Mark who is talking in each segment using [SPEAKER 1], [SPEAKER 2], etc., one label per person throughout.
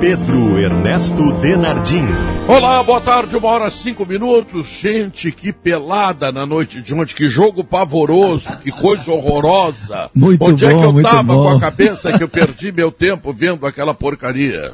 [SPEAKER 1] Pedro Ernesto Denardim.
[SPEAKER 2] Olá, boa tarde, uma hora cinco minutos. Gente, que pelada na noite de ontem, que jogo pavoroso, que coisa horrorosa.
[SPEAKER 3] Muito
[SPEAKER 2] Onde
[SPEAKER 3] bom,
[SPEAKER 2] é que eu tava
[SPEAKER 3] bom.
[SPEAKER 2] com a cabeça que eu perdi meu tempo vendo aquela porcaria?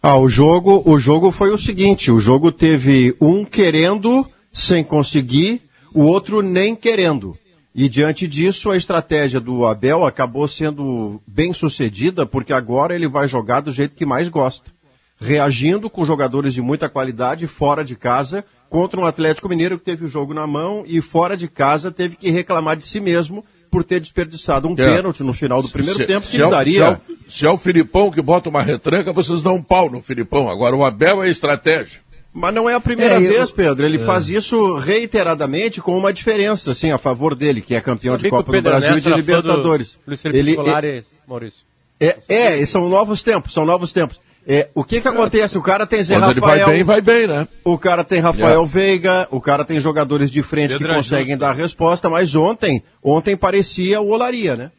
[SPEAKER 4] Ah, o jogo, o jogo foi o seguinte, o jogo teve um querendo sem conseguir, o outro nem querendo. E diante disso, a estratégia do Abel acabou sendo bem sucedida, porque agora ele vai jogar do jeito que mais gosta. Reagindo com jogadores de muita qualidade fora de casa, contra um Atlético Mineiro que teve o jogo na mão e fora de casa teve que reclamar de si mesmo por ter desperdiçado um
[SPEAKER 2] É.
[SPEAKER 4] pênalti no final do primeiro
[SPEAKER 2] Se-
[SPEAKER 4] tempo que
[SPEAKER 2] se é
[SPEAKER 4] daria.
[SPEAKER 2] Se é, o, se é o Filipão que bota uma retranca, vocês dão um pau no Filipão. Agora o Abel é estratégia.
[SPEAKER 4] Mas não é a primeira
[SPEAKER 3] É, eu-
[SPEAKER 4] vez, Pedro. Ele faz isso reiteradamente com uma diferença, assim, a favor dele, que é campeão de
[SPEAKER 5] Sabia que
[SPEAKER 4] Copa do Brasil e de
[SPEAKER 5] fã do
[SPEAKER 4] Libertadores.
[SPEAKER 5] Luiz Felipe
[SPEAKER 4] Ele,
[SPEAKER 5] Scolari, Maurício.
[SPEAKER 4] é, é, é, são novos tempos, são novos tempos. É, o que que acontece? O cara tem Zé
[SPEAKER 2] Quando ele
[SPEAKER 4] Rafael,
[SPEAKER 2] vai bem, vai bem, né?
[SPEAKER 4] o cara tem Rafael Veiga, o cara tem jogadores de frente
[SPEAKER 5] Pedro
[SPEAKER 4] que
[SPEAKER 5] é
[SPEAKER 4] conseguem
[SPEAKER 5] justo.
[SPEAKER 4] dar resposta, mas ontem, ontem parecia o Olaria, né?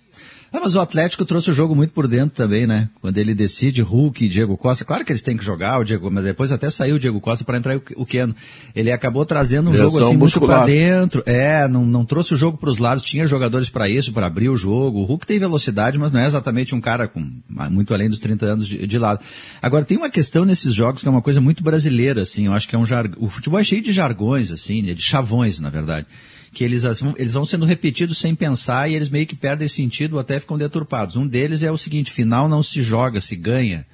[SPEAKER 3] Ah, mas o Atlético trouxe o jogo muito por dentro também, né? Quando ele decide Hulk e Diego Costa, claro que eles têm que jogar, o Diego, mas depois até saiu o Diego Costa para entrar o, o Keno. Ele acabou trazendo um
[SPEAKER 2] Lesão
[SPEAKER 3] jogo assim muito
[SPEAKER 2] muscular.
[SPEAKER 3] para dentro. É, não, não trouxe o jogo para os lados, tinha jogadores para isso, para abrir o jogo. O Hulk tem velocidade, mas não é exatamente um cara com muito além dos 30 anos de, de lado. Agora tem uma questão nesses jogos que é uma coisa muito brasileira, assim. Eu acho que é um jar... o futebol é cheio de jargões, assim, né? de chavões, na verdade que eles, eles vão sendo repetidos sem pensar e eles meio que perdem sentido ou até ficam deturpados. Um deles é o seguinte, final não se joga, se ganha.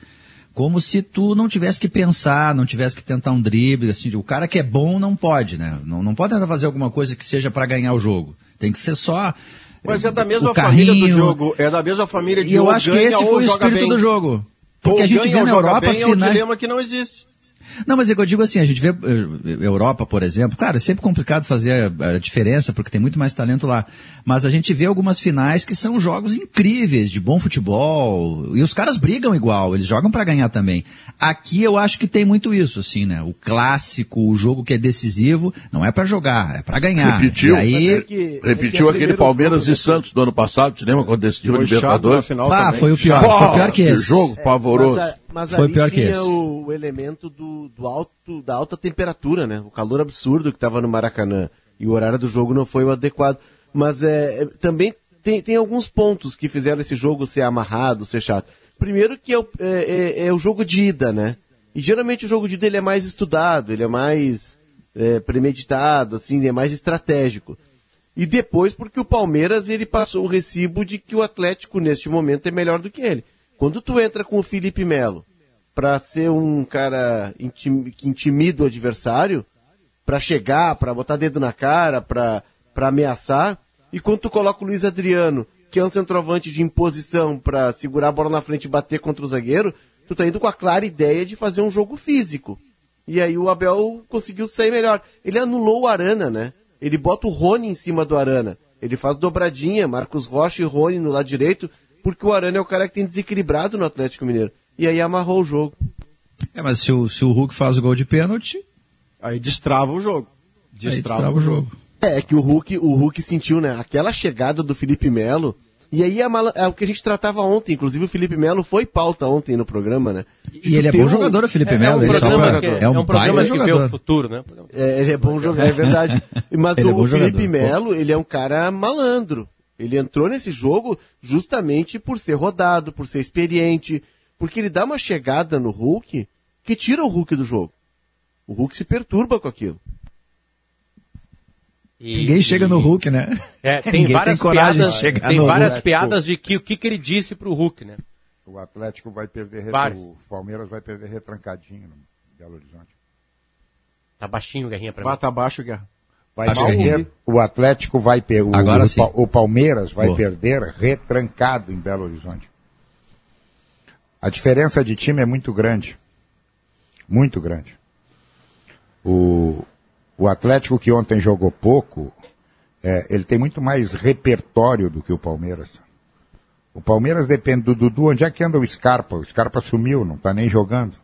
[SPEAKER 3] Como se tu não tivesse que pensar, não tivesse que tentar um drible, assim, o cara que é bom não pode, né? Não, não pode tentar fazer alguma coisa que seja para ganhar o jogo. Tem que ser só
[SPEAKER 4] Mas é da mesma família do. Diogo, é da mesma família de
[SPEAKER 3] E eu acho que esse foi o espírito
[SPEAKER 4] bem.
[SPEAKER 3] do jogo. Porque
[SPEAKER 4] Ou
[SPEAKER 3] a gente vê na Europa
[SPEAKER 4] bem é um
[SPEAKER 3] finais...
[SPEAKER 4] dilema que não existe.
[SPEAKER 3] Não, mas é que eu digo assim, a gente vê eh, Europa, por exemplo, claro, é sempre complicado fazer a, a diferença, porque tem muito mais talento lá. Mas a gente vê algumas finais que são jogos incríveis, de bom futebol, e os caras brigam igual, eles jogam para ganhar também. Aqui eu acho que tem muito isso, assim, né? O clássico, o jogo que é decisivo, não é para jogar, é para ganhar.
[SPEAKER 2] Repetiu,
[SPEAKER 3] E aí,
[SPEAKER 6] é que- é
[SPEAKER 2] repetiu
[SPEAKER 6] que é
[SPEAKER 2] aquele
[SPEAKER 6] primeiro
[SPEAKER 2] Palmeiras
[SPEAKER 6] jogo,
[SPEAKER 2] e Santos do ano passado, te lembra quando decidiu a
[SPEAKER 4] na
[SPEAKER 2] Libertadores?
[SPEAKER 4] também.
[SPEAKER 3] foi o pior,
[SPEAKER 2] Pô,
[SPEAKER 3] foi pior que esse.
[SPEAKER 2] jogo pavoroso.
[SPEAKER 6] Mas, a- mas
[SPEAKER 3] Foi
[SPEAKER 6] ali
[SPEAKER 3] pior que
[SPEAKER 6] tinha
[SPEAKER 3] esse.
[SPEAKER 6] o, o elemento do, do alto, da alta temperatura, né? O calor absurdo que estava no Maracanã. E o horário do jogo não foi o adequado. Mas é, é, também tem, tem alguns pontos que fizeram esse jogo ser amarrado, ser chato. Primeiro que é o, é, é- é o jogo de ida, né? E geralmente o jogo de ida ele é mais estudado, ele é mais é, premeditado, assim, ele é mais estratégico. E depois porque o Palmeiras ele passou o recibo de que o Atlético neste momento é melhor do que ele. Quando tu entra com o Felipe Melo para ser um cara que intimida o adversário, para chegar, para botar dedo na cara, para ameaçar, e quando tu coloca o Luiz Adriano, que é um centroavante de imposição para segurar a bola na frente e bater contra o zagueiro, tu tá indo com a clara ideia de fazer um jogo físico. E aí o Abel conseguiu sair melhor. Ele anulou o Arana, né? Ele bota o Rony em cima do Arana. Ele faz dobradinha, Marcos Rocha e Rony no lado direito, porque o Arana é o cara que tem desequilibrado no Atlético Mineiro. E aí amarrou o jogo.
[SPEAKER 3] É, mas se o, se o Hulk faz o gol de pênalti,
[SPEAKER 4] Aí destrava o jogo.
[SPEAKER 3] aí destrava o jogo.
[SPEAKER 6] É, é que o Hulk, o Hulk sentiu, né? Aquela chegada do Felipe Melo. E aí a mala- é o que a gente tratava ontem. Inclusive o Felipe Melo foi pauta ontem no programa, né?
[SPEAKER 3] E ele é bom
[SPEAKER 6] um-
[SPEAKER 3] jogador, o Felipe
[SPEAKER 5] É,
[SPEAKER 3] Melo.
[SPEAKER 5] um
[SPEAKER 3] ele só
[SPEAKER 5] programa
[SPEAKER 3] pra-
[SPEAKER 5] que,
[SPEAKER 3] é um,
[SPEAKER 5] programa
[SPEAKER 3] baita
[SPEAKER 5] que vê
[SPEAKER 3] jogador.
[SPEAKER 5] o futuro, né?
[SPEAKER 6] É, ele é bom jogador, é verdade. Mas
[SPEAKER 3] é
[SPEAKER 6] o
[SPEAKER 3] bom
[SPEAKER 6] Felipe
[SPEAKER 3] jogador.
[SPEAKER 6] Melo, ele é um cara malandro. Ele entrou nesse jogo justamente por ser rodado, por ser experiente, porque ele dá uma chegada no Hulk que tira o Hulk do jogo. O Hulk se perturba com aquilo.
[SPEAKER 5] E-
[SPEAKER 3] Ninguém chega no Hulk, né?
[SPEAKER 5] É, tem
[SPEAKER 3] Ninguém
[SPEAKER 5] várias
[SPEAKER 3] tem de
[SPEAKER 5] piadas,
[SPEAKER 3] chegar
[SPEAKER 5] tem várias
[SPEAKER 3] Hulk.
[SPEAKER 5] piadas de que o que, que ele disse pro Hulk, né?
[SPEAKER 7] O Atlético vai perder, re-
[SPEAKER 5] Vários.
[SPEAKER 7] o Palmeiras vai perder retrancadinho no Belo Horizonte.
[SPEAKER 5] Tá baixinho o Guerrinha pra mim.
[SPEAKER 4] Bata abaixo, Guerra.
[SPEAKER 7] Vai
[SPEAKER 3] Acho
[SPEAKER 7] perder, o Atlético vai perder, o,
[SPEAKER 3] Agora
[SPEAKER 7] o,
[SPEAKER 3] sim.
[SPEAKER 7] Pa- o Palmeiras vai
[SPEAKER 3] Boa.
[SPEAKER 7] perder retrancado em Belo Horizonte. A diferença de time é muito grande. Muito grande. O, o Atlético que ontem jogou pouco, é, ele tem muito mais repertório do que o Palmeiras. O Palmeiras depende do Dudu. Onde é que anda o Scarpa? O Scarpa sumiu, não está nem jogando.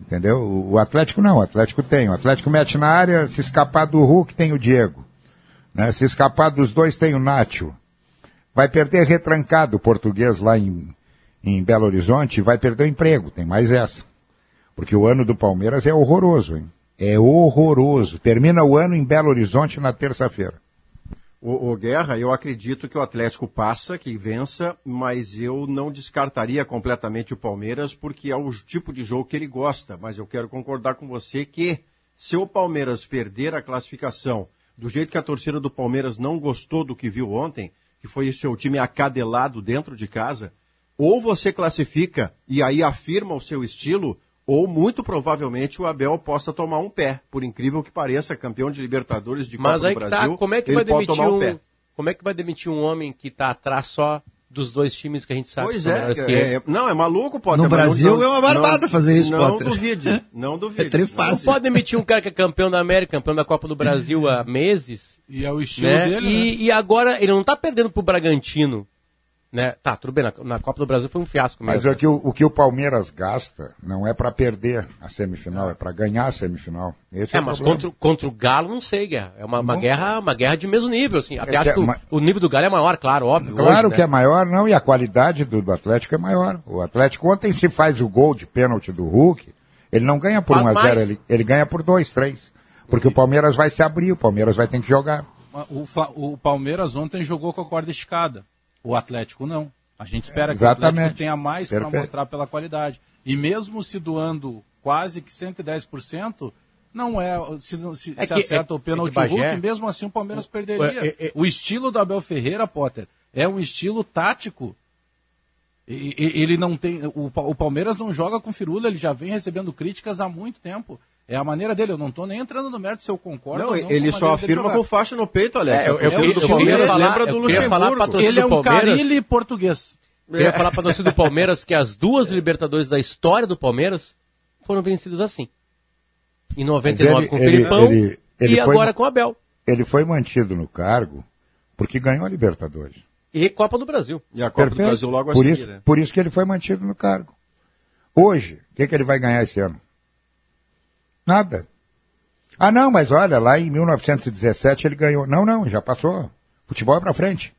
[SPEAKER 7] Entendeu? O Atlético não, o Atlético tem. O Atlético mete na área, se escapar do Hulk, tem o Diego. Né? Se escapar dos dois, tem o Nacho. Vai perder retrancado o português lá em, em Belo Horizonte vai perder o emprego. Tem mais essa. Porque o ano do Palmeiras é horroroso, hein? É horroroso. Termina o ano em Belo Horizonte na terça-feira.
[SPEAKER 4] O, o Guerra, eu acredito que o Atlético passa, que vença, mas eu não descartaria completamente o Palmeiras, porque é o tipo de jogo que ele gosta. Mas eu quero concordar com você que se o Palmeiras perder a classificação do jeito que a torcida do Palmeiras não gostou do que viu ontem, que foi seu time acadelado dentro de casa, ou você classifica e aí afirma o seu estilo, ou muito provavelmente o Abel possa tomar um pé. Por incrível que pareça, campeão de Libertadores de
[SPEAKER 5] Mas
[SPEAKER 4] Copa
[SPEAKER 5] aí
[SPEAKER 4] do
[SPEAKER 5] que
[SPEAKER 4] Brasil,
[SPEAKER 5] tá, como é que vai
[SPEAKER 4] pode
[SPEAKER 5] demitir
[SPEAKER 4] tomar
[SPEAKER 5] um,
[SPEAKER 4] um pé.
[SPEAKER 5] como é que vai demitir um homem que tá atrás só dos dois times que a gente sabe
[SPEAKER 4] Pois é,
[SPEAKER 5] que
[SPEAKER 4] é,
[SPEAKER 5] ele?
[SPEAKER 4] não, é maluco, Potter.
[SPEAKER 3] No Brasil
[SPEAKER 4] não-
[SPEAKER 3] é uma barbada
[SPEAKER 4] não-
[SPEAKER 3] fazer isso,
[SPEAKER 4] Não
[SPEAKER 3] Potter.
[SPEAKER 4] duvide, não duvide.
[SPEAKER 3] É tri fácil.
[SPEAKER 5] Não pode demitir um cara que é campeão da América, campeão da Copa do Brasil há meses,
[SPEAKER 8] E é o estilo
[SPEAKER 5] né?
[SPEAKER 8] dele,
[SPEAKER 5] e,
[SPEAKER 8] né?
[SPEAKER 5] e agora ele não tá perdendo pro Bragantino, né? Tá, tudo bem, na, na Copa do Brasil foi um fiasco
[SPEAKER 7] Mas
[SPEAKER 5] mesmo.
[SPEAKER 7] o que o, o que o Palmeiras gasta não é para perder a semifinal, é para ganhar a semifinal. Esse é,
[SPEAKER 5] É,
[SPEAKER 7] o
[SPEAKER 5] mas
[SPEAKER 7] problema.
[SPEAKER 5] contra, contra o Galo não sei, Guerra. É uma, uma guerra, uma guerra de mesmo nível, assim. Até
[SPEAKER 7] É
[SPEAKER 5] acho
[SPEAKER 7] que é
[SPEAKER 5] que o, o nível do Galo é maior, claro, óbvio.
[SPEAKER 7] Claro
[SPEAKER 5] hoje,
[SPEAKER 7] que
[SPEAKER 5] né?
[SPEAKER 7] é maior, não, e a qualidade do, do Atlético é maior. O Atlético ontem se faz o gol de pênalti do Hulk, ele não ganha por
[SPEAKER 5] Faz
[SPEAKER 7] 1 a 0
[SPEAKER 5] mais.
[SPEAKER 7] ele, ele ganha por 2, 3. Porque o Palmeiras vai se abrir, o Palmeiras vai ter que jogar.
[SPEAKER 8] O, o Palmeiras ontem jogou com a corda esticada. O Atlético não. A gente espera que o. Atlético tenha mais para mostrar pela qualidade. E mesmo se doando quase que 110%, não é. Se, se,
[SPEAKER 5] É
[SPEAKER 8] se
[SPEAKER 5] que-
[SPEAKER 8] acerta
[SPEAKER 5] é-
[SPEAKER 8] o pênalti
[SPEAKER 5] é
[SPEAKER 8] Hulk, mesmo assim o Palmeiras perderia.
[SPEAKER 5] é- é-
[SPEAKER 8] O estilo do Abel Ferreira, Potter, é um estilo tático. E- e- Ele não tem. O, o Palmeiras não joga com firula, ele já vem recebendo críticas há muito tempo. É a maneira dele. Eu não estou nem entrando no mérito se eu concordo
[SPEAKER 4] Não,
[SPEAKER 8] ou não.
[SPEAKER 4] ele só afirma com faixa no peito, Alex.
[SPEAKER 5] É, eu-
[SPEAKER 4] A
[SPEAKER 5] eu
[SPEAKER 4] do
[SPEAKER 5] eu queria
[SPEAKER 4] Palmeiras
[SPEAKER 5] falar-
[SPEAKER 4] lembra
[SPEAKER 5] eu
[SPEAKER 4] do
[SPEAKER 5] queria falar pra
[SPEAKER 4] Luxemburgo.
[SPEAKER 8] Ele é
[SPEAKER 5] do
[SPEAKER 8] um
[SPEAKER 5] Palmeiras-
[SPEAKER 8] Carilli português.
[SPEAKER 5] Eu ia falar pra torcida do Palmeiras que as duas Libertadores da história do Palmeiras foram vencidas assim. Em 99
[SPEAKER 7] Mas ele-
[SPEAKER 5] com o
[SPEAKER 7] ele-
[SPEAKER 5] Felipão
[SPEAKER 7] ele- ele
[SPEAKER 5] e
[SPEAKER 7] foi-
[SPEAKER 5] agora com o Abel.
[SPEAKER 7] Ele foi mantido no cargo porque ganhou a Libertadores.
[SPEAKER 5] E Copa do Brasil.
[SPEAKER 4] E a Copa
[SPEAKER 7] Perfeito.
[SPEAKER 4] do Brasil logo a
[SPEAKER 7] por
[SPEAKER 4] seguir,
[SPEAKER 7] isso,
[SPEAKER 4] né?
[SPEAKER 7] por isso que ele foi mantido no cargo. Hoje, o que, que ele vai ganhar esse ano? Nada. Ah, não, mas olha, lá em 1917 ele ganhou. Não, não, já passou. Futebol é pra frente.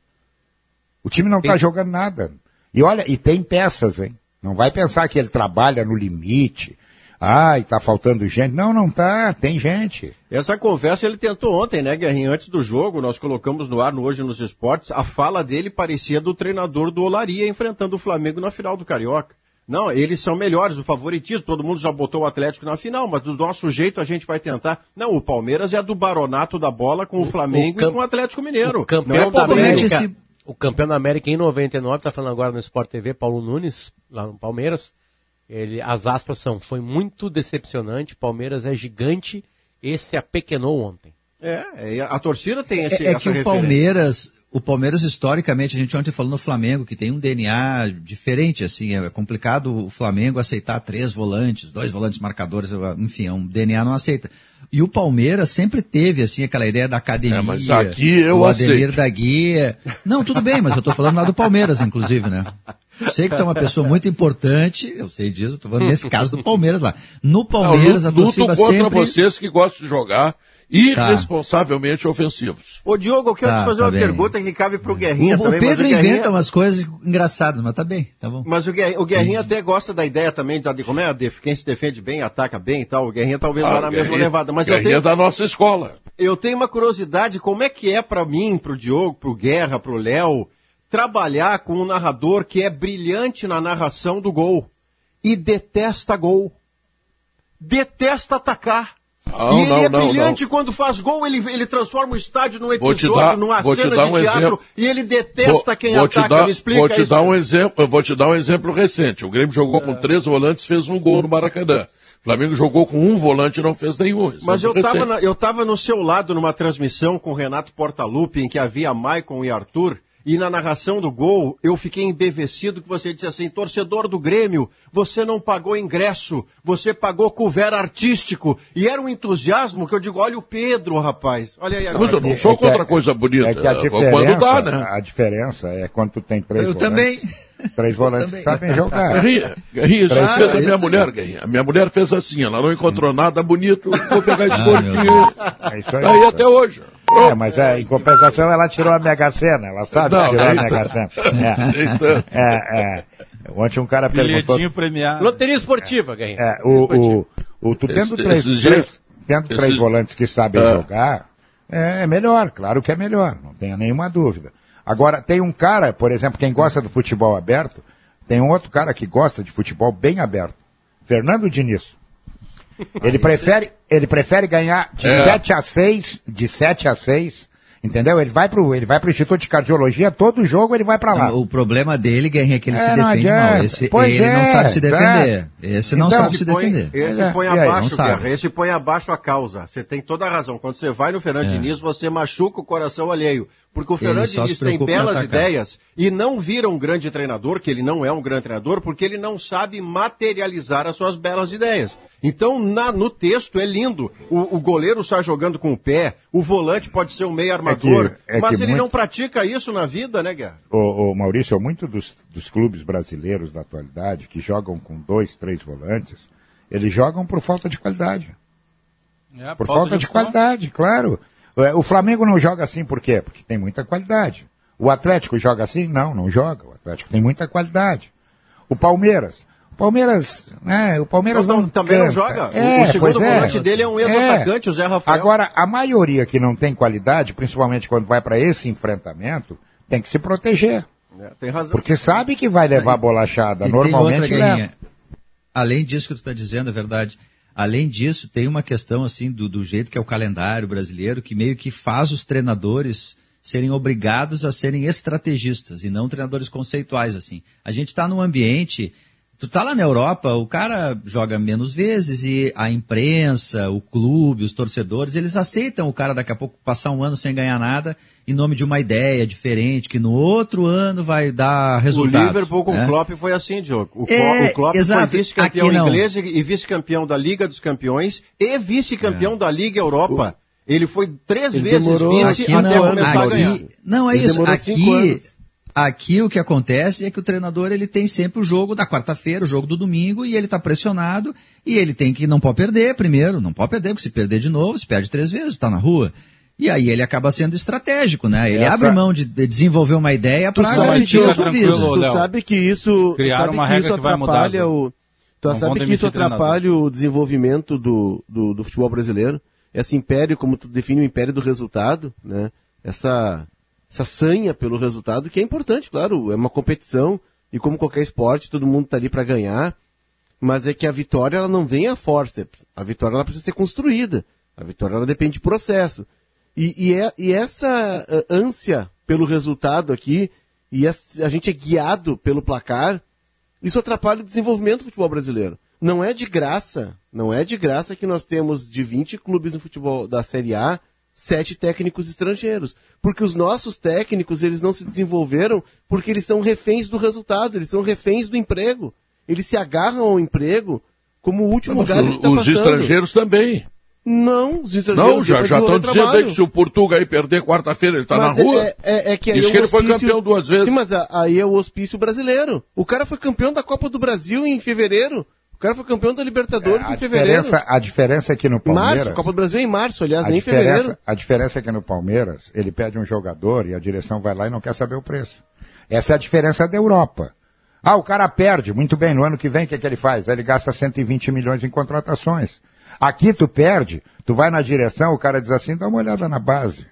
[SPEAKER 7] O time não tá jogando nada. E olha, e tem peças, hein? Não vai pensar que ele trabalha no limite. Ai, tá faltando gente. Não, não tá, tem gente.
[SPEAKER 4] Essa conversa ele tentou ontem, né, Guerrinho? Antes do jogo, nós colocamos no ar no Hoje nos Esportes, a fala dele parecia do treinador do Olaria enfrentando o Flamengo na final do Carioca. Não, eles são melhores, o favoritismo, todo mundo já botou o Atlético na final, mas do nosso jeito a gente vai tentar. Não, o Palmeiras é do baronato da bola com o, Flamengo
[SPEAKER 5] cam-
[SPEAKER 4] e com o Atlético Mineiro.
[SPEAKER 5] O campeão
[SPEAKER 4] Não é
[SPEAKER 5] da América.
[SPEAKER 3] esse-
[SPEAKER 5] O campeão da América em 99, tá falando agora no Sport TV, Paulo Nunes, lá no Palmeiras. Ele, as aspas são, foi muito decepcionante, Palmeiras é gigante, esse apequenou ontem.
[SPEAKER 4] É, é, a torcida tem esse,
[SPEAKER 3] É, é
[SPEAKER 4] essa
[SPEAKER 3] que o
[SPEAKER 4] referência.
[SPEAKER 3] Palmeiras, o Palmeiras historicamente, a gente ontem falou no Flamengo, que tem um DNA diferente, assim, é complicado o Flamengo aceitar três volantes, dois volantes marcadores, enfim, é um DNA não aceita. E o Palmeiras sempre teve, assim, aquela ideia da academia.
[SPEAKER 2] É, mas aqui eu
[SPEAKER 3] o
[SPEAKER 2] aceito.
[SPEAKER 3] da Guia. Não, tudo bem, mas eu tô falando lá do Palmeiras, inclusive, né? Eu sei que tu é uma pessoa muito importante, eu sei disso, eu tô falando nesse caso do Palmeiras lá. No
[SPEAKER 2] Não,
[SPEAKER 3] Palmeiras, a
[SPEAKER 2] luto
[SPEAKER 3] torcida
[SPEAKER 2] contra
[SPEAKER 3] sempre...
[SPEAKER 2] vocês que gostam de jogar irresponsavelmente ofensivos.
[SPEAKER 4] Ô Diogo, eu quero
[SPEAKER 3] Tá,
[SPEAKER 4] te fazer
[SPEAKER 3] tá
[SPEAKER 4] uma
[SPEAKER 3] bem.
[SPEAKER 4] pergunta que cabe pro Guerrinha
[SPEAKER 3] O, o
[SPEAKER 4] também. mas
[SPEAKER 3] Pedro
[SPEAKER 4] Guerrinha-
[SPEAKER 3] inventa umas coisas engraçadas, mas tá bem, tá bom.
[SPEAKER 4] Mas o Guerrinha, o Guerrinha até gosta da ideia também de, de como é a def, quem se defende bem, ataca bem e tal. O Guerrinha talvez vá
[SPEAKER 2] Ah,
[SPEAKER 4] na mesma levada. Mas eu
[SPEAKER 2] Guerrinha
[SPEAKER 4] tenho,
[SPEAKER 2] da nossa escola.
[SPEAKER 4] eu tenho uma curiosidade, como é que é pra mim, pro Diogo, pro Guerra, pro Léo, trabalhar com um narrador que é brilhante na narração do gol e detesta gol. Detesta atacar.
[SPEAKER 2] Não,
[SPEAKER 4] e ele
[SPEAKER 2] não,
[SPEAKER 4] é
[SPEAKER 2] não,
[SPEAKER 4] brilhante
[SPEAKER 2] não.
[SPEAKER 4] quando faz gol, ele, ele transforma o estádio num
[SPEAKER 2] Vou
[SPEAKER 4] episódio,
[SPEAKER 2] dar-
[SPEAKER 4] numa
[SPEAKER 2] vou
[SPEAKER 4] cena de
[SPEAKER 2] um
[SPEAKER 4] teatro,
[SPEAKER 2] exemplo.
[SPEAKER 4] e ele detesta quem
[SPEAKER 2] vou
[SPEAKER 4] ataca.
[SPEAKER 2] dar,
[SPEAKER 4] Me explica
[SPEAKER 2] vou te
[SPEAKER 4] isso.
[SPEAKER 2] dar um exemplo, eu vou te dar um exemplo recente. O Grêmio jogou com três volantes, fez um gol no Maracanã. O Flamengo jogou com um volante e não fez nenhum.
[SPEAKER 4] Mas eu
[SPEAKER 2] Exemplo
[SPEAKER 4] estava eu tava no seu lado numa transmissão com o Renato Portaluppi, em que havia Maicon e Arthur, e na narração do gol eu fiquei embevecido que você disse assim, torcedor do Grêmio, você não pagou ingresso, você pagou couvert artístico. E era um entusiasmo que eu digo, olha o Pedro, rapaz. Olha aí agora.
[SPEAKER 2] Mas eu não sou
[SPEAKER 7] É
[SPEAKER 2] contra
[SPEAKER 7] a-
[SPEAKER 2] coisa bonita.
[SPEAKER 7] É que a diferença,
[SPEAKER 2] Quando dá, né?
[SPEAKER 7] a diferença é quando tu tem três
[SPEAKER 3] Eu
[SPEAKER 7] volantes.
[SPEAKER 3] também.
[SPEAKER 7] Três volantes que sabem jogar.
[SPEAKER 2] Guerrinha, Guerrinha, isso
[SPEAKER 7] Três-
[SPEAKER 2] fez a
[SPEAKER 3] Ah,
[SPEAKER 2] minha
[SPEAKER 3] isso
[SPEAKER 2] mulher. A minha mulher fez assim, ela não encontrou nada bonito, vou pegar esse
[SPEAKER 3] Ah, meu
[SPEAKER 2] corpinho.
[SPEAKER 7] É isso aí.
[SPEAKER 2] Tá aí até hoje.
[SPEAKER 7] É, mas é, em compensação ela tirou a Mega Sena, ela sabe
[SPEAKER 2] Não,
[SPEAKER 7] tirar a
[SPEAKER 2] nem
[SPEAKER 7] Mega
[SPEAKER 2] tanto.
[SPEAKER 7] Sena. É, é, é. Ontem um cara perguntou.
[SPEAKER 8] Bilhetinho premiado.
[SPEAKER 5] Loteria esportiva, Guerrinha.
[SPEAKER 7] É, o, o, o, tu tendo
[SPEAKER 2] Esse-
[SPEAKER 7] três,
[SPEAKER 2] esses
[SPEAKER 7] três, tendo três
[SPEAKER 2] esses-
[SPEAKER 7] volantes que sabem
[SPEAKER 2] Ah.
[SPEAKER 7] jogar, é, é melhor, claro que é melhor, não tenha nenhuma dúvida. Agora, tem um cara, por exemplo, quem gosta do futebol aberto, tem um outro cara que gosta de futebol bem aberto. Fernando Diniz. Ele prefere, ele prefere ganhar de
[SPEAKER 2] É.
[SPEAKER 7] 7 a 6, de 7 a 6, entendeu? Ele vai pro, ele vai pro Instituto de Cardiologia, todo jogo ele vai para lá.
[SPEAKER 3] O problema dele, Guerrinha, é que ele
[SPEAKER 7] É,
[SPEAKER 3] se
[SPEAKER 7] não
[SPEAKER 3] defende
[SPEAKER 7] adianta.
[SPEAKER 3] mal. Esse,
[SPEAKER 7] Pois
[SPEAKER 3] ele não
[SPEAKER 7] é,
[SPEAKER 3] sabe se
[SPEAKER 7] tá.
[SPEAKER 3] defender. Esse não
[SPEAKER 7] Então,
[SPEAKER 3] sabe se
[SPEAKER 4] põe,
[SPEAKER 3] defender.
[SPEAKER 4] esse
[SPEAKER 7] É,
[SPEAKER 4] põe?
[SPEAKER 3] Não
[SPEAKER 4] abaixo. Guerra, esse põe abaixo a causa. Você tem toda a razão. Quando você vai no Fernando Diniz, você machuca o coração alheio. Porque o Fernando Diniz tem belas ideias e não vira um grande treinador, que ele não é um grande treinador, porque ele não sabe materializar as suas belas ideias. Então, na- no texto é lindo. O, o goleiro sai jogando com o pé, o volante pode ser um meio armador,
[SPEAKER 7] é
[SPEAKER 4] mas
[SPEAKER 7] que
[SPEAKER 4] ele
[SPEAKER 7] muito-
[SPEAKER 4] não pratica isso na vida, né, Guerra?
[SPEAKER 7] Ô, ô, Maurício, muito dos, dos clubes brasileiros da atualidade que jogam com dois, três volantes, eles jogam por falta de qualidade.
[SPEAKER 8] É,
[SPEAKER 7] Por falta, de,
[SPEAKER 8] opção.
[SPEAKER 7] qualidade, claro. É, O Flamengo não joga assim por quê? Porque tem muita qualidade. O Atlético joga assim? Não, não joga. O Atlético tem muita qualidade. O Palmeiras. O Palmeiras, né? O Palmeiras
[SPEAKER 4] não-
[SPEAKER 7] não
[SPEAKER 4] também não
[SPEAKER 7] canta.
[SPEAKER 4] joga. O-
[SPEAKER 7] É,
[SPEAKER 4] o segundo
[SPEAKER 7] é.
[SPEAKER 4] volante dele é um ex-atacante, o Zé Rafael.
[SPEAKER 7] Agora, a maioria que não tem qualidade, principalmente quando vai para esse enfrentamento, tem que se proteger.
[SPEAKER 4] É, tem razão.
[SPEAKER 7] Porque sabe que vai levar bolachada.
[SPEAKER 3] E
[SPEAKER 7] Normalmente leva.
[SPEAKER 3] Além disso que tu está dizendo, é verdade. Além disso, tem uma questão assim do, do jeito que é o calendário brasileiro, que meio que faz os treinadores serem obrigados a serem estrategistas e não treinadores conceituais assim. A gente está num ambiente Tu tá lá na Europa, o cara joga menos vezes e a imprensa, o clube, os torcedores, eles aceitam o cara daqui a pouco passar um ano sem ganhar nada em nome de uma ideia diferente, que no outro ano vai dar
[SPEAKER 4] O
[SPEAKER 3] resultado.
[SPEAKER 4] Liverpool com
[SPEAKER 3] né?
[SPEAKER 4] o Klopp foi assim, Diogo. O,
[SPEAKER 3] É,
[SPEAKER 4] Klopp, o Klopp
[SPEAKER 3] exato.
[SPEAKER 4] foi vice-campeão inglês e vice-campeão da Liga dos Campeões e vice-campeão
[SPEAKER 3] É.
[SPEAKER 4] da Liga Europa. Ele foi três
[SPEAKER 6] Ele
[SPEAKER 4] vezes vice
[SPEAKER 3] Aqui
[SPEAKER 4] até
[SPEAKER 3] não,
[SPEAKER 4] começar a
[SPEAKER 3] aqui-
[SPEAKER 4] ganhar.
[SPEAKER 3] Não, é
[SPEAKER 6] Ele
[SPEAKER 3] isso. Aqui,
[SPEAKER 6] anos.
[SPEAKER 3] Aqui o que acontece é que o treinador ele tem sempre o jogo da quarta-feira, o jogo do domingo, e ele está pressionado, e ele tem que, não pode perder primeiro, não pode perder, porque se perder de novo, se perde três vezes, está na rua. E aí ele acaba sendo estratégico, né? Ele
[SPEAKER 7] Essa-
[SPEAKER 3] abre mão de, de desenvolver uma ideia para garantir a sua vida.
[SPEAKER 6] Tu sabe que isso, sabe
[SPEAKER 8] uma
[SPEAKER 6] que
[SPEAKER 8] regra
[SPEAKER 6] isso
[SPEAKER 8] que vai mudar,
[SPEAKER 6] atrapalha o. Tu
[SPEAKER 8] Não
[SPEAKER 6] sabe que isso
[SPEAKER 8] demitir treinador.
[SPEAKER 6] atrapalha o desenvolvimento do, do, do futebol brasileiro. Esse império, como tu define o império do resultado, né? Essa, essa sanha pelo resultado, que é importante, claro, é uma competição, e como qualquer esporte, todo mundo tá ali para ganhar, mas é que a vitória ela não vem a forceps. A vitória ela precisa ser construída. A vitória ela depende de processo. E, e, é, e essa ânsia pelo resultado aqui, e a gente é guiado pelo placar, isso atrapalha o desenvolvimento do futebol brasileiro. Não é de graça, não é de graça que nós temos de 20 clubes no futebol da Série A, sete técnicos estrangeiros. Porque os nossos técnicos, eles não se desenvolveram porque eles são reféns do resultado, eles são reféns do emprego. Eles se agarram ao emprego como o último lugar que tá
[SPEAKER 2] os
[SPEAKER 6] passando.
[SPEAKER 2] estrangeiros também.
[SPEAKER 6] Não, os estrangeiros
[SPEAKER 2] Não, já estão dizendo aí que se o Portugal aí perder quarta-feira, ele tá na
[SPEAKER 6] Mas
[SPEAKER 2] rua.
[SPEAKER 6] É, é, é que aí
[SPEAKER 2] Isso
[SPEAKER 6] é
[SPEAKER 2] que ele foi campeão duas vezes.
[SPEAKER 6] Sim, mas aí é o hospício brasileiro. O cara foi campeão da Copa do Brasil em fevereiro. O cara foi campeão da Libertadores
[SPEAKER 7] a,
[SPEAKER 6] em fevereiro.
[SPEAKER 7] diferença, a diferença é que no Palmeiras...
[SPEAKER 6] Março, Copa do Brasil é em março, aliás,
[SPEAKER 7] A
[SPEAKER 6] nem em fevereiro.
[SPEAKER 7] diferença, a diferença é que no Palmeiras, ele pede um jogador e a direção vai lá e não quer saber o preço. Essa é a diferença da Europa. Ah, o cara perde, muito bem, no ano que vem o que, é que ele faz? Ele gasta 120 milhões em contratações. Aqui tu perde, tu vai na direção, o cara diz assim, dá uma olhada na base.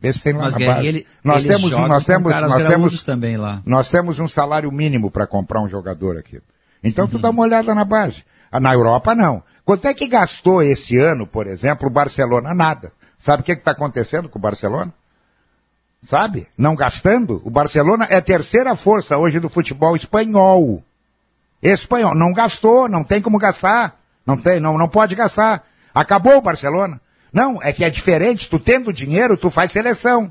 [SPEAKER 7] Vê se tem lá
[SPEAKER 3] Mas,
[SPEAKER 7] na base.
[SPEAKER 3] ele,
[SPEAKER 7] nós temos, nós temos, nós temos,
[SPEAKER 3] também lá.
[SPEAKER 7] nós temos um salário mínimo para comprar um jogador aqui. Então
[SPEAKER 3] Uhum.
[SPEAKER 7] tu dá uma olhada na base. Ah, Na Europa não. Quanto é que gastou esse ano, por exemplo, o Barcelona? Nada. Sabe o que está acontecendo com o Barcelona? Sabe? Não gastando. O Barcelona é a terceira força hoje do futebol espanhol. Espanhol. Não gastou, não tem como gastar. Não tem, não, não pode gastar. Acabou o Barcelona. Não, é que é diferente. Tu tendo dinheiro, tu faz seleção.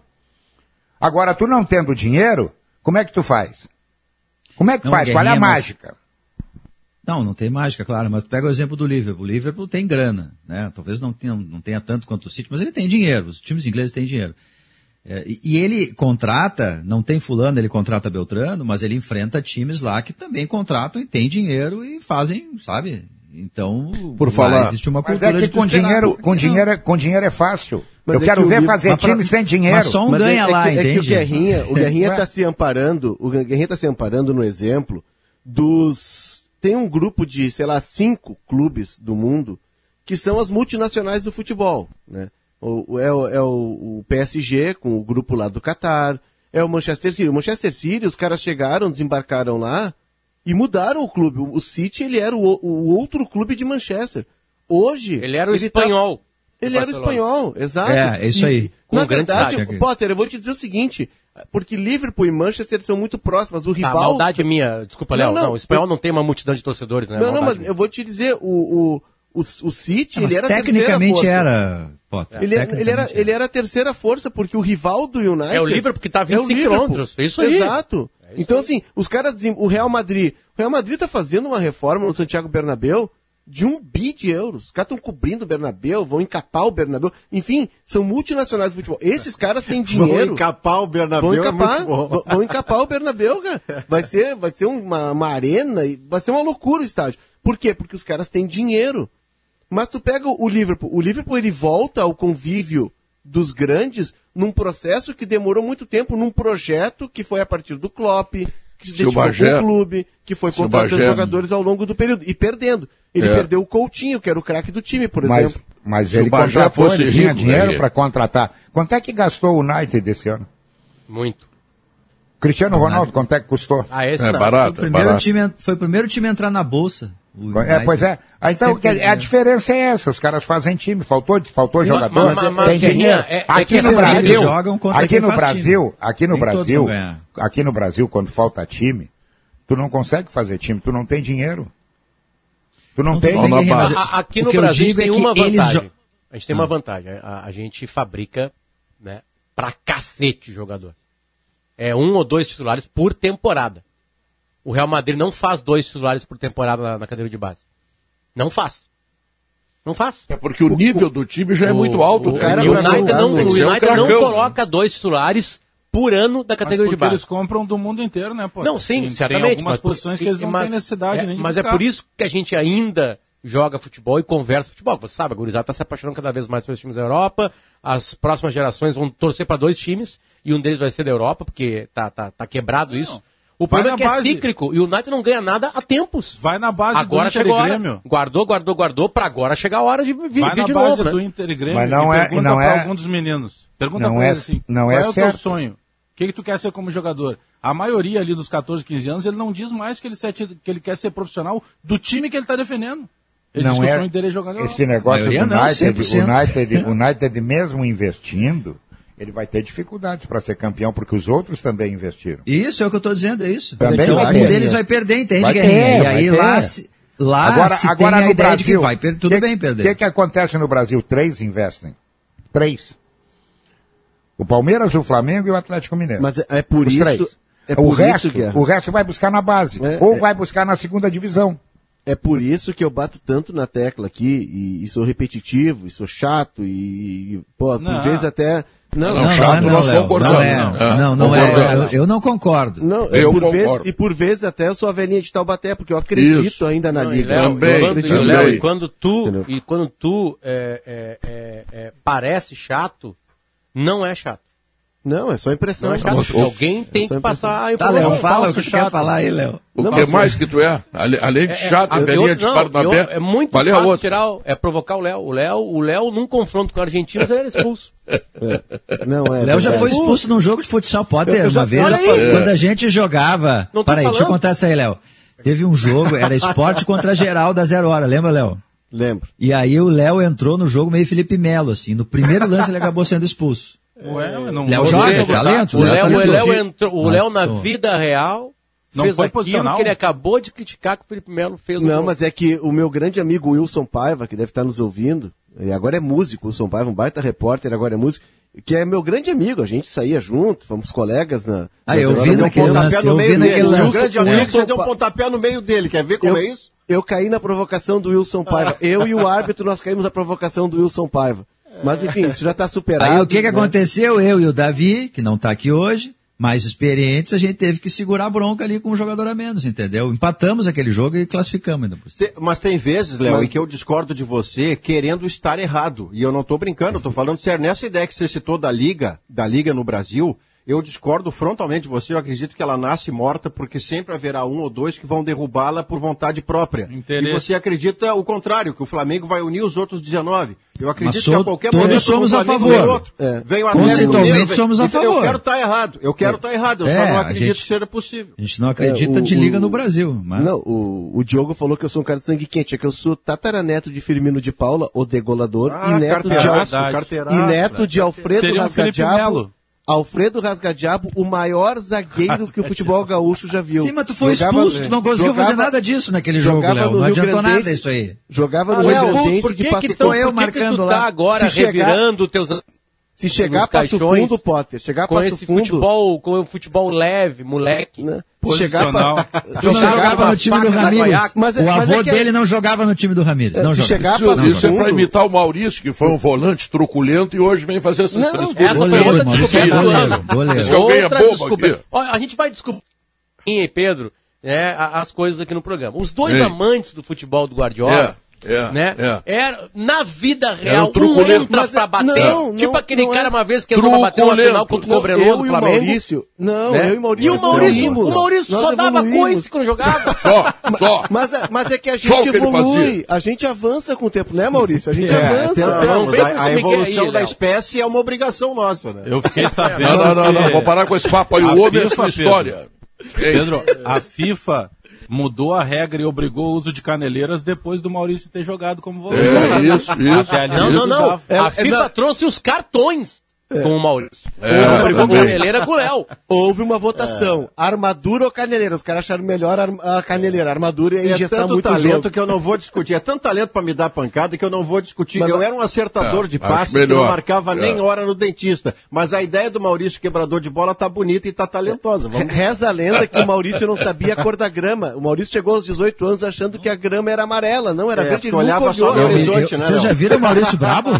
[SPEAKER 7] Agora, tu não tendo dinheiro, como é que tu faz? Como é que
[SPEAKER 3] Não,
[SPEAKER 7] faz? Qual é a mágica?
[SPEAKER 3] Não, não tem mágica, claro, mas pega o exemplo do Liverpool. O Liverpool tem grana, né? Talvez não tenha, não tenha tanto quanto o City, mas ele tem dinheiro. Os times ingleses têm dinheiro. É, e, ele contrata, não tem fulano, ele contrata Beltrano, mas ele enfrenta times lá que também contratam e têm dinheiro e fazem, sabe? Então,
[SPEAKER 2] Por falar-
[SPEAKER 3] existe uma
[SPEAKER 7] Mas
[SPEAKER 3] cultura
[SPEAKER 7] é que com
[SPEAKER 3] esperar.
[SPEAKER 7] dinheiro, com
[SPEAKER 3] Não,
[SPEAKER 7] dinheiro, é- com dinheiro é fácil.
[SPEAKER 6] Mas
[SPEAKER 7] Eu
[SPEAKER 6] é
[SPEAKER 7] quero
[SPEAKER 6] que
[SPEAKER 7] ver
[SPEAKER 6] livro-
[SPEAKER 7] fazer
[SPEAKER 3] mas pra-
[SPEAKER 7] time sem dinheiro.
[SPEAKER 3] mas só um
[SPEAKER 6] Mas é-
[SPEAKER 3] ganha
[SPEAKER 6] é,
[SPEAKER 3] lá,
[SPEAKER 6] que, é que o
[SPEAKER 3] entende?
[SPEAKER 6] Guerrinha, o Guerrinha tá se amparando, o Guerrinha tá se amparando no exemplo dos tem um grupo de, sei lá, cinco clubes do mundo que são as multinacionais do futebol, né? O, o- é, o, é o- o PSG com o grupo lá do Catar, é o Manchester City. O Manchester City, os caras chegaram, desembarcaram lá e mudaram o clube. O, o City, ele era o, o outro clube de Manchester. Hoje...
[SPEAKER 5] Ele era o
[SPEAKER 6] tá-
[SPEAKER 5] espanhol. do
[SPEAKER 6] ele era o
[SPEAKER 5] Barcelona.
[SPEAKER 6] espanhol, exato.
[SPEAKER 3] É, é isso
[SPEAKER 6] E,
[SPEAKER 3] aí.
[SPEAKER 5] Com
[SPEAKER 6] Na verdade. Potter, eu vou te dizer o seguinte, porque Liverpool e Manchester são muito próximas. O
[SPEAKER 5] Tá,
[SPEAKER 6] rival...
[SPEAKER 5] maldade minha. Desculpa, Léo.
[SPEAKER 6] Não,
[SPEAKER 5] Não,
[SPEAKER 6] não,
[SPEAKER 5] o espanhol não tem uma multidão de torcedores, né?
[SPEAKER 6] não, não, mas eu vou te dizer, o, o, o, o City,
[SPEAKER 3] É, mas
[SPEAKER 6] ele era a terceira
[SPEAKER 3] tecnicamente
[SPEAKER 6] força.
[SPEAKER 3] era, Potter.
[SPEAKER 6] Ele, é- ele, era,
[SPEAKER 3] tecnicamente
[SPEAKER 6] ele era a terceira força, porque o rival do United...
[SPEAKER 5] É o Liverpool que tá a
[SPEAKER 6] é o
[SPEAKER 5] 25
[SPEAKER 6] Liverpool.
[SPEAKER 5] quilômetros. É isso aí.
[SPEAKER 6] Exato. então, assim, os caras... dizem- O Real Madrid... O Real Madrid tá fazendo uma reforma no Santiago Bernabéu de um bi de euros. Os caras estão cobrindo o Bernabéu, vão encapar o Bernabéu. Enfim, são multinacionais do futebol. Esses caras têm
[SPEAKER 4] Vão
[SPEAKER 6] dinheiro...
[SPEAKER 4] encapar o Bernabéu,
[SPEAKER 6] Vão
[SPEAKER 4] é
[SPEAKER 6] encapar,
[SPEAKER 4] bom.
[SPEAKER 6] vão- vão encapar o Bernabéu, cara. Vai ser, vai ser uma, uma arena, e vai ser uma loucura o estádio. Por quê? Porque os caras têm dinheiro. Mas tu pega o Liverpool, o Liverpool ele volta ao convívio dos grandes num processo que demorou muito tempo, num projeto que foi a partir do Klopp, que se
[SPEAKER 2] Se
[SPEAKER 6] identificou
[SPEAKER 2] Bagé-
[SPEAKER 6] com o clube, que foi contratando
[SPEAKER 2] Bagé-
[SPEAKER 6] jogadores ao longo do período e perdendo. Ele
[SPEAKER 2] É.
[SPEAKER 6] perdeu o Coutinho, que era o craque do time, por
[SPEAKER 7] Mas,
[SPEAKER 6] exemplo.
[SPEAKER 7] mas
[SPEAKER 2] Se
[SPEAKER 7] ele contratou,
[SPEAKER 2] fosse
[SPEAKER 7] ele tinha
[SPEAKER 2] rico,
[SPEAKER 7] dinheiro
[SPEAKER 2] né?
[SPEAKER 7] para contratar. Quanto é que gastou o United esse ano?
[SPEAKER 5] Muito.
[SPEAKER 7] Cristiano Ronaldo, quanto é que custou?
[SPEAKER 5] Ah, esse
[SPEAKER 2] É
[SPEAKER 5] não.
[SPEAKER 2] barato,
[SPEAKER 3] Foi o
[SPEAKER 2] é
[SPEAKER 3] primeiro,
[SPEAKER 2] barato.
[SPEAKER 3] time, foi o primeiro time a entrar na bolsa.
[SPEAKER 7] É, pois é. Ah, Então,
[SPEAKER 3] teve,
[SPEAKER 7] a
[SPEAKER 3] né?
[SPEAKER 7] diferença é essa. Os caras fazem time. Faltou, faltou
[SPEAKER 5] Sim,
[SPEAKER 7] jogador.
[SPEAKER 5] mas- mas-
[SPEAKER 7] tem
[SPEAKER 5] mas,
[SPEAKER 7] dinheiro.
[SPEAKER 5] é- é
[SPEAKER 7] aqui no Brasil,
[SPEAKER 3] eles jogam contra
[SPEAKER 7] aqui no Brasil,
[SPEAKER 3] time.
[SPEAKER 7] aqui no Brasil, aqui no Brasil, quando falta time, tu não consegue fazer time. Tu não tem dinheiro. Tu não,
[SPEAKER 3] Não
[SPEAKER 7] tem.
[SPEAKER 3] tem
[SPEAKER 5] A- Aqui no Brasil a gente
[SPEAKER 3] digo é
[SPEAKER 5] tem
[SPEAKER 3] que
[SPEAKER 5] uma vantagem.
[SPEAKER 3] jo-
[SPEAKER 5] A gente tem uma vantagem. A, a gente fabrica, né, pra cacete jogador. É um ou dois titulares por temporada. O Real Madrid não faz dois titulares por temporada na, na cadeira de base. Não faz. Não faz.
[SPEAKER 2] É porque o nível do time já é muito alto.
[SPEAKER 5] O,
[SPEAKER 6] cara
[SPEAKER 5] o United não, o
[SPEAKER 2] um
[SPEAKER 5] United não coloca dois titulares por ano da
[SPEAKER 8] Mas
[SPEAKER 5] categoria de
[SPEAKER 8] porque
[SPEAKER 5] base.
[SPEAKER 8] eles compram do mundo inteiro, né, pô?
[SPEAKER 5] Não, sim,
[SPEAKER 8] tem,
[SPEAKER 5] certamente.
[SPEAKER 8] Tem algumas
[SPEAKER 5] mas
[SPEAKER 8] posições que eles não
[SPEAKER 5] mas-
[SPEAKER 8] têm necessidade
[SPEAKER 5] é,
[SPEAKER 8] nem de
[SPEAKER 5] Mas é
[SPEAKER 8] buscar.
[SPEAKER 5] por isso que a gente ainda joga futebol e conversa futebol. Você sabe, a gurizada tá se apaixonando cada vez mais pelos times da Europa. As próximas gerações vão torcer para dois times e um deles vai ser da Europa, porque tá, tá, tá quebrado isso. O
[SPEAKER 8] Vai
[SPEAKER 5] problema é
[SPEAKER 8] na
[SPEAKER 5] que
[SPEAKER 8] base.
[SPEAKER 5] é cíclico e o United não ganha nada há tempos.
[SPEAKER 8] Vai na base
[SPEAKER 5] Agora
[SPEAKER 8] do Inter
[SPEAKER 5] chegou a
[SPEAKER 8] e
[SPEAKER 5] hora.
[SPEAKER 8] Grêmio.
[SPEAKER 5] Guardou, guardou, guardou, pra agora chegar a hora de vir,
[SPEAKER 8] Vai
[SPEAKER 5] vir
[SPEAKER 8] na
[SPEAKER 5] de
[SPEAKER 8] base
[SPEAKER 5] novo, né?
[SPEAKER 8] do Inter e Grêmio
[SPEAKER 7] Mas não
[SPEAKER 8] e
[SPEAKER 7] é-
[SPEAKER 8] pergunta
[SPEAKER 7] não
[SPEAKER 8] pra
[SPEAKER 7] é-
[SPEAKER 8] algum dos meninos. Pergunta
[SPEAKER 7] não
[SPEAKER 8] pra
[SPEAKER 7] é-
[SPEAKER 8] eles assim,
[SPEAKER 7] não
[SPEAKER 8] qual
[SPEAKER 7] é
[SPEAKER 8] é, o teu
[SPEAKER 7] certo.
[SPEAKER 8] sonho? O que, que tu quer ser como jogador? A maioria ali dos 14, 15 anos, ele não diz mais que ele, se- que ele quer ser profissional do time que ele tá defendendo. Ele diz
[SPEAKER 7] não
[SPEAKER 8] que
[SPEAKER 7] é
[SPEAKER 8] o sonho dele é jogar na
[SPEAKER 7] esse negócio do United,
[SPEAKER 3] 100%.
[SPEAKER 7] United, United mesmo investindo, ele vai ter dificuldades para ser campeão porque os outros também investiram.
[SPEAKER 3] Isso é o que eu estou dizendo, é isso.
[SPEAKER 7] Também
[SPEAKER 3] então,
[SPEAKER 7] vai
[SPEAKER 3] um
[SPEAKER 7] ter.
[SPEAKER 3] deles vai perder, entende,
[SPEAKER 7] Vai
[SPEAKER 3] Guerrinha?
[SPEAKER 7] ter,
[SPEAKER 3] e aí lá, se, lá
[SPEAKER 7] agora,
[SPEAKER 3] se
[SPEAKER 7] agora
[SPEAKER 3] tem a
[SPEAKER 7] no
[SPEAKER 3] ideia
[SPEAKER 7] Brasil,
[SPEAKER 3] de que vai perder, tudo
[SPEAKER 7] que-
[SPEAKER 3] bem
[SPEAKER 7] O
[SPEAKER 3] perder.
[SPEAKER 7] que, que acontece no Brasil? Três investem. Três. O Palmeiras, o Flamengo e o Atlético Mineiro.
[SPEAKER 6] Mas é, é por
[SPEAKER 7] Os
[SPEAKER 6] isso...
[SPEAKER 7] três.
[SPEAKER 6] É
[SPEAKER 7] o, resto,
[SPEAKER 6] isso, Guerra.
[SPEAKER 7] o resto vai buscar na base.
[SPEAKER 6] É,
[SPEAKER 7] ou
[SPEAKER 6] é.
[SPEAKER 7] vai buscar na segunda divisão.
[SPEAKER 6] É por isso que eu bato tanto na tecla aqui e, e sou repetitivo, e sou chato e, pô, por
[SPEAKER 8] Não.
[SPEAKER 6] vezes até... Não,
[SPEAKER 2] Não,
[SPEAKER 3] Não,
[SPEAKER 2] chato,
[SPEAKER 3] não,
[SPEAKER 2] nós
[SPEAKER 3] Léo,
[SPEAKER 2] concordamos.
[SPEAKER 3] Não, é,
[SPEAKER 2] Não,
[SPEAKER 3] não, não
[SPEAKER 2] concordamos.
[SPEAKER 3] é. Eu, eu não concordo.
[SPEAKER 6] Não,
[SPEAKER 2] Eu
[SPEAKER 6] por
[SPEAKER 2] concordo.
[SPEAKER 6] vezes, e por vezes até eu sou a velhinha de Taubaté, porque eu acredito
[SPEAKER 2] Isso.
[SPEAKER 6] ainda na
[SPEAKER 5] Não, e
[SPEAKER 6] liga.
[SPEAKER 5] Léo,
[SPEAKER 2] Também,
[SPEAKER 5] e quando, e,
[SPEAKER 2] também.
[SPEAKER 5] Léo, e quando tu,
[SPEAKER 6] Entendeu?
[SPEAKER 5] e quando tu é, é, é, é, parece chato, não é chato.
[SPEAKER 6] Não, é só impressão.
[SPEAKER 5] Não é chato, alguém tem
[SPEAKER 6] só
[SPEAKER 5] que passar a
[SPEAKER 3] Tá,
[SPEAKER 5] informação.
[SPEAKER 3] Léo, fala o que tu quer
[SPEAKER 8] chato.
[SPEAKER 3] falar aí, Léo.
[SPEAKER 2] O
[SPEAKER 6] Não,
[SPEAKER 2] que mais que tu é? Ale- Além de chato,
[SPEAKER 5] É,
[SPEAKER 2] velhinha
[SPEAKER 5] eu-
[SPEAKER 2] de
[SPEAKER 5] não,
[SPEAKER 2] Parnabé.
[SPEAKER 5] eu- é muito
[SPEAKER 2] Qual é a
[SPEAKER 5] fácil
[SPEAKER 2] outra?
[SPEAKER 5] tirar, o- é provocar o Léo. O Léo, o Léo num confronto com o argentino, ele era expulso.
[SPEAKER 6] Não, é.
[SPEAKER 3] Léo já foi expulso num jogo de futsal Potter
[SPEAKER 6] Eu- eu já-
[SPEAKER 3] uma vez, quando a gente jogava.
[SPEAKER 5] Não tô
[SPEAKER 3] Para aí, deixa eu contar essa aí, Léo. Teve um jogo, era esporte contra geral da zero hora, lembra, Léo?
[SPEAKER 6] Lembro.
[SPEAKER 3] E aí o Léo entrou no jogo meio Felipe Melo, assim. No primeiro lance ele acabou sendo expulso.
[SPEAKER 8] Ué, não
[SPEAKER 3] Léo joga,
[SPEAKER 8] sei.
[SPEAKER 3] talento,
[SPEAKER 5] o
[SPEAKER 3] Léo
[SPEAKER 5] o Léo entrou, o Léo na vida real
[SPEAKER 8] Não
[SPEAKER 5] fez
[SPEAKER 8] foi
[SPEAKER 5] aquilo que ele acabou de criticar que o Felipe Melo fez
[SPEAKER 6] Não,
[SPEAKER 5] jogo.
[SPEAKER 6] mas é que o meu grande amigo Wilson Paiva, que deve estar nos ouvindo, e agora é músico, Wilson Paiva, um baita repórter, agora é músico, que é meu grande amigo, a gente saía junto, fomos colegas na...
[SPEAKER 3] Ah, eu vi
[SPEAKER 6] na-
[SPEAKER 3] naquele
[SPEAKER 6] pontapé
[SPEAKER 3] lance,
[SPEAKER 6] no
[SPEAKER 3] eu
[SPEAKER 6] meio
[SPEAKER 3] vi
[SPEAKER 6] dele.
[SPEAKER 3] naquele
[SPEAKER 6] O
[SPEAKER 3] lance.
[SPEAKER 4] O
[SPEAKER 6] Wilson-
[SPEAKER 4] grande amigo,
[SPEAKER 6] Wilson
[SPEAKER 4] você deu um pontapé no meio dele, quer ver como
[SPEAKER 6] eu,
[SPEAKER 4] é isso?
[SPEAKER 6] Eu caí na provocação do Wilson Paiva. Eu e o árbitro, nós caímos na provocação do Wilson Paiva. Mas enfim, isso já está superado.
[SPEAKER 3] Aí o que que
[SPEAKER 6] né?
[SPEAKER 3] aconteceu? Eu e o Davi, que não tá aqui hoje, mais experientes, a gente teve que segurar a bronca ali com um jogador a menos, entendeu? Empatamos aquele jogo e classificamos ainda por cima.
[SPEAKER 4] Mas tem vezes, Léo,
[SPEAKER 6] Mas-
[SPEAKER 4] em que eu discordo de você querendo estar errado. E eu não estou brincando, eu tô falando sério. Nessa ideia que você citou da Liga, da Liga no Brasil, eu discordo frontalmente de você. Eu acredito que ela nasce morta porque sempre haverá um ou dois que vão derrubá-la por vontade própria.
[SPEAKER 8] Interesse.
[SPEAKER 4] E você acredita o contrário, que o Flamengo vai unir os outros 19. Eu acredito
[SPEAKER 3] Mas
[SPEAKER 4] que a qualquer
[SPEAKER 3] todos
[SPEAKER 4] momento
[SPEAKER 3] somos
[SPEAKER 4] o
[SPEAKER 3] a favor.
[SPEAKER 4] vem outro.
[SPEAKER 6] É.
[SPEAKER 4] Vem o Atlético
[SPEAKER 3] Conceitualmente
[SPEAKER 4] Mineiro, vem-
[SPEAKER 3] somos a
[SPEAKER 4] Então,
[SPEAKER 3] favor.
[SPEAKER 4] Eu quero estar errado. Eu quero estar errado. Eu
[SPEAKER 3] É,
[SPEAKER 4] só não acredito
[SPEAKER 3] gente-
[SPEAKER 4] que seja possível.
[SPEAKER 3] A gente não acredita
[SPEAKER 6] É, o-
[SPEAKER 3] de liga
[SPEAKER 6] o-
[SPEAKER 3] no Brasil, mas...
[SPEAKER 6] Não, o, o Diogo falou que eu sou um cara de sangue quente. É que eu sou tataraneto de Firmino de Paula, o degolador,
[SPEAKER 4] Ah,
[SPEAKER 6] e neto de,
[SPEAKER 4] carteiraço.
[SPEAKER 6] e neto de Alfredo
[SPEAKER 8] Seria um Felipe. Melo.
[SPEAKER 6] Alfredo Rasgadiabo, o maior zagueiro que o futebol gaúcho já viu.
[SPEAKER 3] Sim, mas tu foi
[SPEAKER 6] Jogava-
[SPEAKER 3] expulso, tu não conseguiu
[SPEAKER 6] jogava-
[SPEAKER 3] fazer nada disso naquele jogo, Léo. Não
[SPEAKER 6] Rio
[SPEAKER 3] adiantou
[SPEAKER 6] Grandense.
[SPEAKER 3] nada isso aí.
[SPEAKER 6] Jogava
[SPEAKER 5] Ah,
[SPEAKER 6] no
[SPEAKER 5] Léo,
[SPEAKER 6] Rio
[SPEAKER 5] por
[SPEAKER 6] Grandense
[SPEAKER 5] que
[SPEAKER 6] de
[SPEAKER 5] que tu,
[SPEAKER 3] Tô
[SPEAKER 5] por
[SPEAKER 3] eu
[SPEAKER 5] que que
[SPEAKER 3] marcando
[SPEAKER 5] tu
[SPEAKER 3] lá.
[SPEAKER 5] tá agora
[SPEAKER 6] Se chegar-
[SPEAKER 5] revirando teus
[SPEAKER 6] Se chegar Passo
[SPEAKER 5] caixões,
[SPEAKER 6] Fundo, Potter, chegar
[SPEAKER 5] com
[SPEAKER 6] Passo
[SPEAKER 5] esse
[SPEAKER 6] Fundo,
[SPEAKER 5] futebol, com o futebol leve, moleque.
[SPEAKER 6] né? Se chegar
[SPEAKER 3] Tu não
[SPEAKER 6] chegar
[SPEAKER 3] jogava no time do Ramires.
[SPEAKER 6] Mas é-
[SPEAKER 3] o
[SPEAKER 6] mas
[SPEAKER 3] avô
[SPEAKER 6] é que-
[SPEAKER 3] dele não jogava no time do Ramires. Não
[SPEAKER 6] se
[SPEAKER 3] jogava.
[SPEAKER 6] chegar
[SPEAKER 2] Isso,
[SPEAKER 6] Passo
[SPEAKER 2] isso é pra
[SPEAKER 6] Fundo-
[SPEAKER 2] imitar o Maurício, que foi um volante truculento e hoje vem fazer essas
[SPEAKER 6] Não,
[SPEAKER 2] frescuras.
[SPEAKER 5] Essa foi outra descoberta
[SPEAKER 2] é
[SPEAKER 5] Outra
[SPEAKER 2] bobo
[SPEAKER 5] descoberta. a gente vai descobrir, hein, Pedro, né, a- as coisas aqui no programa. Os dois
[SPEAKER 2] Ei.
[SPEAKER 5] amantes do futebol do Guardiola,
[SPEAKER 2] É, é,
[SPEAKER 5] né,
[SPEAKER 2] é.
[SPEAKER 5] era, na vida real, um
[SPEAKER 2] truculento.
[SPEAKER 5] entra
[SPEAKER 6] Mas
[SPEAKER 5] pra
[SPEAKER 6] é-
[SPEAKER 5] bater.
[SPEAKER 6] não,
[SPEAKER 5] tipo
[SPEAKER 6] não,
[SPEAKER 5] aquele
[SPEAKER 6] não
[SPEAKER 5] cara
[SPEAKER 6] é.
[SPEAKER 5] uma vez que entrou pra bater uma final contra o Cobreloa
[SPEAKER 6] eu
[SPEAKER 5] do Flamengo.
[SPEAKER 6] Maurício. Não,
[SPEAKER 5] né?
[SPEAKER 6] eu e o Maurício.
[SPEAKER 5] E o Maurício, o Maurício
[SPEAKER 6] Nós
[SPEAKER 5] só dava coice quando jogava.
[SPEAKER 2] Só, só.
[SPEAKER 6] Mas, é- mas é que a gente
[SPEAKER 2] que
[SPEAKER 6] evolui, a gente avança com o tempo, né, Maurício? A gente
[SPEAKER 4] É,
[SPEAKER 6] avança.
[SPEAKER 4] tentamos.
[SPEAKER 5] não vem com
[SPEAKER 4] a, a evolução
[SPEAKER 5] aí,
[SPEAKER 4] da espécie é uma obrigação nossa, né?
[SPEAKER 8] Eu fiquei sabendo.
[SPEAKER 2] Não, não, não, vou parar com esse papo aí. O homem é sua história.
[SPEAKER 8] Pedro, a FIFA mudou a regra e obrigou o uso de caneleiras depois do Maurício ter jogado como volante.
[SPEAKER 2] É, isso, isso.
[SPEAKER 8] Até ali
[SPEAKER 5] Não, não, não. A
[SPEAKER 6] É,
[SPEAKER 5] FIFA
[SPEAKER 6] não.
[SPEAKER 5] trouxe os cartões com o Maurício.
[SPEAKER 2] É, também.
[SPEAKER 5] caneleira com o Léo.
[SPEAKER 6] Houve uma votação. Armadura ou caneleira? Os caras acharam melhor a caneleira. A armadura ia
[SPEAKER 4] É
[SPEAKER 6] injetar
[SPEAKER 4] tanto
[SPEAKER 6] muito
[SPEAKER 4] talento
[SPEAKER 6] jogo.
[SPEAKER 4] que eu não vou discutir. É tanto talento pra me dar pancada que eu não vou discutir.
[SPEAKER 6] Mas-
[SPEAKER 4] eu era um acertador
[SPEAKER 2] É,
[SPEAKER 4] de passes que não marcava
[SPEAKER 2] É.
[SPEAKER 4] nem hora no dentista. Mas a ideia do Maurício quebrador de bola tá bonita e tá talentosa. Vamos...
[SPEAKER 6] Reza a lenda que o Maurício não sabia a cor da grama. O Maurício chegou aos 18 anos achando que a grama era amarela. Não, era
[SPEAKER 4] É,
[SPEAKER 6] verde. Ele
[SPEAKER 4] olhava só no
[SPEAKER 3] Eu- eu-
[SPEAKER 4] horizonte, né,
[SPEAKER 3] Vocês já viram o Maurício Brabo?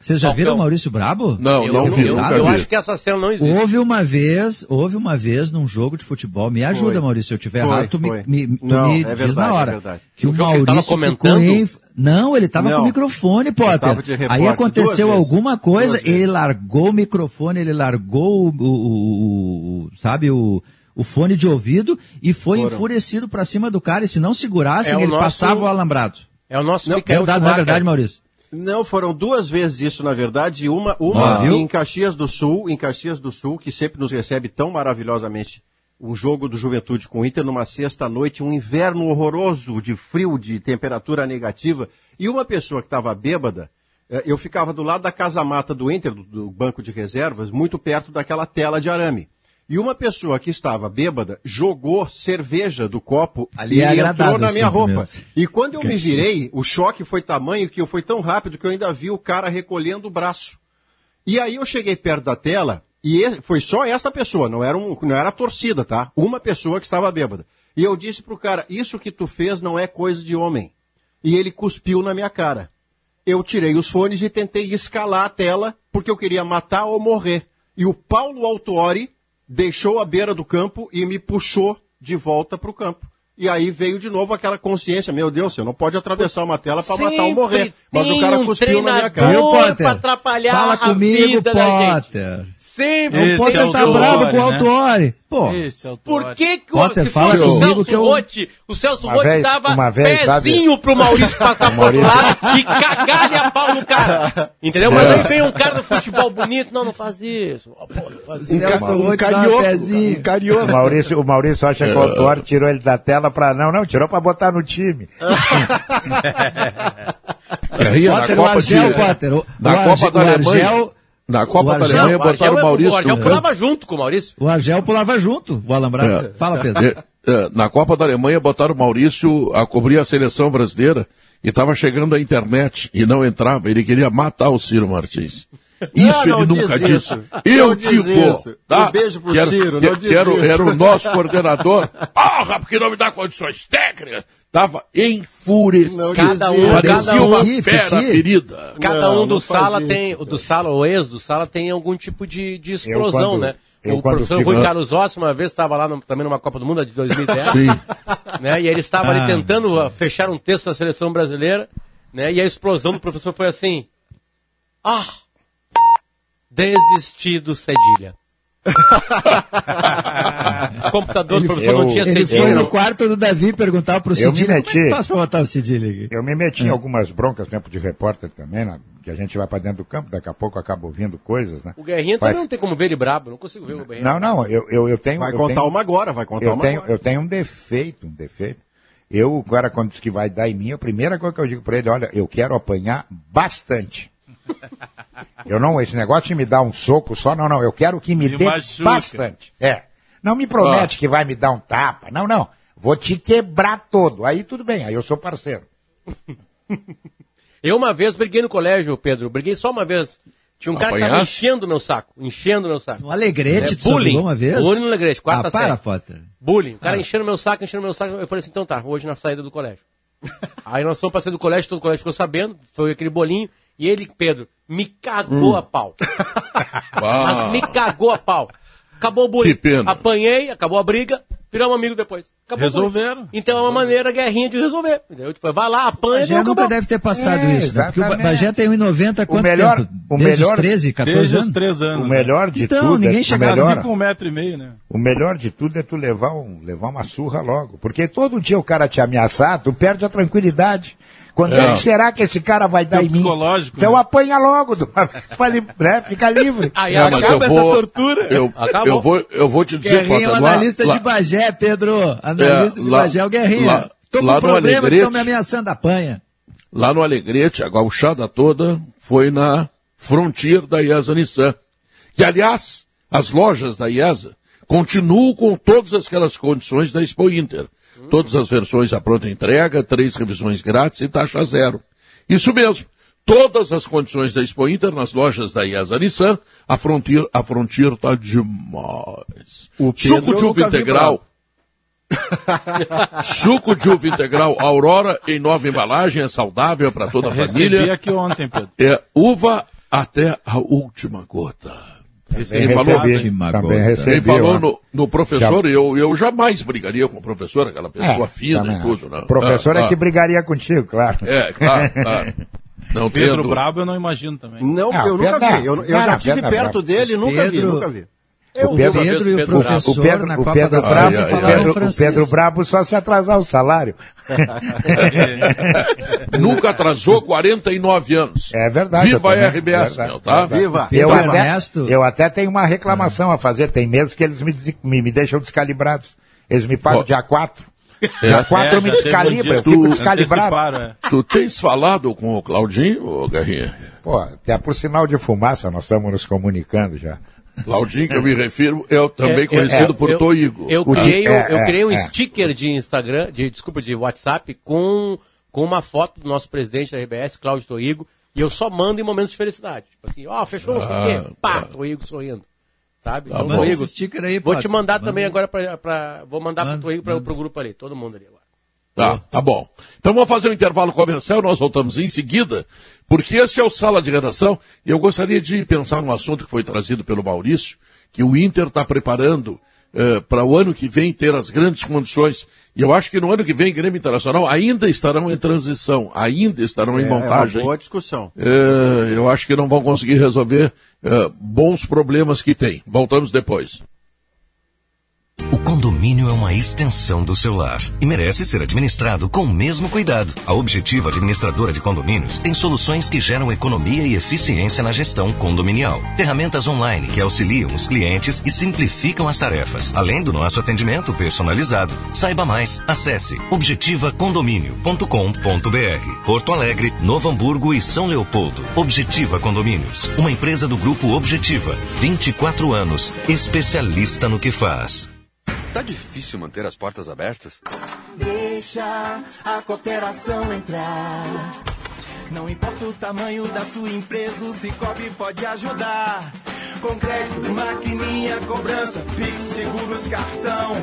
[SPEAKER 3] Vocês já viram o. Maurício Brabo?
[SPEAKER 2] Não,
[SPEAKER 5] Eu,
[SPEAKER 2] não vi,
[SPEAKER 5] eu, eu
[SPEAKER 2] vi.
[SPEAKER 5] acho que essa cena não existe.
[SPEAKER 3] Houve uma vez, houve uma vez num jogo de futebol, me ajuda,
[SPEAKER 4] Foi.
[SPEAKER 3] Maurício, se eu tiver
[SPEAKER 4] Foi,
[SPEAKER 3] errado, tu me,
[SPEAKER 4] foi.
[SPEAKER 3] me- tu
[SPEAKER 4] Não,
[SPEAKER 3] me
[SPEAKER 4] é
[SPEAKER 3] diz
[SPEAKER 4] verdade,
[SPEAKER 3] na
[SPEAKER 4] é
[SPEAKER 3] hora.
[SPEAKER 4] verdade.
[SPEAKER 3] que o
[SPEAKER 5] O que ele
[SPEAKER 3] Maurício ficou
[SPEAKER 5] comentando?
[SPEAKER 3] em... Não, ele tava
[SPEAKER 4] Não.
[SPEAKER 3] com o microfone, Potter. Aí aconteceu
[SPEAKER 4] duas vezes.
[SPEAKER 3] alguma coisa,
[SPEAKER 4] Duas vezes.
[SPEAKER 3] ele largou o microfone, ele largou o, o- o- o- sabe, o, o fone de ouvido e foi
[SPEAKER 4] Foram.
[SPEAKER 3] enfurecido pra cima do cara, e se não segurassem,
[SPEAKER 5] É o
[SPEAKER 3] ele
[SPEAKER 5] nosso-
[SPEAKER 3] passava o alambrado.
[SPEAKER 5] É o nosso
[SPEAKER 3] Não,
[SPEAKER 5] Michael
[SPEAKER 3] verdade, não é
[SPEAKER 5] Schumacher.
[SPEAKER 3] verdade, Maurício?
[SPEAKER 4] Não, foram duas vezes isso, na verdade. Uma, uma
[SPEAKER 3] viu?
[SPEAKER 4] em Caxias do Sul, em Caxias do Sul, que sempre nos recebe tão maravilhosamente um jogo do Juventude com o Inter numa sexta-noite, um inverno horroroso de frio, de temperatura negativa. E uma pessoa que estava bêbada, eh, eu ficava do lado da casa-mata do Inter, do, do banco de reservas, muito perto daquela tela de arame. E uma pessoa que estava bêbada jogou cerveja do copo
[SPEAKER 3] Ali
[SPEAKER 4] e
[SPEAKER 3] é
[SPEAKER 4] entrou na minha roupa.
[SPEAKER 3] mesmo.
[SPEAKER 4] E quando eu me virei, o choque foi tamanho que eu foi tão rápido que eu ainda vi o cara recolhendo o braço. E aí eu cheguei perto da tela e foi só esta pessoa, não era, um, não era a torcida, tá? Uma pessoa que estava bêbada. E eu disse pro cara, isso que tu fez não é coisa de homem. E ele cuspiu na minha cara. Eu tirei os fones e tentei escalar a tela porque eu queria matar ou morrer. E o Paulo Autuori deixou a beira do campo e me puxou de volta pro campo. E aí veio de novo aquela consciência, meu Deus, você não pode atravessar uma tela para matar ou morrer. Mas o
[SPEAKER 5] tem
[SPEAKER 4] cara
[SPEAKER 5] um
[SPEAKER 4] cuspiu na minha cara.
[SPEAKER 3] Viu,
[SPEAKER 5] pra atrapalhar
[SPEAKER 3] Fala
[SPEAKER 5] a
[SPEAKER 3] comigo,
[SPEAKER 5] vida da gente.
[SPEAKER 3] Potter.
[SPEAKER 5] Sempre.
[SPEAKER 8] Esse
[SPEAKER 3] O Potter
[SPEAKER 8] é o
[SPEAKER 3] tá bravo com o
[SPEAKER 8] né?
[SPEAKER 3] Pô,
[SPEAKER 8] Esse é o
[SPEAKER 5] Por
[SPEAKER 8] Totti.
[SPEAKER 5] que, que o,
[SPEAKER 3] Potter,
[SPEAKER 5] se fosse o Celso
[SPEAKER 3] que eu-
[SPEAKER 5] Rotti, o Celso
[SPEAKER 7] Uma
[SPEAKER 5] Rotti
[SPEAKER 7] vez-
[SPEAKER 5] dava
[SPEAKER 7] uma vez, sabe?
[SPEAKER 5] pezinho pro Maurício passar por lá e cagar-lhe a pau no cara. Entendeu? Mas aí vem um cara do futebol bonito, não, não faz isso. Pô, não faz isso.
[SPEAKER 6] Um,
[SPEAKER 3] Celso
[SPEAKER 6] um
[SPEAKER 3] Rotti um
[SPEAKER 6] carioca.
[SPEAKER 3] pezinho.
[SPEAKER 6] Um carioca.
[SPEAKER 7] O Maurício, o Maurício acha que o Autuori tirou ele da tela pra. Não, não, tirou pra botar no time.
[SPEAKER 2] Na
[SPEAKER 3] Potter, o
[SPEAKER 2] Copa
[SPEAKER 3] Argel,
[SPEAKER 2] de-
[SPEAKER 3] Potter. O,
[SPEAKER 2] na
[SPEAKER 3] o
[SPEAKER 2] Copa
[SPEAKER 3] Argel,
[SPEAKER 2] da
[SPEAKER 3] o
[SPEAKER 2] Alemanha.
[SPEAKER 3] Argel,
[SPEAKER 2] Na Copa da Alemanha botaram o Maurício
[SPEAKER 5] o Argel pulava
[SPEAKER 2] campo.
[SPEAKER 5] junto com o Maurício.
[SPEAKER 3] o Argel pulava junto, o Alambrado.
[SPEAKER 2] É.
[SPEAKER 3] Fala, Pedro.
[SPEAKER 2] E- eh, na Copa da Alemanha botaram o Maurício a cobrir a seleção brasileira e estava chegando a internet e não entrava. Ele queria matar o Ciro Martins. Isso
[SPEAKER 4] Não,
[SPEAKER 2] ele
[SPEAKER 4] não
[SPEAKER 2] nunca
[SPEAKER 4] diz
[SPEAKER 2] disse.
[SPEAKER 4] isso.
[SPEAKER 2] Eu
[SPEAKER 4] Não diz
[SPEAKER 2] digo.
[SPEAKER 4] isso.
[SPEAKER 2] Tá?
[SPEAKER 4] Um beijo pro
[SPEAKER 2] Que era-
[SPEAKER 4] Ciro, não diz
[SPEAKER 2] que era,
[SPEAKER 4] isso.
[SPEAKER 2] era o nosso coordenador. Porra, porque não me dá condições técnicas. Tava enfurecido.
[SPEAKER 5] Cada um,
[SPEAKER 2] Parecia
[SPEAKER 5] cada um,
[SPEAKER 2] uma
[SPEAKER 3] Petit,
[SPEAKER 2] fera ferida.
[SPEAKER 5] cada
[SPEAKER 4] Não,
[SPEAKER 5] um do
[SPEAKER 4] não
[SPEAKER 5] sala
[SPEAKER 4] isso,
[SPEAKER 5] tem, o do sala, o ex do sala tem algum tipo de, de explosão,
[SPEAKER 7] quando-
[SPEAKER 5] né?
[SPEAKER 7] eu
[SPEAKER 5] o professor
[SPEAKER 7] fico-
[SPEAKER 5] Rui Carlos Rossi uma vez estava lá no- também numa Copa do Mundo de 2010,
[SPEAKER 2] Sim.
[SPEAKER 5] né? E ele estava
[SPEAKER 3] Ah.
[SPEAKER 5] ali tentando uh, fechar um texto da seleção brasileira, né? E a explosão do professor foi assim: Ah! Desistido cedilha. O computador do professor não
[SPEAKER 7] eu-
[SPEAKER 5] tinha
[SPEAKER 3] Ele foi
[SPEAKER 5] não.
[SPEAKER 3] no quarto do Davi perguntar pro
[SPEAKER 7] Eu me
[SPEAKER 3] Cidilha, como é que faz pra botar o?
[SPEAKER 7] Eu me meti em algumas broncas, tempo de repórter também, né? que a gente vai para dentro do campo, daqui a pouco acaba ouvindo coisas, né?
[SPEAKER 5] O Guerrinha
[SPEAKER 7] Faz-
[SPEAKER 5] também não tem como ver ele brabo, não consigo ver o Guerrinha.
[SPEAKER 7] Não, não, eu, eu, eu tenho...
[SPEAKER 4] Vai
[SPEAKER 7] eu
[SPEAKER 4] contar
[SPEAKER 7] tenho-
[SPEAKER 4] uma agora, vai contar
[SPEAKER 7] eu
[SPEAKER 4] uma
[SPEAKER 7] tenho,
[SPEAKER 4] agora.
[SPEAKER 7] eu tenho um defeito, um defeito. Eu, o cara, quando diz que vai dar em mim, a primeira coisa que eu digo para ele, olha, eu quero apanhar bastante. Eu não, esse negócio de me dar um soco só, não, não, eu quero que me
[SPEAKER 8] Me
[SPEAKER 7] dê
[SPEAKER 8] machuca.
[SPEAKER 7] bastante. É. Não me promete que vai me dar um tapa. Não, não. Vou te quebrar todo. Aí tudo bem, aí eu sou parceiro.
[SPEAKER 5] Eu uma vez briguei no colégio, Pedro, briguei só uma vez. Tinha um cara que tava enchendo o meu saco, enchendo o meu saco.
[SPEAKER 3] Um alegrete,
[SPEAKER 5] É, bullying.
[SPEAKER 3] bullying. uma vez?
[SPEAKER 5] Bullying no Alegrete, quarta
[SPEAKER 3] ah, para. Potter.
[SPEAKER 5] Bullying. O cara enchendo meu saco, enchendo meu saco. Eu falei assim, então tá, hoje na saída do colégio. Aí nós fomos pra sair do colégio, todo o colégio ficou sabendo, foi aquele bolinho, e ele, Pedro, me cagou a pau. Mas me cagou a pau. Acabou o bullying.
[SPEAKER 2] Que pena.
[SPEAKER 5] Apanhei, acabou a briga, viramos amigo depois. Acabou o.
[SPEAKER 8] Resolveram.
[SPEAKER 5] Então é uma maneira guerrinha de resolver. Entendeu? Tipo, vai lá,
[SPEAKER 3] O
[SPEAKER 5] apanha,
[SPEAKER 3] Bagé
[SPEAKER 5] não
[SPEAKER 3] nunca
[SPEAKER 5] acabou.
[SPEAKER 3] deve ter passado
[SPEAKER 7] É,
[SPEAKER 3] isso, né? Porque o. Bagé tem 1,90 há quanto
[SPEAKER 7] melhor-
[SPEAKER 3] tempo?
[SPEAKER 7] o
[SPEAKER 3] Desde
[SPEAKER 7] melhor-
[SPEAKER 3] os 13, 14
[SPEAKER 8] Desde os
[SPEAKER 3] anos?
[SPEAKER 8] três anos.
[SPEAKER 7] O melhor de
[SPEAKER 3] Então,
[SPEAKER 7] tudo
[SPEAKER 3] ninguém
[SPEAKER 7] é, o
[SPEAKER 3] chegava
[SPEAKER 7] melhor,
[SPEAKER 8] Assim com um metro e meio, né?
[SPEAKER 7] O melhor de tudo é tu levar, um, levar uma surra logo. Porque todo dia o cara te ameaçar, tu perde a tranquilidade. Quando é,
[SPEAKER 2] É.
[SPEAKER 7] que será que esse cara vai dar
[SPEAKER 8] É
[SPEAKER 7] em mim?
[SPEAKER 8] psicológico,
[SPEAKER 7] Então
[SPEAKER 8] né?
[SPEAKER 7] apanha logo, li- né? fica livre.
[SPEAKER 5] Aí
[SPEAKER 2] É, mas
[SPEAKER 5] acaba
[SPEAKER 2] eu
[SPEAKER 5] essa
[SPEAKER 2] vou,
[SPEAKER 5] tortura.
[SPEAKER 2] Eu, eu, vou, eu vou te dizer,
[SPEAKER 3] Guerrinha é o
[SPEAKER 2] Potter, lá-
[SPEAKER 3] analista
[SPEAKER 2] lá-
[SPEAKER 3] de Bagé, Pedro. Analista
[SPEAKER 2] É,
[SPEAKER 3] de
[SPEAKER 2] lá-
[SPEAKER 3] Bagé é o Guerrinha.
[SPEAKER 2] lá-
[SPEAKER 3] Tô com
[SPEAKER 2] lá
[SPEAKER 3] um
[SPEAKER 2] no
[SPEAKER 3] problema estão me ameaçando, apanha.
[SPEAKER 2] Lá no Alegrete, a gauchada toda foi na Frontier da IESA Nissan. Que, aliás, as lojas da IESA continuam com todas aquelas condições da Expo Inter. Todas as versões à pronta entrega, três revisões grátis e taxa zero. Isso mesmo. Todas as condições da Expo Inter nas lojas da IESA Nissan, a Frontier, a Frontier tá demais.
[SPEAKER 4] O
[SPEAKER 2] Suco de uva integral. Suco de uva integral Aurora em nova embalagem, é saudável para toda a
[SPEAKER 8] Recebi
[SPEAKER 2] família.
[SPEAKER 8] aqui ontem, Pedro.
[SPEAKER 2] É uva até a última gota.
[SPEAKER 7] Também
[SPEAKER 2] Quem falou,
[SPEAKER 7] também recebi.
[SPEAKER 2] quem falou no, no professor, eu, eu jamais brigaria com o professor, aquela pessoa
[SPEAKER 7] É,
[SPEAKER 2] fina
[SPEAKER 7] também
[SPEAKER 2] e tudo. Né?
[SPEAKER 7] O professor
[SPEAKER 2] Ah,
[SPEAKER 7] é que
[SPEAKER 2] ah,
[SPEAKER 7] brigaria contigo, claro.
[SPEAKER 2] É, claro, claro. Não
[SPEAKER 8] Pedro
[SPEAKER 2] dúvida.
[SPEAKER 8] Brabo eu não imagino também.
[SPEAKER 4] Não,
[SPEAKER 7] Ah,
[SPEAKER 4] eu nunca
[SPEAKER 7] Pedro-
[SPEAKER 4] vi. Eu, eu
[SPEAKER 7] cara,
[SPEAKER 4] já estive
[SPEAKER 7] é
[SPEAKER 4] perto
[SPEAKER 7] brabo.
[SPEAKER 4] dele, nunca vi,
[SPEAKER 3] Pedro-
[SPEAKER 4] nunca vi.
[SPEAKER 5] Eu
[SPEAKER 7] O Pedro-
[SPEAKER 3] Pedro e o
[SPEAKER 5] Pedro
[SPEAKER 3] professor
[SPEAKER 7] O Pedro,
[SPEAKER 3] na
[SPEAKER 7] o
[SPEAKER 3] Copa
[SPEAKER 7] Pedro
[SPEAKER 3] da
[SPEAKER 7] Brabo,
[SPEAKER 2] ai,
[SPEAKER 7] o
[SPEAKER 2] ai,
[SPEAKER 3] falaram
[SPEAKER 7] Pedro, o. Pedro Brabo só se atrasar o salário.
[SPEAKER 2] Nunca atrasou 49 anos.
[SPEAKER 7] É verdade. eu
[SPEAKER 2] Viva a RBS,
[SPEAKER 7] Verdade,
[SPEAKER 2] meu, tá?
[SPEAKER 4] Viva.
[SPEAKER 7] Eu
[SPEAKER 3] Pedro
[SPEAKER 7] até,
[SPEAKER 3] Ernesto.
[SPEAKER 7] eu até tenho uma reclamação a fazer. Tem meses que eles me, me, me deixam descalibrados. Eles me pagam
[SPEAKER 2] Ó.
[SPEAKER 7] dia 4. Dia 4 eu me
[SPEAKER 8] É, já teve um
[SPEAKER 7] descalibro, eu fico descalibrado.
[SPEAKER 8] é.
[SPEAKER 2] Tu tens falado com o Claudinho, ô Guerrinha?
[SPEAKER 7] Pô, até por sinal de fumaça nós estamos nos comunicando já.
[SPEAKER 2] Claudinho, que eu me refiro, é o também
[SPEAKER 5] É,
[SPEAKER 2] conhecido
[SPEAKER 5] é,
[SPEAKER 2] por
[SPEAKER 5] eu-
[SPEAKER 2] Toigo.
[SPEAKER 5] Eu
[SPEAKER 7] O
[SPEAKER 5] criei, um-
[SPEAKER 7] é,
[SPEAKER 5] eu
[SPEAKER 7] é,
[SPEAKER 5] criei um
[SPEAKER 7] é.
[SPEAKER 5] sticker de Instagram, de, desculpa, de WhatsApp, com, com uma foto do nosso presidente da RBS, Cláudio Toigo, e eu só mando em momentos de felicidade. Tipo assim, ó, fechou, não sei o. Pá, Toigo sorrindo. Sabe?
[SPEAKER 2] Tá
[SPEAKER 5] Então, Toigo,
[SPEAKER 3] esse sticker aí,
[SPEAKER 5] vou
[SPEAKER 3] Potter.
[SPEAKER 5] te mandar
[SPEAKER 3] Manda.
[SPEAKER 5] também agora pra, pra- Vou mandar
[SPEAKER 3] Manda,
[SPEAKER 5] pro Toigo pra, pro grupo ali, todo mundo ali agora.
[SPEAKER 2] Tá, tá bom. Então vamos fazer um intervalo comercial, nós voltamos em seguida, porque este é o Sala de Redação, e eu gostaria de pensar num assunto que foi trazido pelo Maurício, que o Inter está preparando para o ano que vem ter as grandes condições. E eu acho que no ano que vem, Grêmio Internacional ainda estarão em transição, ainda estarão em
[SPEAKER 4] É, é uma
[SPEAKER 2] montagem.
[SPEAKER 4] boa discussão.
[SPEAKER 2] É, eu acho que não vão conseguir resolver é, bons problemas que tem. Voltamos depois.
[SPEAKER 9] Condomínio é uma extensão do seu lar e merece ser administrado com o mesmo cuidado. A Objetiva Administradora de Condomínios tem soluções que geram economia e eficiência na gestão condominial. Ferramentas online que auxiliam os clientes e simplificam as tarefas, além do nosso atendimento personalizado. Saiba mais, acesse objetivacondomínio.com.br. Porto Alegre, Novo Hamburgo e São Leopoldo. Objetiva Condomínios, uma empresa do grupo Objetiva. 24 anos, especialista no que faz.
[SPEAKER 10] Tá difícil manter as portas abertas?
[SPEAKER 11] Deixa a cooperação entrar. Não importa o tamanho da sua empresa, o Cicobi pode ajudar. Com crédito, maquininha, cobrança, Pix, seguros, cartão.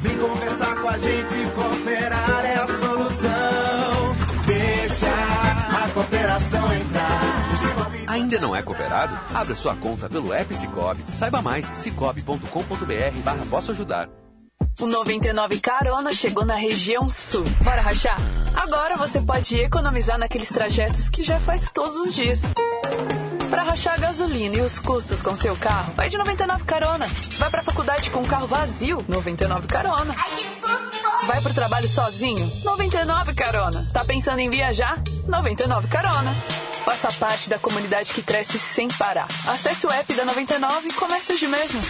[SPEAKER 11] Vem conversar com a gente, cooperar é a solução. Deixa a cooperação entrar.
[SPEAKER 10] Ainda não é cooperado? Abra sua conta pelo app Cicobi. Saiba mais, cicobi.com.br barra posso ajudar.
[SPEAKER 12] O 99 Carona chegou na região sul. Bora rachar? Agora você pode economizar naqueles trajetos que já faz todos os dias. Para rachar a gasolina e os custos com seu carro, vai de 99 Carona. Vai pra faculdade com o carro vazio, 99 Carona. Vai pro trabalho sozinho, 99 Carona. Tá pensando em viajar? 99 Carona. Faça parte da comunidade que cresce sem parar. Acesse o app da 99 e comece hoje mesmo.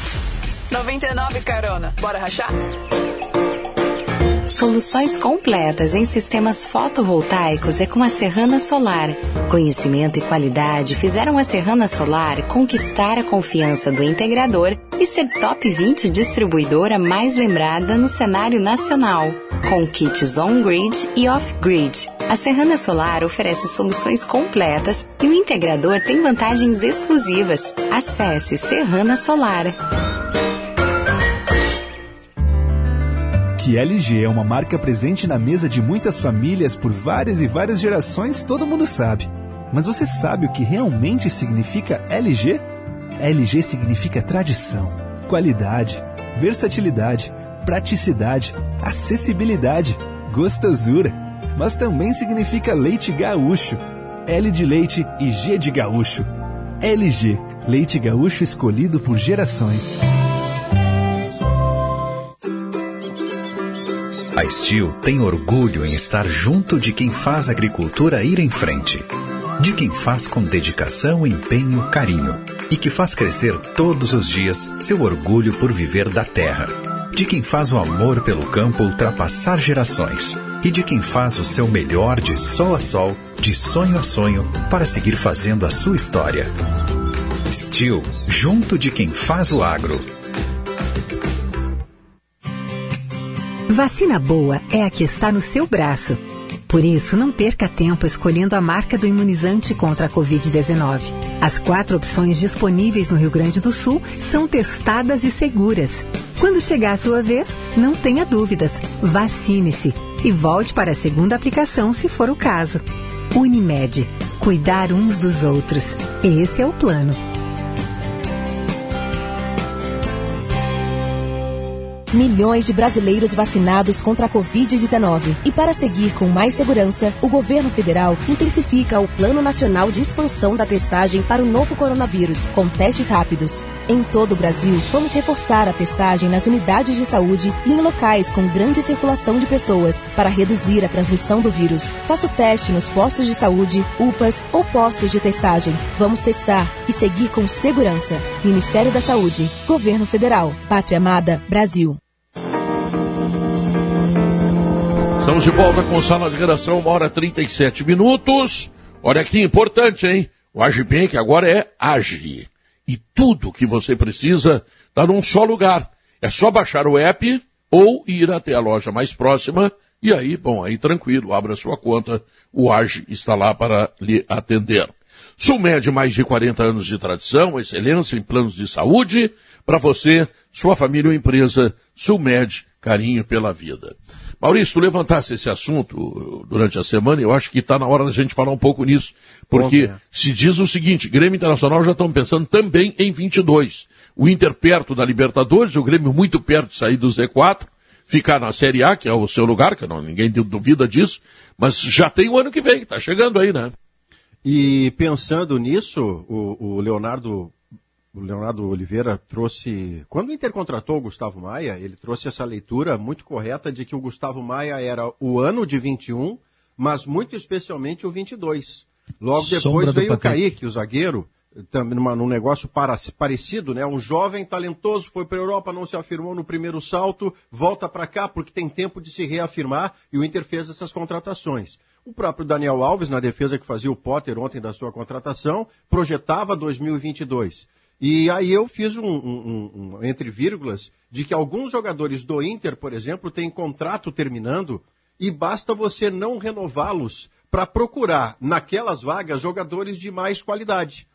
[SPEAKER 12] 99 Carona. Bora rachar?
[SPEAKER 13] Soluções completas em sistemas fotovoltaicos é com a Serrana Solar. Conhecimento e qualidade fizeram a Serrana Solar conquistar a confiança do integrador e ser top 20 distribuidora mais lembrada no cenário nacional. Com kits on-grid e off-grid, a Serrana Solar oferece soluções completas e o integrador tem vantagens exclusivas. Acesse Serrana Solar.
[SPEAKER 14] Que LG é uma marca presente na mesa de muitas famílias por várias e várias gerações, todo mundo sabe. Mas você sabe o que realmente significa LG? LG significa tradição, qualidade, versatilidade, praticidade, acessibilidade, gostosura. Mas também significa leite gaúcho. L de leite e G de gaúcho. LG, leite gaúcho escolhido por gerações.
[SPEAKER 15] A Steel tem orgulho em estar junto de quem faz a agricultura ir em frente. De quem faz com dedicação, empenho, carinho. E que faz crescer todos os dias seu orgulho por viver da terra. De quem faz o amor pelo campo ultrapassar gerações. E de quem faz o seu melhor de sol a sol, de sonho a sonho, para seguir fazendo a sua história. Steel, junto de quem faz o agro.
[SPEAKER 16] Vacina boa é a que está no seu braço. Por isso, não perca tempo escolhendo a marca do imunizante contra a Covid-19. As quatro opções disponíveis no Rio Grande do Sul são testadas e seguras. Quando chegar a sua vez, não tenha dúvidas. Vacine-se e volte para a segunda aplicação se for o caso. Unimed. Cuidar uns dos outros. Esse é o plano.
[SPEAKER 17] Milhões de brasileiros vacinados contra a Covid-19. E para seguir com mais segurança, o governo federal intensifica o Plano Nacional de Expansão da Testagem para o novo coronavírus, com testes rápidos. Em todo o Brasil, vamos reforçar a testagem nas unidades de saúde e em locais com grande circulação de pessoas, para reduzir a transmissão do vírus. Faça o teste nos postos de saúde, UPAs ou postos de testagem. Vamos testar e seguir com segurança. Ministério da Saúde, Governo Federal, Pátria Amada, Brasil.
[SPEAKER 2] Estamos de volta com sala de redação, uma hora e 37 minutos. Olha que importante, hein? O AgiBank agora é Agi. E tudo que você precisa está num só lugar. É só baixar o app ou ir até a loja mais próxima e aí, bom, aí tranquilo, abra sua conta, o Agi está lá para lhe atender. Sulmed, mais de 40 anos de tradição, excelência em planos de saúde, para você, sua família ou empresa, Sulmed, carinho pela vida. Maurício, tu levantasse esse assunto durante a semana, eu acho que está na hora da gente falar um pouco nisso, porque
[SPEAKER 6] Bom, é.
[SPEAKER 2] se diz o seguinte, Grêmio Internacional já estão pensando também em 22. O Inter perto da Libertadores, o Grêmio muito perto de sair do Z4, ficar na Série A, que é o seu lugar, que não, ninguém duvida disso, mas já tem o ano que vem, está chegando aí, né?
[SPEAKER 4] E pensando nisso, o, o Leonardo o Leonardo Oliveira trouxe, quando o Inter contratou o Gustavo Maia, ele trouxe essa leitura muito correta de que o Gustavo Maia era o ano de 21, mas muito especialmente o 22. Logo
[SPEAKER 3] Sombra
[SPEAKER 4] depois veio o. Kaique, o zagueiro, também numa, num negócio para- parecido, né? Um jovem talentoso foi para a Europa, não se afirmou no primeiro salto, volta para cá porque tem tempo de se reafirmar e o Inter fez essas contratações. O próprio Daniel Alves, na defesa que fazia o Potter ontem da sua contratação, projetava 2022. E aí eu fiz um, um- um- um entre vírgulas de que alguns jogadores do Inter, por exemplo, têm contrato terminando e basta você não renová-los para procurar naquelas vagas jogadores de mais qualidade.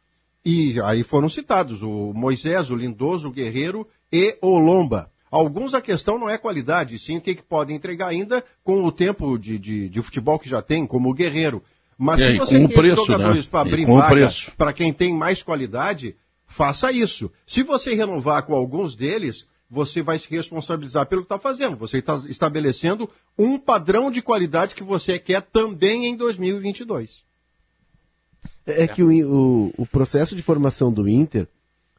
[SPEAKER 4] E aí foram citados o Moisés, o Lindoso, o Guerreiro e o Lomba. Alguns a questão não é qualidade, sim o que, que podem entregar ainda com o tempo de, de, de futebol que já tem, como o Guerreiro. Mas
[SPEAKER 2] É,
[SPEAKER 4] se você tem
[SPEAKER 2] preço,
[SPEAKER 4] esses jogadores
[SPEAKER 2] né?
[SPEAKER 4] para abrir vaga para quem tem mais qualidade, faça isso. Se você renovar com alguns deles, você vai se responsabilizar pelo que está fazendo. Você está estabelecendo um padrão de qualidade que você quer também em 2022.
[SPEAKER 6] É que o, o, o processo de formação do Inter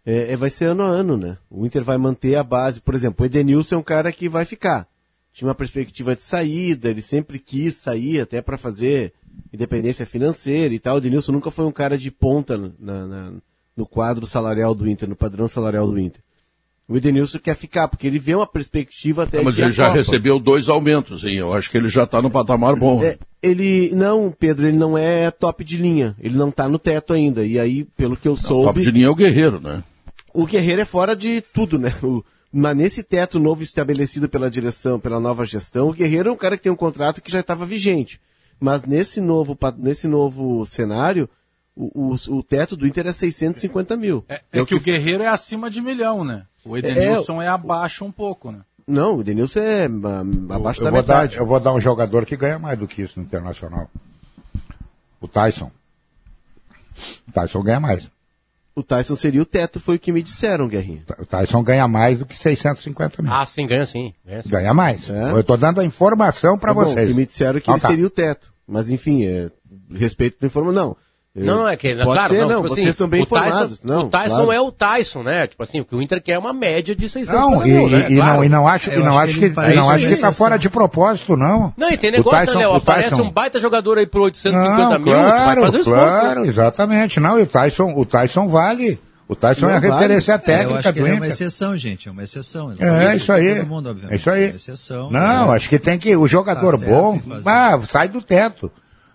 [SPEAKER 6] é, é- vai ser ano a ano, né? O Inter vai manter a base. Por exemplo, o Edenilson é um cara que vai ficar. Tinha uma perspectiva de saída, ele sempre quis sair até para fazer independência financeira e tal. O Edenilson nunca foi um cara de ponta na- na- no quadro salarial do Inter, no padrão salarial do Inter. O Edenilson quer ficar, porque ele vê uma perspectiva até
[SPEAKER 2] Ah, mas ele já
[SPEAKER 6] Copa.
[SPEAKER 2] recebeu dois aumentos, hein? Eu acho que ele já está no patamar bom.
[SPEAKER 6] É, ele, não, Pedro, ele não é top de linha. Ele não tá no teto ainda. E aí, pelo que eu soube.
[SPEAKER 2] top de linha é o Guerreiro, né?
[SPEAKER 6] O Guerreiro é fora de tudo, né? O- mas nesse teto novo estabelecido pela direção, pela nova gestão, o Guerreiro é um cara que tem um contrato que já estava vigente. Mas nesse novo, nesse novo cenário, o, o- o teto do Inter é 650 mil.
[SPEAKER 8] É, que, o Guerreiro é acima de milhão, né? O Edenilson é, abaixo um pouco, né?
[SPEAKER 6] Não, o Denilson é ah, abaixo
[SPEAKER 7] eu
[SPEAKER 6] da
[SPEAKER 7] vou
[SPEAKER 6] metade.
[SPEAKER 7] Dar, eu vou dar um jogador que ganha mais do que isso no Internacional. O Tyson. O Tyson ganha mais.
[SPEAKER 6] O Tyson seria o teto, foi o que me disseram, Guerrinho.
[SPEAKER 7] O Tyson ganha mais do que 650 mil.
[SPEAKER 5] Ah, sim, ganha sim. Ganha, sim.
[SPEAKER 7] Ganha mais. Eu estou dando a informação para
[SPEAKER 6] Tá bom,
[SPEAKER 7] vocês.
[SPEAKER 6] que me disseram que
[SPEAKER 7] Então
[SPEAKER 6] ele
[SPEAKER 7] tá.
[SPEAKER 6] seria o teto. Mas enfim, é, respeito da informação. Não.
[SPEAKER 5] Não, não, é que,
[SPEAKER 6] Pode
[SPEAKER 5] claro,
[SPEAKER 6] ser,
[SPEAKER 5] não,
[SPEAKER 6] não,
[SPEAKER 5] tipo
[SPEAKER 6] vocês
[SPEAKER 5] assim,
[SPEAKER 6] são bem
[SPEAKER 5] o Tyson,
[SPEAKER 6] informados. Não,
[SPEAKER 5] o Tyson
[SPEAKER 6] claro.
[SPEAKER 5] é o Tyson, né? Tipo assim, o que o Inter quer é uma média de 600
[SPEAKER 7] Não, e,
[SPEAKER 5] mil, né?
[SPEAKER 7] e-
[SPEAKER 5] Claro.
[SPEAKER 7] não, e não acho, e não acho que, e não acho que tá fora de propósito, não.
[SPEAKER 5] Não, e tem
[SPEAKER 7] O
[SPEAKER 5] negócio,
[SPEAKER 7] Tyson-
[SPEAKER 5] né, Léo? Aparece
[SPEAKER 7] Tyson-
[SPEAKER 5] um baita jogador aí por 850
[SPEAKER 7] Não,
[SPEAKER 5] mil, tu vai fazer o esforço.
[SPEAKER 7] claro, exatamente. Não, e o Tyson, o Tyson vale. O Tyson é a
[SPEAKER 3] Não vale.
[SPEAKER 7] referência
[SPEAKER 3] É, eu
[SPEAKER 7] técnica
[SPEAKER 3] acho que
[SPEAKER 7] do
[SPEAKER 3] ele é uma
[SPEAKER 7] Inter.
[SPEAKER 3] exceção, gente, é uma exceção.
[SPEAKER 7] É, isso aí.
[SPEAKER 3] Todo mundo, obviamente.
[SPEAKER 7] É isso aí.
[SPEAKER 3] uma exceção.
[SPEAKER 7] Não,
[SPEAKER 3] É.
[SPEAKER 7] acho que tem que. O jogador
[SPEAKER 3] Tá
[SPEAKER 7] bom, ah, sai do teto.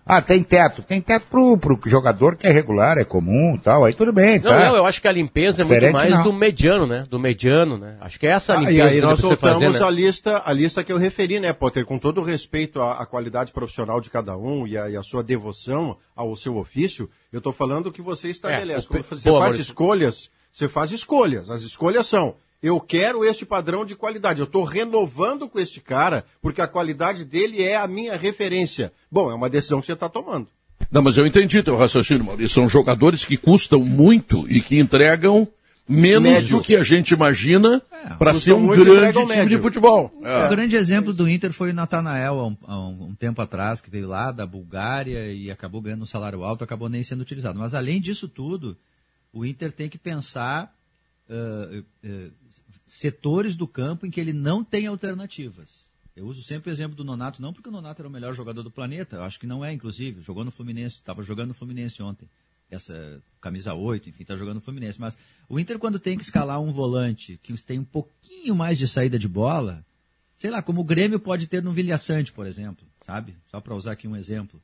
[SPEAKER 7] Ah, tem teto. Tem teto pro, pro jogador que é regular, é comum e tal. Aí tudo bem,
[SPEAKER 5] Não,
[SPEAKER 7] tá?
[SPEAKER 5] não, eu acho que a limpeza é muito mais
[SPEAKER 7] não.
[SPEAKER 5] do mediano, né? Do mediano, né? Acho que é essa a
[SPEAKER 4] Ah,
[SPEAKER 5] limpeza
[SPEAKER 4] e aí nós voltamos
[SPEAKER 5] fazer, né?
[SPEAKER 4] à lista, a lista que eu referi, né, Potter? Com todo o respeito à, à qualidade profissional de cada um e a, a sua devoção ao seu ofício, eu estou falando que você estabelece.
[SPEAKER 5] É,
[SPEAKER 4] Quando
[SPEAKER 5] o-
[SPEAKER 4] você
[SPEAKER 5] Boa,
[SPEAKER 4] faz
[SPEAKER 5] Maurício.
[SPEAKER 4] escolhas, você faz escolhas. As escolhas são. Eu quero este padrão de qualidade. Eu estou renovando com este cara porque a qualidade dele é a minha referência. Bom, é uma decisão que você está tomando.
[SPEAKER 2] Não, mas eu entendi teu raciocínio, Maurício. São jogadores que custam muito e que entregam menos
[SPEAKER 4] Médio.
[SPEAKER 2] do que a gente imagina para
[SPEAKER 3] custam
[SPEAKER 2] ser um grande time
[SPEAKER 3] médio.
[SPEAKER 2] de futebol. É.
[SPEAKER 3] O grande exemplo do Inter foi o Natanael, há um, há um- um tempo atrás, que veio lá da Bulgária e acabou ganhando um salário alto, acabou nem sendo utilizado. Mas além disso tudo, o Inter tem que pensar ah, eh, setores do campo em que ele não tem alternativas. Eu uso sempre o exemplo do Nonato, não porque o Nonato era o melhor jogador do planeta, eu acho que não é, inclusive. Jogou no Fluminense, estava jogando no Fluminense ontem. Essa camisa 8, enfim, está jogando no Fluminense. Mas o Inter, quando tem que escalar um volante que tem um pouquinho mais de saída de bola, sei lá, como o Grêmio pode ter no Vilha Sante, por exemplo, sabe? Só para usar aqui um exemplo.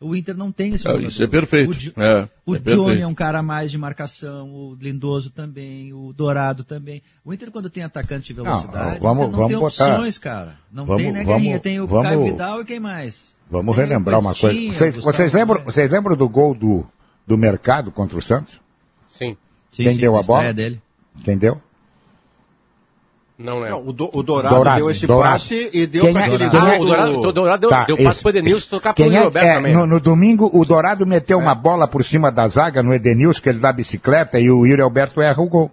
[SPEAKER 3] O Inter não tem esse
[SPEAKER 2] Ah,
[SPEAKER 3] jogador.
[SPEAKER 2] isso é perfeito.
[SPEAKER 3] O, Di-
[SPEAKER 2] É,
[SPEAKER 3] o
[SPEAKER 2] é
[SPEAKER 3] Johnny
[SPEAKER 2] perfeito.
[SPEAKER 3] é um cara mais de marcação, o Lindoso também, o Dourado também. O Inter, quando tem atacante de velocidade,
[SPEAKER 7] Não, vamos-
[SPEAKER 3] não
[SPEAKER 7] vamos
[SPEAKER 3] tem
[SPEAKER 7] botar-
[SPEAKER 3] opções, cara. Não
[SPEAKER 7] vamos-
[SPEAKER 3] tem, né,
[SPEAKER 7] vamos-
[SPEAKER 3] Guerrinha? Tem o
[SPEAKER 7] vamos-
[SPEAKER 3] Caio Vidal e quem mais?
[SPEAKER 7] Vamos
[SPEAKER 3] Tem
[SPEAKER 7] relembrar uma coisa. Vocês, vocês lembram, vocês lembram do gol do, do mercado contra o Santos?
[SPEAKER 5] Sim.
[SPEAKER 7] Quem
[SPEAKER 3] sim,
[SPEAKER 7] deu
[SPEAKER 3] a
[SPEAKER 7] bola?
[SPEAKER 3] dele.
[SPEAKER 7] Quem deu?
[SPEAKER 5] Não, né?
[SPEAKER 4] Não, o, Do- o Dourado,
[SPEAKER 7] Dourado,
[SPEAKER 4] deu esse
[SPEAKER 7] Dourado.
[SPEAKER 4] passe e deu para
[SPEAKER 7] é-
[SPEAKER 4] aquele gol
[SPEAKER 7] é-
[SPEAKER 5] Ah, o Dourado, o Dourado deu,
[SPEAKER 7] Tá,
[SPEAKER 5] deu passe pro Edenilson tocar pro
[SPEAKER 7] Quem é,
[SPEAKER 5] Roberto
[SPEAKER 7] é,
[SPEAKER 5] também.
[SPEAKER 7] no, no domingo, o Dourado meteu uma bola por cima da zaga no Edenilson, que ele dá bicicleta, e o Yuri Alberto erra o gol.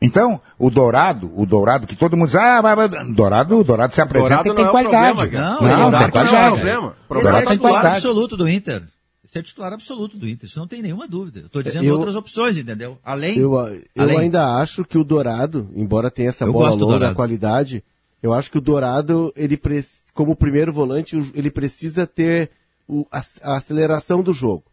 [SPEAKER 7] Então, o Dourado, o Dourado, que todo mundo diz, ah, vai, vai, Dourado, o Dourado se apresenta
[SPEAKER 4] Dourado
[SPEAKER 7] e tem
[SPEAKER 4] não é o
[SPEAKER 7] qualidade.
[SPEAKER 4] problema, cara.
[SPEAKER 3] Não,
[SPEAKER 7] não,
[SPEAKER 3] o não é o
[SPEAKER 7] qualidade.
[SPEAKER 4] problema. O
[SPEAKER 3] Esse
[SPEAKER 4] problema
[SPEAKER 3] é
[SPEAKER 7] Dourado
[SPEAKER 3] o
[SPEAKER 7] tem
[SPEAKER 3] titular
[SPEAKER 7] qualidade.
[SPEAKER 3] absoluto do Inter. Esse é o titular absoluto do Inter. Isso não tem nenhuma dúvida. Eu estou dizendo
[SPEAKER 6] Eu-
[SPEAKER 3] outras opções, entendeu? Além.
[SPEAKER 6] Eu, eu
[SPEAKER 3] além.
[SPEAKER 6] ainda acho que o Dourado, embora tenha essa
[SPEAKER 3] Eu
[SPEAKER 6] bola longa, qualidade, eu acho que o Dourado, ele como primeiro volante, ele precisa ter o- a, a aceleração do jogo.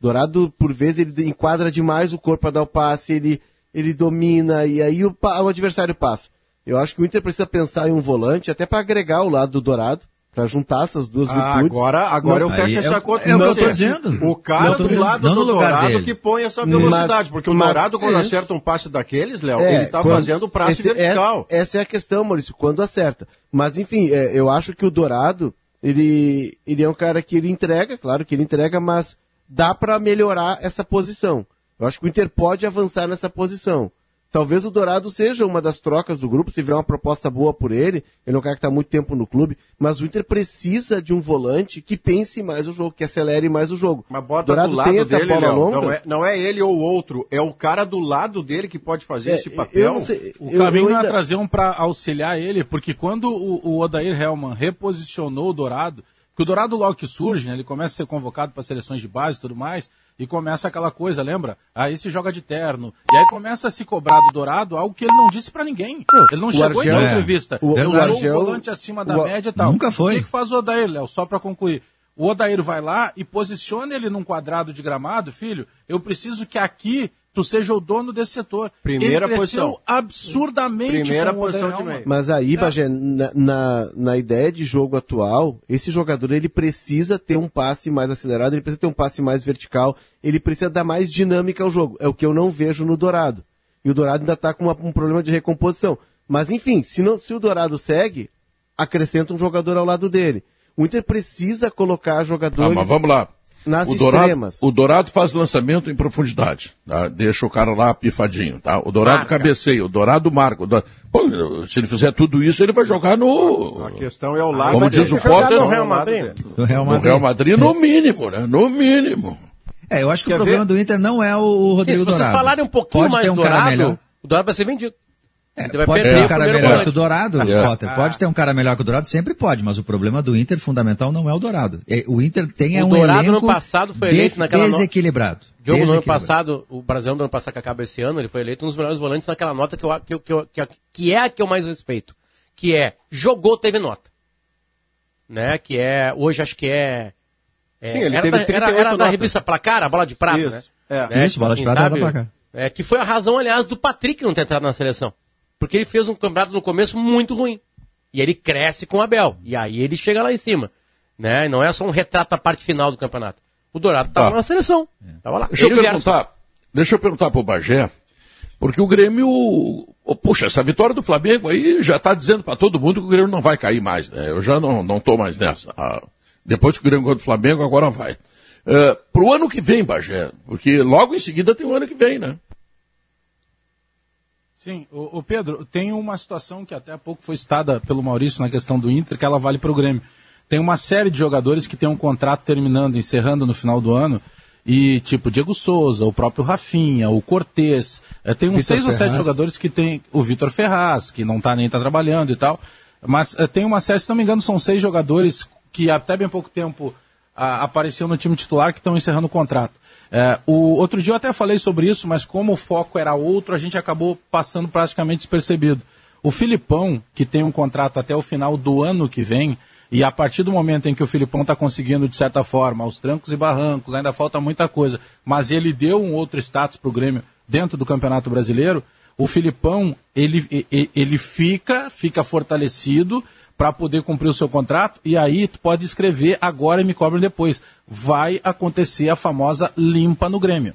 [SPEAKER 6] Dourado, por vezes, ele enquadra demais o corpo para dar o passe, ele, ele domina e aí o, o adversário passa. Eu acho que o Inter precisa pensar em um volante, até para agregar o lado do Dourado, Pra juntar essas duas
[SPEAKER 4] Ah,
[SPEAKER 6] virtudes.
[SPEAKER 4] agora, agora eu
[SPEAKER 6] Mas-
[SPEAKER 4] fecho essa
[SPEAKER 6] é o-
[SPEAKER 4] conta
[SPEAKER 6] é o
[SPEAKER 4] com
[SPEAKER 6] que eu tô dizendo.
[SPEAKER 4] O cara
[SPEAKER 6] Não,
[SPEAKER 4] do
[SPEAKER 6] dizendo,
[SPEAKER 4] lado
[SPEAKER 6] não
[SPEAKER 4] do Dourado que põe essa
[SPEAKER 6] Mas-
[SPEAKER 4] velocidade, porque o
[SPEAKER 6] mas-
[SPEAKER 4] Dourado, quando
[SPEAKER 6] é.
[SPEAKER 4] acerta um passe daqueles, Léo,
[SPEAKER 6] É,
[SPEAKER 4] ele tá
[SPEAKER 6] quando-
[SPEAKER 4] fazendo o passe
[SPEAKER 6] esse- é-
[SPEAKER 4] vertical.
[SPEAKER 6] essa é a questão, Maurício, quando acerta. Mas, enfim, é, eu acho que o Dourado, ele, ele é um cara que ele entrega, claro que ele entrega, mas dá pra melhorar essa posição. Eu acho que o Inter pode avançar nessa posição. Talvez o Dourado seja uma das trocas do grupo, se vier uma proposta boa por ele, ele é um cara que está muito tempo no clube, mas o Inter precisa de um volante que pense mais o jogo, que acelere mais o jogo.
[SPEAKER 4] Mas bota
[SPEAKER 6] Dourado
[SPEAKER 4] do lado
[SPEAKER 6] tem essa
[SPEAKER 4] dele,
[SPEAKER 6] bola
[SPEAKER 4] Léo.
[SPEAKER 6] longa.
[SPEAKER 4] Não é, não é ele ou outro, é o cara do lado dele que pode fazer
[SPEAKER 6] É,
[SPEAKER 4] esse
[SPEAKER 6] eu
[SPEAKER 4] papel.
[SPEAKER 6] não sei-
[SPEAKER 8] O
[SPEAKER 6] Eu-
[SPEAKER 8] caminho é
[SPEAKER 6] ainda-
[SPEAKER 8] trazer um para auxiliar ele, porque quando o, o Odair Helman reposicionou o Dourado, que o Dourado logo que surge, né, ele começa a ser convocado para seleções de base e tudo mais, e começa aquela coisa, lembra? Aí se joga de terno. E aí começa a se cobrar do Dourado algo que ele não disse para ninguém. ele não
[SPEAKER 6] o
[SPEAKER 8] chegou
[SPEAKER 6] Argel-
[SPEAKER 8] em
[SPEAKER 6] é.
[SPEAKER 8] entrevista.
[SPEAKER 6] O-
[SPEAKER 8] eu
[SPEAKER 6] o Argel-
[SPEAKER 8] o volante acima da
[SPEAKER 6] o-
[SPEAKER 8] média e tal.
[SPEAKER 3] Nunca foi.
[SPEAKER 8] O que, que faz o Odair, Léo? Só para concluir. O Odair vai lá e posiciona ele num quadrado de gramado, filho. Eu preciso que aqui tu seja o dono desse setor.
[SPEAKER 4] Primeira
[SPEAKER 8] ele
[SPEAKER 4] posição.
[SPEAKER 8] absurdamente
[SPEAKER 4] Primeira posição de meio.
[SPEAKER 6] Mas aí, Bagé, na, na, na ideia de jogo atual, esse jogador ele precisa ter um passe mais acelerado, ele precisa ter um passe mais vertical, ele precisa dar mais dinâmica ao jogo. É o que eu não vejo no Dourado. E o Dourado ainda está com uma- um problema de recomposição. Mas enfim, se, não, se o Dourado segue, acrescenta um jogador ao lado dele. O Inter precisa colocar
[SPEAKER 2] Ah,
[SPEAKER 6] jogadores
[SPEAKER 2] mas vamos lá.
[SPEAKER 6] Nas
[SPEAKER 2] o Dourado,
[SPEAKER 6] extremas.
[SPEAKER 2] o Dourado faz lançamento em profundidade, tá? Deixa o cara lá pifadinho, tá? O Dourado cabeceia, o Dourado marca. o Dourado- Pô, se ele fizer tudo isso, ele vai jogar no...
[SPEAKER 4] A questão é o lado
[SPEAKER 2] Como diz o Potter,
[SPEAKER 4] no
[SPEAKER 2] no
[SPEAKER 4] Real
[SPEAKER 6] Madrid.
[SPEAKER 3] Do Real
[SPEAKER 2] no
[SPEAKER 3] Madrid.
[SPEAKER 2] Real Madrid, no mínimo, né? No mínimo.
[SPEAKER 3] É, eu acho que
[SPEAKER 4] Quer
[SPEAKER 3] o problema
[SPEAKER 4] ver?
[SPEAKER 3] do Inter não é o
[SPEAKER 5] Sim,
[SPEAKER 3] Rodrigo
[SPEAKER 5] se vocês
[SPEAKER 3] Dourado.
[SPEAKER 5] falarem um pouquinho
[SPEAKER 3] Pode
[SPEAKER 5] mais
[SPEAKER 3] um
[SPEAKER 5] Dourado, o Dourado vai ser vendido.
[SPEAKER 3] É,
[SPEAKER 5] vai
[SPEAKER 3] pode ter um cara melhor
[SPEAKER 5] volante.
[SPEAKER 3] que o Dourado,
[SPEAKER 2] É.
[SPEAKER 3] Potter. Pode ter um cara melhor que o Dourado, sempre pode, mas o problema do Inter fundamental não é o Dourado. É, O Inter tem é
[SPEAKER 5] O
[SPEAKER 3] um
[SPEAKER 5] Dourado no
[SPEAKER 3] elenco
[SPEAKER 5] passado foi eleito naquela no-
[SPEAKER 3] desequilibrado.
[SPEAKER 5] Diogo, no ano
[SPEAKER 3] Desequilibrado.
[SPEAKER 5] passado, o Brasileirão do ano passado que acaba esse ano, ele foi eleito um dos melhores volantes naquela nota que, eu, que, eu- que, eu- que, que é a que eu mais respeito. Que é, jogou, teve nota. Né? Que é, hoje acho que é... é
[SPEAKER 4] Sim, ele
[SPEAKER 5] era
[SPEAKER 4] teve
[SPEAKER 5] da,
[SPEAKER 4] 38
[SPEAKER 5] era, era da revista Placar, a bola de prata,
[SPEAKER 4] Isso,
[SPEAKER 5] né?
[SPEAKER 4] é.
[SPEAKER 3] Isso, bola de prata era
[SPEAKER 5] sabe,
[SPEAKER 3] da Placar.
[SPEAKER 5] É, que foi a razão, aliás, do Patrick não ter entrado na seleção. Porque ele fez um campeonato no começo muito ruim. E ele cresce com o Abel. E aí ele chega lá em cima. Né? Não é só um retrato da parte final do campeonato. O Dourado tava
[SPEAKER 2] Tá.
[SPEAKER 5] na seleção. Tava lá.
[SPEAKER 2] Deixa eu
[SPEAKER 5] Ele
[SPEAKER 2] perguntar, deixa eu perguntar pro Bagé, porque o Grêmio, oh, puxa, essa vitória do Flamengo aí já tá dizendo para todo mundo que o Grêmio não vai cair mais, né? Eu já não, não tô mais nessa. Ah, depois que o Grêmio ganhou do Flamengo, agora vai. Uh, pro ano que vem, Bagé, porque logo em seguida tem o ano que vem, né?
[SPEAKER 8] Sim, o, o Pedro, tem uma situação que até há pouco foi citada pelo Maurício na questão do Inter, que ela vale para o Grêmio. Tem uma série de jogadores que tem um contrato terminando, encerrando no final do ano, e tipo Diego Souza, o próprio Rafinha, o Cortez, eh, tem uns
[SPEAKER 4] Vitor
[SPEAKER 8] seis ou sete
[SPEAKER 4] Ferraz.
[SPEAKER 8] jogadores que tem o Vitor Ferraz, que não tá nem tá trabalhando e tal, mas eh, tem uma série, se não me engano, são seis jogadores que até bem pouco tempo ah, apareciam no time titular que estão encerrando o contrato. É, o outro dia eu até falei sobre isso, mas como o foco era outro, a gente acabou passando praticamente despercebido. O Filipão, que tem um contrato até o final do ano que vem, e a partir do momento em que o Filipão está conseguindo, de certa forma, aos trancos e barrancos, ainda falta muita coisa, mas ele deu um outro status para o Grêmio dentro do Campeonato Brasileiro, o Filipão, ele, ele fica, fica fortalecido para poder cumprir o seu contrato, e aí tu pode escrever agora e me cobrem depois. Vai acontecer a famosa limpa no Grêmio.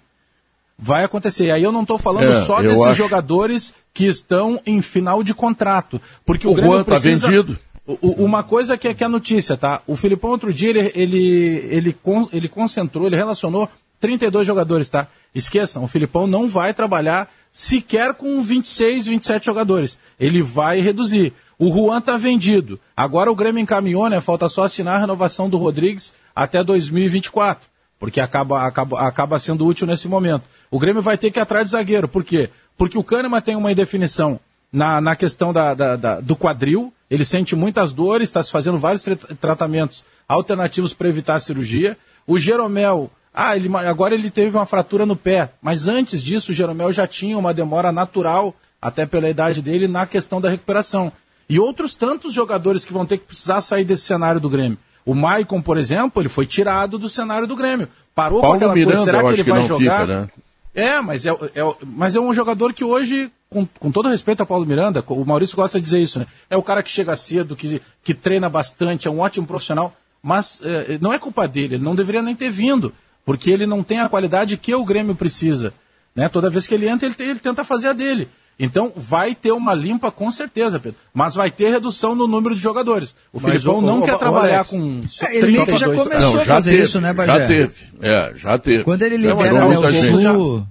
[SPEAKER 8] Vai acontecer. E aí eu não estou falando
[SPEAKER 2] É,
[SPEAKER 8] só desses
[SPEAKER 2] acho-
[SPEAKER 8] jogadores que estão em final de contrato. Porque o,
[SPEAKER 2] O
[SPEAKER 8] Grêmio
[SPEAKER 2] Juan tá
[SPEAKER 8] precisa...
[SPEAKER 2] vendido.
[SPEAKER 8] O- Uma coisa que é, que é notícia, tá? O Filipão outro dia, ele, ele, ele, con- ele concentrou, ele relacionou 32 jogadores, tá? Esqueçam, o Filipão não vai trabalhar sequer com 26, 27 jogadores. Ele vai reduzir. O Juan tá vendido. Agora o Grêmio encaminhou, né? Falta só assinar a renovação do Rodrigues até 2024. Porque acaba, acaba, acaba sendo útil nesse momento. O Grêmio vai ter que ir atrás de zagueiro. Por quê? Porque o Kahneman tem uma indefinição na, na questão da, da- da- do quadril. Ele sente muitas dores, está se fazendo vários tra- tratamentos alternativos para evitar a cirurgia. O Jeromel, ah, ele, agora ele teve uma fratura no pé. Mas antes disso, o Jeromel já tinha uma demora natural, até pela idade dele, na questão da recuperação. E outros tantos jogadores que vão ter que precisar sair desse cenário do Grêmio. O Maicon, por exemplo, ele foi tirado do cenário do Grêmio. Parou
[SPEAKER 2] Paulo
[SPEAKER 8] com aquela
[SPEAKER 2] Miranda,
[SPEAKER 8] coisa, será que ele
[SPEAKER 2] que
[SPEAKER 8] vai jogar?
[SPEAKER 2] fica, né?
[SPEAKER 8] É, mas é, é- mas é um jogador que hoje com, com todo respeito ao Paulo Miranda, o Maurício gosta de dizer isso, né? É o cara que chega cedo, que, que treina bastante, é um ótimo profissional, mas eh, não é culpa dele, ele não deveria nem ter vindo, porque ele não tem a qualidade que o Grêmio precisa. Né? Toda vez que ele entra, ele, tem- ele tenta fazer a dele. Então vai ter uma limpa com certeza, Pedro. Mas vai ter redução no número de jogadores. O
[SPEAKER 2] Mas,
[SPEAKER 8] Filipão não
[SPEAKER 2] ô,
[SPEAKER 8] quer
[SPEAKER 2] ô,
[SPEAKER 8] trabalhar
[SPEAKER 2] Alex.
[SPEAKER 8] com
[SPEAKER 3] É, ele meio que já
[SPEAKER 8] 32
[SPEAKER 3] começou
[SPEAKER 2] Não,
[SPEAKER 3] a
[SPEAKER 2] já
[SPEAKER 3] fazer
[SPEAKER 2] teve,
[SPEAKER 3] isso, né, Bagé?
[SPEAKER 2] Já teve, é, já teve.
[SPEAKER 3] Quando ele libera
[SPEAKER 2] gente.
[SPEAKER 3] Chu,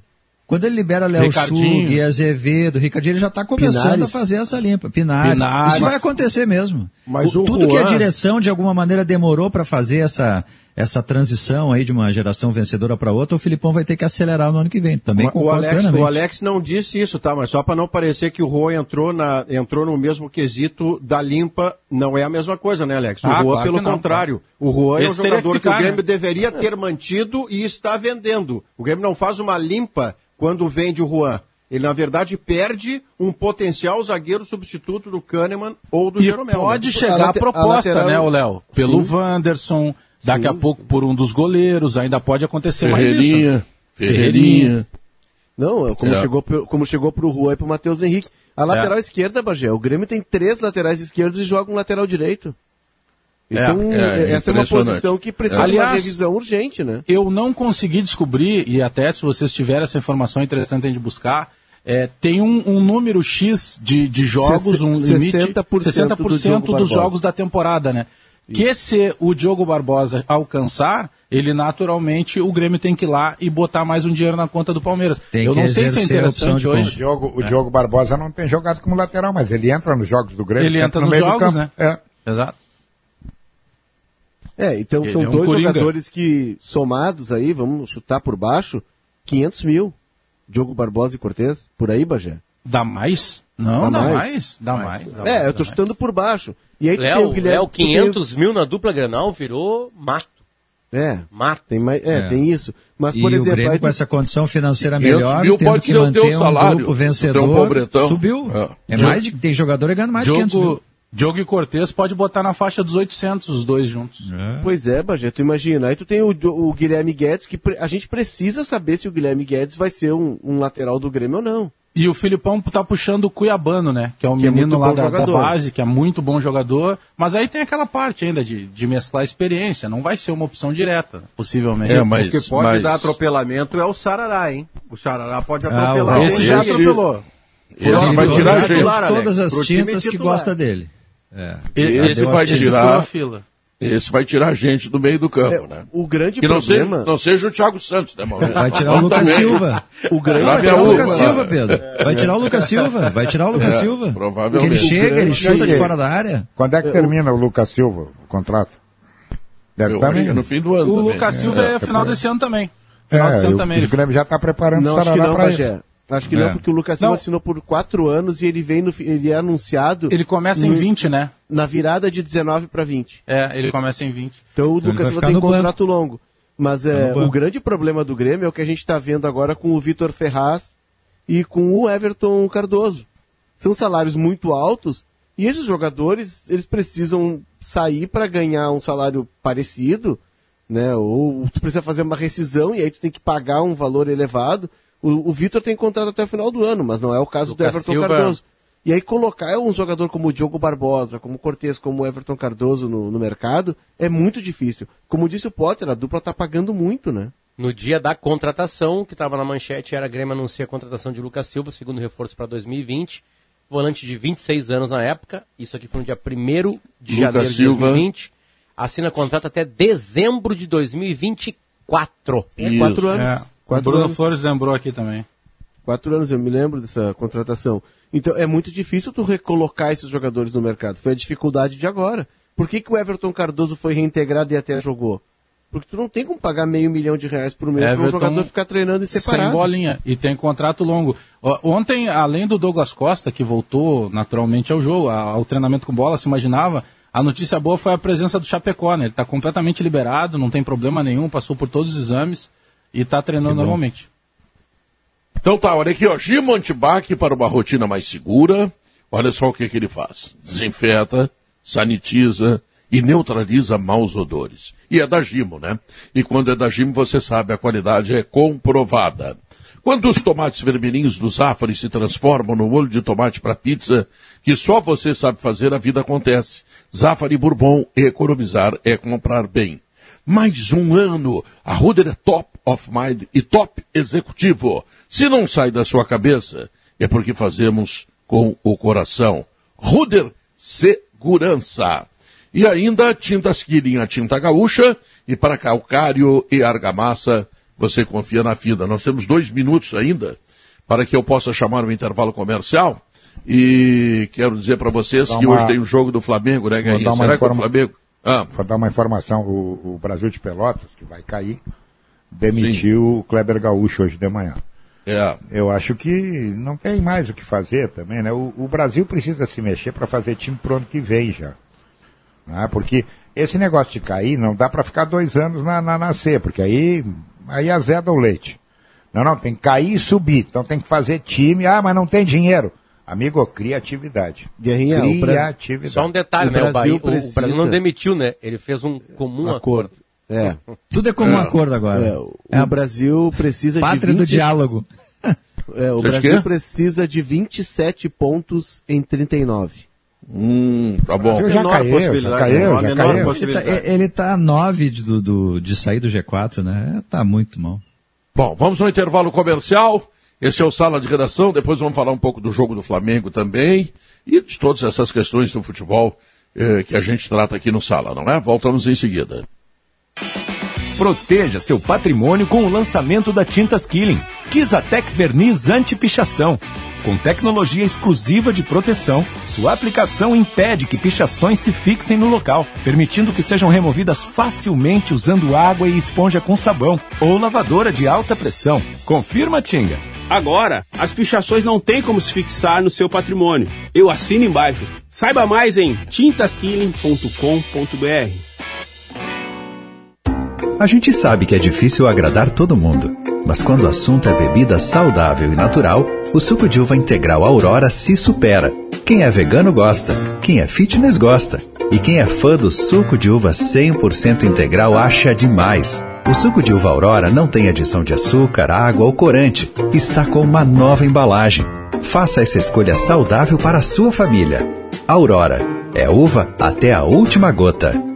[SPEAKER 3] quando ele libera Léo. Gui Azevedo, Ricardinho, ele já está começando
[SPEAKER 6] Pinares.
[SPEAKER 3] a fazer essa limpa. Pinares.
[SPEAKER 8] Pinares.
[SPEAKER 3] Isso vai acontecer mesmo.
[SPEAKER 4] Mas o
[SPEAKER 3] tudo que a
[SPEAKER 4] Juan-
[SPEAKER 3] direção, de alguma maneira, demorou para fazer essa, essa transição aí de uma geração vencedora para outra, o Filipão vai ter que acelerar no ano que vem. Também
[SPEAKER 4] o, Alex, o Alex não disse isso, tá? Mas só para não parecer que o Juan entrou, na, entrou no mesmo quesito da limpa, não é a mesma coisa, né, Alex? O
[SPEAKER 8] Ah,
[SPEAKER 4] Juan,
[SPEAKER 8] claro
[SPEAKER 4] pelo
[SPEAKER 8] que não,
[SPEAKER 4] contrário. O Juan é um
[SPEAKER 8] Esse teria que
[SPEAKER 4] jogador que,
[SPEAKER 8] ficar,
[SPEAKER 4] o Grêmio
[SPEAKER 8] né?
[SPEAKER 4] deveria ter mantido e está vendendo. O Grêmio não faz uma limpa quando vende o Juan. Ele, na verdade, perde um potencial zagueiro substituto do Kahneman ou do
[SPEAKER 8] E
[SPEAKER 4] Jeromel.
[SPEAKER 8] pode
[SPEAKER 4] né?
[SPEAKER 8] chegar a,
[SPEAKER 6] late- a
[SPEAKER 8] proposta,
[SPEAKER 6] lateral-
[SPEAKER 8] né, Léo? Pelo
[SPEAKER 6] Sim.
[SPEAKER 8] Wanderson, daqui a pouco por um dos goleiros, ainda pode acontecer mais isso.
[SPEAKER 2] Ferreirinha, Ferreirinha.
[SPEAKER 6] Não, é como,
[SPEAKER 2] É.
[SPEAKER 6] chegou, pro- como chegou pro Juan e pro Matheus Henrique. A lateral esquerda, Bagé, o Grêmio tem três laterais esquerdos e joga um lateral direito.
[SPEAKER 8] É,
[SPEAKER 6] é um-
[SPEAKER 2] é
[SPEAKER 6] essa é uma posição que precisa de
[SPEAKER 8] Aliás,
[SPEAKER 6] uma revisão urgente, né?
[SPEAKER 8] Eu não consegui descobrir, e até se vocês tiverem essa informação interessante de buscar, é, tem um, um número X de, de jogos, um limite,
[SPEAKER 6] 60%
[SPEAKER 8] 60%
[SPEAKER 6] do Diogo
[SPEAKER 8] dos
[SPEAKER 6] Barbosa.
[SPEAKER 8] jogos da temporada, né? Que se o Diogo Barbosa alcançar, ele naturalmente, o Grêmio tem que ir lá e botar mais um dinheiro na conta do Palmeiras.
[SPEAKER 3] Tem
[SPEAKER 8] Eu não sei se é interessante
[SPEAKER 3] de
[SPEAKER 7] O
[SPEAKER 8] hoje.
[SPEAKER 7] Diogo, o Diogo Barbosa não tem jogado como lateral, mas ele entra nos jogos do Grêmio.
[SPEAKER 8] Ele entra
[SPEAKER 7] no
[SPEAKER 8] nos
[SPEAKER 7] do
[SPEAKER 8] jogos, né?
[SPEAKER 7] É.
[SPEAKER 8] Exato.
[SPEAKER 6] É, então
[SPEAKER 8] Ele
[SPEAKER 6] são
[SPEAKER 8] é um
[SPEAKER 6] dois
[SPEAKER 8] coringa.
[SPEAKER 6] jogadores que, somados aí, vamos chutar por baixo, 500 mil. Diogo Barbosa e Cortez, por aí, Bagé.
[SPEAKER 8] Dá mais? Não,
[SPEAKER 6] Dá
[SPEAKER 8] dá,
[SPEAKER 6] mais?
[SPEAKER 8] mais. Dá mais. dá
[SPEAKER 6] É, eu tô chutando por baixo. E aí
[SPEAKER 5] Léo,
[SPEAKER 6] o Guilherme...
[SPEAKER 5] Léo
[SPEAKER 6] tu tem o-
[SPEAKER 5] 500 mil na dupla Granal virou mato.
[SPEAKER 6] É,
[SPEAKER 5] Mato.
[SPEAKER 6] tem mais, é,
[SPEAKER 3] É.
[SPEAKER 6] tem isso. Mas,
[SPEAKER 3] E
[SPEAKER 6] por
[SPEAKER 3] o
[SPEAKER 6] exemplo,
[SPEAKER 3] Grêmio
[SPEAKER 6] aí
[SPEAKER 3] com essa condição financeira
[SPEAKER 2] 500
[SPEAKER 3] melhor,
[SPEAKER 2] mil
[SPEAKER 3] tendo
[SPEAKER 2] pode
[SPEAKER 3] que
[SPEAKER 2] ser o teu
[SPEAKER 3] um
[SPEAKER 2] salário,
[SPEAKER 3] grupo
[SPEAKER 2] o
[SPEAKER 3] vencedor,
[SPEAKER 2] pobretão.
[SPEAKER 3] subiu.
[SPEAKER 2] É.
[SPEAKER 3] É, mais de, tem jogador ganhando mais de 500 mil.
[SPEAKER 8] Diogo, e Cortez pode botar na faixa dos 800 os dois juntos.
[SPEAKER 6] Pois é, Bagé, tu imagina. Aí tu tem o, o Guilherme Guedes, que a gente precisa saber se o Guilherme Guedes vai ser um, um lateral do Grêmio ou não.
[SPEAKER 8] E o Filipão tá puxando o Cuiabano, né? Que é o
[SPEAKER 6] Que é
[SPEAKER 8] menino
[SPEAKER 6] muito
[SPEAKER 8] lá
[SPEAKER 6] bom
[SPEAKER 8] da, da
[SPEAKER 6] jogador.
[SPEAKER 8] base, que é muito bom jogador. Mas aí tem aquela parte ainda de, de mesclar experiência. Não vai ser uma opção direta, possivelmente.
[SPEAKER 2] É, mas-
[SPEAKER 4] O que pode
[SPEAKER 2] mas-
[SPEAKER 4] dar atropelamento é o Sarará, hein? O Sarará pode
[SPEAKER 3] Ah,
[SPEAKER 4] atropelar.
[SPEAKER 3] o-
[SPEAKER 8] Esse já
[SPEAKER 2] Esse-
[SPEAKER 8] atropelou.
[SPEAKER 2] Esse
[SPEAKER 3] Ele
[SPEAKER 2] vai tirar gente.
[SPEAKER 4] titular,
[SPEAKER 3] todas as tintas que gosta dele. É.
[SPEAKER 2] Esse
[SPEAKER 3] Deu
[SPEAKER 2] vai
[SPEAKER 8] Esse
[SPEAKER 2] tirar-
[SPEAKER 8] a fila.
[SPEAKER 2] Esse vai tirar gente do meio do campo,
[SPEAKER 6] É,
[SPEAKER 2] né?
[SPEAKER 6] o grande
[SPEAKER 2] Que não seja,
[SPEAKER 6] problema...
[SPEAKER 2] não seja o Thiago Santos, né, Maurício?
[SPEAKER 3] Vai tirar o Lucas Silva.
[SPEAKER 6] O grande
[SPEAKER 2] Vai
[SPEAKER 3] tirar o Lucas. Silva, Pedro. Vai tirar o Lucas Silva. Vai tirar o Lucas
[SPEAKER 2] É,
[SPEAKER 3] Silva.
[SPEAKER 2] provavelmente.
[SPEAKER 3] Porque ele chega, ele chuta de fora da área.
[SPEAKER 7] Quando é que termina o Lucas Silva, o contrato? Deve
[SPEAKER 2] Eu
[SPEAKER 7] estar
[SPEAKER 2] acho que é
[SPEAKER 7] bem.
[SPEAKER 2] no fim do ano
[SPEAKER 8] O
[SPEAKER 2] também.
[SPEAKER 8] Lucas Silva é, final desse ano também.
[SPEAKER 7] É,
[SPEAKER 8] Final desse ano
[SPEAKER 7] o,
[SPEAKER 8] também.
[SPEAKER 7] o Grêmio já está preparando
[SPEAKER 6] Não,
[SPEAKER 7] o Sarará para isso.
[SPEAKER 6] Acho que
[SPEAKER 3] É.
[SPEAKER 6] não, porque o Lucas Silva
[SPEAKER 8] Não.
[SPEAKER 6] assinou por quatro anos e ele vem no, ele é anunciado
[SPEAKER 8] Ele começa em
[SPEAKER 6] no-
[SPEAKER 8] 20, né?
[SPEAKER 6] na virada de 19 para 20.
[SPEAKER 8] É, ele começa em 20.
[SPEAKER 6] Então o
[SPEAKER 3] Então
[SPEAKER 6] Lucas Silva tem contrato longo. Mas é,
[SPEAKER 3] no banco.
[SPEAKER 6] o grande problema do Grêmio é o que a gente está vendo agora com o Vitor Ferraz e com o Everton Cardoso. São salários muito altos e esses jogadores eles precisam sair para ganhar um salário parecido, né? Ou tu precisa fazer uma rescisão e aí tu tem que pagar um valor elevado. O, o Vitor tem contrato até o final do ano, mas não é o caso
[SPEAKER 5] Lucas
[SPEAKER 6] do Everton
[SPEAKER 5] Silva-
[SPEAKER 6] Cardoso. E aí colocar um jogador como o Diogo Barbosa, como o Cortez, como o Everton Cardoso no, no mercado é muito difícil. Como disse o Potter, a dupla tá pagando muito, né?
[SPEAKER 5] No dia da contratação, que estava na manchete, era a Grêmio anuncia a contratação de Lucas Silva, segundo reforço para 2020. Volante de 26 anos na época. Isso aqui foi no dia 1 de
[SPEAKER 2] Lucas
[SPEAKER 5] janeiro de
[SPEAKER 2] Silva.
[SPEAKER 5] 2020. Assina contrato até dezembro de 2024.
[SPEAKER 6] É
[SPEAKER 2] Isso.
[SPEAKER 6] quatro anos.
[SPEAKER 8] É.
[SPEAKER 6] Quatro
[SPEAKER 8] Bruno
[SPEAKER 6] anos.
[SPEAKER 8] Flores lembrou aqui também.
[SPEAKER 6] Quatro anos, eu me lembro dessa contratação. Então é muito difícil tu recolocar esses jogadores no mercado. Foi a dificuldade de agora. Por que, que o Everton Cardoso foi reintegrado e até jogou? Porque tu não tem como pagar meio milhão de reais por mês para um jogador ficar treinando e
[SPEAKER 8] Sem
[SPEAKER 6] separado.
[SPEAKER 8] bolinha. E tem contrato longo. Ontem, além do Douglas Costa, que voltou naturalmente ao jogo, ao treinamento com bola, se imaginava, a notícia boa foi a presença do Chapecó, né? Ele está completamente liberado, não tem problema nenhum, passou por todos os exames e está treinando normalmente.
[SPEAKER 2] Então tá, olha aqui, ó. Gimo Antibac para uma rotina mais segura. Olha só o que, que ele faz. Desinfeta, sanitiza e neutraliza maus odores. E é da Gimo, né? E quando é da Gimo, você sabe, a qualidade é comprovada. Quando os tomates vermelhinhos do Zafari se transformam no molho de tomate para pizza, que só você sabe fazer, a vida acontece. Zafari Bourbon, economizar é comprar bem. Mais um ano, a Ruder é top of mind e top executivo. Se não sai da sua cabeça, é porque fazemos com o coração. Ruder Segurança. E ainda tintas a tinta gaúcha, e para calcário e argamassa, você confia na FIDA. Nós temos dois minutos ainda para que eu possa chamar um intervalo comercial. E quero dizer para vocês
[SPEAKER 7] Dá
[SPEAKER 2] que
[SPEAKER 7] uma-
[SPEAKER 2] hoje tem um jogo do Flamengo, né, Guerrinha? Será que o
[SPEAKER 7] informa-
[SPEAKER 2] Flamengo... Ah,
[SPEAKER 7] Vou dar uma informação. O, o Brasil de Pelotas, que vai cair, demitiu o Kleber Gaúcho hoje de manhã.
[SPEAKER 2] É.
[SPEAKER 7] Eu acho que não tem mais o que fazer também, né? O, o Brasil precisa se mexer para fazer time pro ano que vem já. Né? Porque esse negócio de cair não dá para ficar dois anos na, na, na C, porque aí, aí azeda o leite. Não, não, tem que cair e subir. Então tem que fazer time. Ah, mas não tem dinheiro. Amigo, criatividade.
[SPEAKER 6] Guerrinha, o
[SPEAKER 7] criatividade.
[SPEAKER 5] Só um detalhe,
[SPEAKER 6] O
[SPEAKER 5] né? O,
[SPEAKER 6] Brasil
[SPEAKER 5] Bahia- o- o
[SPEAKER 6] precisa-
[SPEAKER 5] Brasil não demitiu, né? Ele fez um comum acordo.
[SPEAKER 6] É.
[SPEAKER 3] Tudo é comum acordo agora.
[SPEAKER 6] É, o Brasil precisa
[SPEAKER 3] Pátria
[SPEAKER 6] de
[SPEAKER 3] do diálogo.
[SPEAKER 6] É, o
[SPEAKER 2] Você
[SPEAKER 6] Brasil
[SPEAKER 2] quê?
[SPEAKER 6] precisa de 27 pontos em 39.
[SPEAKER 2] Hum, tá bom.
[SPEAKER 7] Já
[SPEAKER 18] Menor
[SPEAKER 7] caiu, já
[SPEAKER 18] possibilidade,
[SPEAKER 7] caiu, já
[SPEAKER 18] menor
[SPEAKER 7] caiu.
[SPEAKER 3] Ele tá,
[SPEAKER 18] possibilidade.
[SPEAKER 3] ele tá a 9 de, do, do- de sair do G4, né? Tá muito mal.
[SPEAKER 2] Bom, vamos ao intervalo comercial. Esse é o Sala de Redação. Depois vamos falar um pouco do jogo do Flamengo também e de todas essas questões do futebol eh, que a gente trata aqui no Sala, não é? Voltamos em seguida.
[SPEAKER 19] Proteja seu patrimônio com o lançamento da Tintas Killing. Kizatec Verniz Anti-Pichação. Com tecnologia exclusiva de proteção, sua aplicação impede que pichações se fixem no local, permitindo que sejam removidas facilmente usando água e esponja com sabão ou lavadora de alta pressão. Confirma, Tinga.
[SPEAKER 20] Agora, as pichações não têm como se fixar no seu patrimônio. Eu assino embaixo. Saiba mais em tintaskilling.com.br.
[SPEAKER 15] A gente sabe que é difícil agradar todo mundo, mas quando o assunto é bebida saudável e natural, o suco de uva integral Aurora se supera. Quem é vegano gosta, quem é fitness gosta, e quem é fã do suco de uva 100% integral acha demais. O suco de uva Aurora não tem adição de açúcar, água ou corante. Está com uma nova embalagem. Faça essa escolha saudável para a sua família. Aurora é uva até a última gota.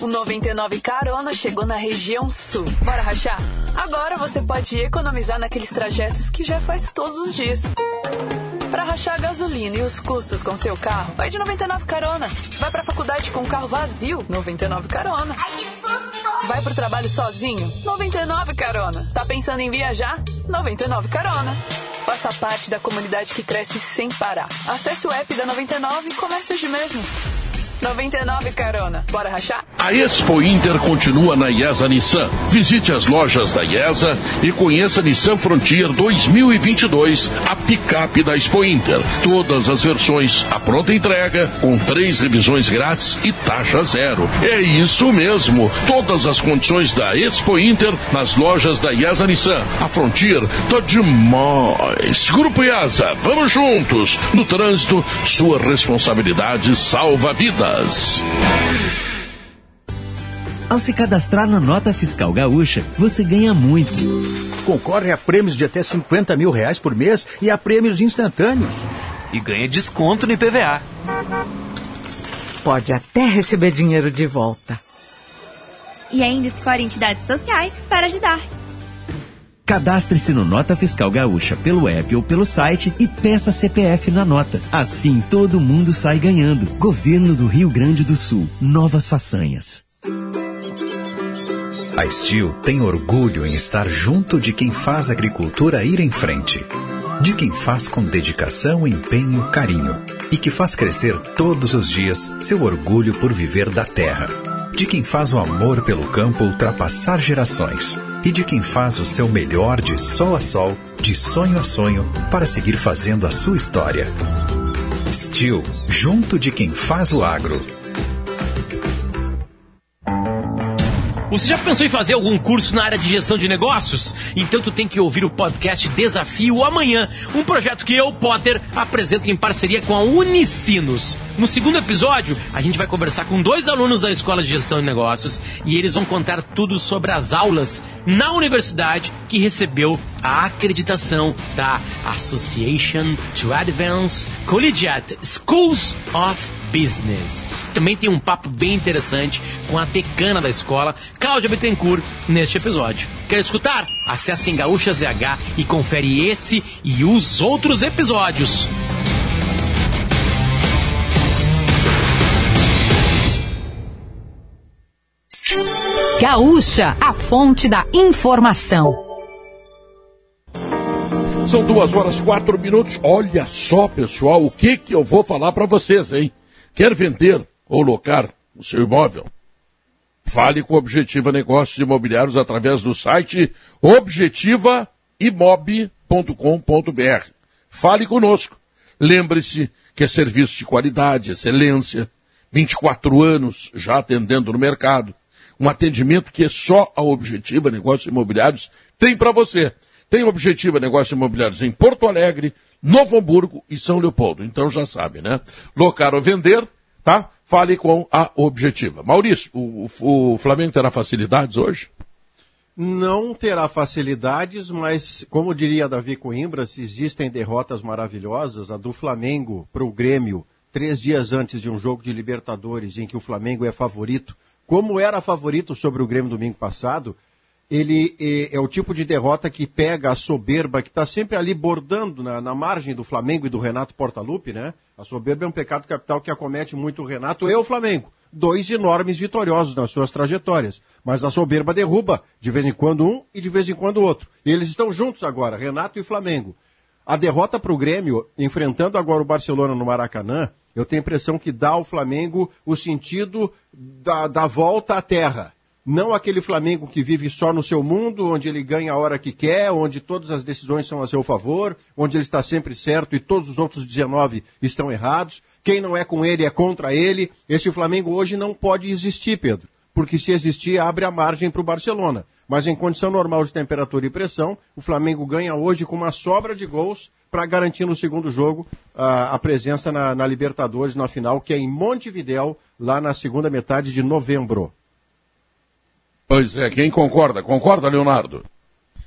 [SPEAKER 12] O 99 Carona chegou na região sul. Bora rachar? Agora você pode economizar naqueles trajetos que já faz todos os dias. Para rachar a gasolina e os custos com seu carro, vai de 99 Carona. Vai pra faculdade com o carro vazio, 99 Carona. Vai pro trabalho sozinho, 99 Carona. Tá pensando em viajar? 99 Carona. Faça parte da comunidade que cresce sem parar. Acesse o app da 99 e comece hoje mesmo. 99 Carona. Bora rachar?
[SPEAKER 2] A Expo Inter continua na IESA Nissan. Visite as lojas da IESA e conheça a Nissan Frontier 2022, a picape da Expo Inter. Todas as versões à pronta entrega, com três revisões grátis e taxa zero. É isso mesmo. Todas as condições da Expo Inter nas lojas da IESA Nissan. A Frontier tá demais. Grupo IESA, vamos juntos. No trânsito, sua responsabilidade salva
[SPEAKER 21] Ao se cadastrar na Nota Fiscal Gaúcha, você ganha muito.
[SPEAKER 22] Concorre a prêmios de até 50 mil reais por mês e a prêmios instantâneos.
[SPEAKER 21] E ganha desconto no IPVA.
[SPEAKER 23] Pode até receber dinheiro de volta.
[SPEAKER 24] E ainda escolhe entidades sociais para ajudar.
[SPEAKER 21] Cadastre-se no Nota Fiscal Gaúcha pelo app ou pelo site e peça CPF na nota. Assim todo mundo sai ganhando. Governo do Rio Grande do Sul. Novas façanhas.
[SPEAKER 15] A Steel tem orgulho em estar junto de quem faz a agricultura ir em frente. De quem faz com dedicação, empenho, carinho. E que faz crescer todos os dias seu orgulho por viver da terra. De quem faz o amor pelo campo ultrapassar gerações e de quem faz o seu melhor de sol a sol, de sonho a sonho, para seguir fazendo a sua história. Steel, junto de quem faz o agro.
[SPEAKER 25] Você já pensou em fazer algum curso na área de gestão de negócios? Então tu tem que ouvir o podcast Desafio Amanhã, um projeto que eu, Potter, apresento em parceria com a Unicinos. No segundo episódio, a gente vai conversar com dois alunos da Escola de Gestão de Negócios e eles vão contar tudo sobre as aulas na universidade que recebeu a acreditação da Association to Advance Collegiate Schools of Business. Também tem um papo bem interessante com a decana da escola, Cláudia Bittencourt, neste episódio. Quer escutar? Acesse em Gaúcha ZH e confere esse e os outros episódios.
[SPEAKER 16] Gaúcha, a fonte da informação.
[SPEAKER 2] São duas horas quatro minutos. Olha só, pessoal, o que que eu vou falar para vocês, hein? Quer vender ou locar o seu imóvel? Fale com Objetiva Negócios Imobiliários através do site objetivaimob.com.br. Fale conosco. Lembre-se que é serviço de qualidade, excelência, 24 anos já atendendo no mercado. Um atendimento que só a Objetiva Negócios Imobiliários tem para você. Tem Objetiva Negócios Imobiliários em Porto Alegre, Novo Hamburgo e São Leopoldo. Então já sabe, né? Locar ou vender, tá? Fale com a Objetiva. Maurício, o, o Flamengo terá facilidades hoje?
[SPEAKER 4] Não terá facilidades, mas, como diria Davi Coimbra, se existem derrotas maravilhosas, a do Flamengo para o Grêmio, três dias antes de um jogo de Libertadores, em que o Flamengo é favorito, como era favorito sobre o Grêmio domingo passado, ele é, é o tipo de derrota que pega a soberba que está sempre ali bordando na, na, margem do Flamengo e do Renato Portaluppi, né? A soberba é um pecado capital que acomete muito o Renato e o Flamengo. Dois enormes vitoriosos nas suas trajetórias. Mas a soberba derruba de vez em quando um e de vez em quando outro. E eles estão juntos agora, Renato e Flamengo. A derrota para o Grêmio, enfrentando agora o Barcelona no Maracanã, eu tenho a impressão que dá ao Flamengo o sentido da, da volta à terra não aquele Flamengo que vive só no seu mundo, onde ele ganha a hora que quer, onde todas as decisões são a seu favor, onde ele está sempre certo e todos os outros 19 estão errados. Quem não é com ele é contra ele. Esse Flamengo hoje não pode existir, Pedro, porque se existir, abre a margem para o Barcelona. Mas em condição normal de temperatura e pressão, o Flamengo ganha hoje com uma sobra de gols para garantir no segundo jogo a, a presença na, na Libertadores, na final, que é em Montevidéu, lá na segunda metade de novembro.
[SPEAKER 2] Pois é, quem concorda? Concorda, Leonardo?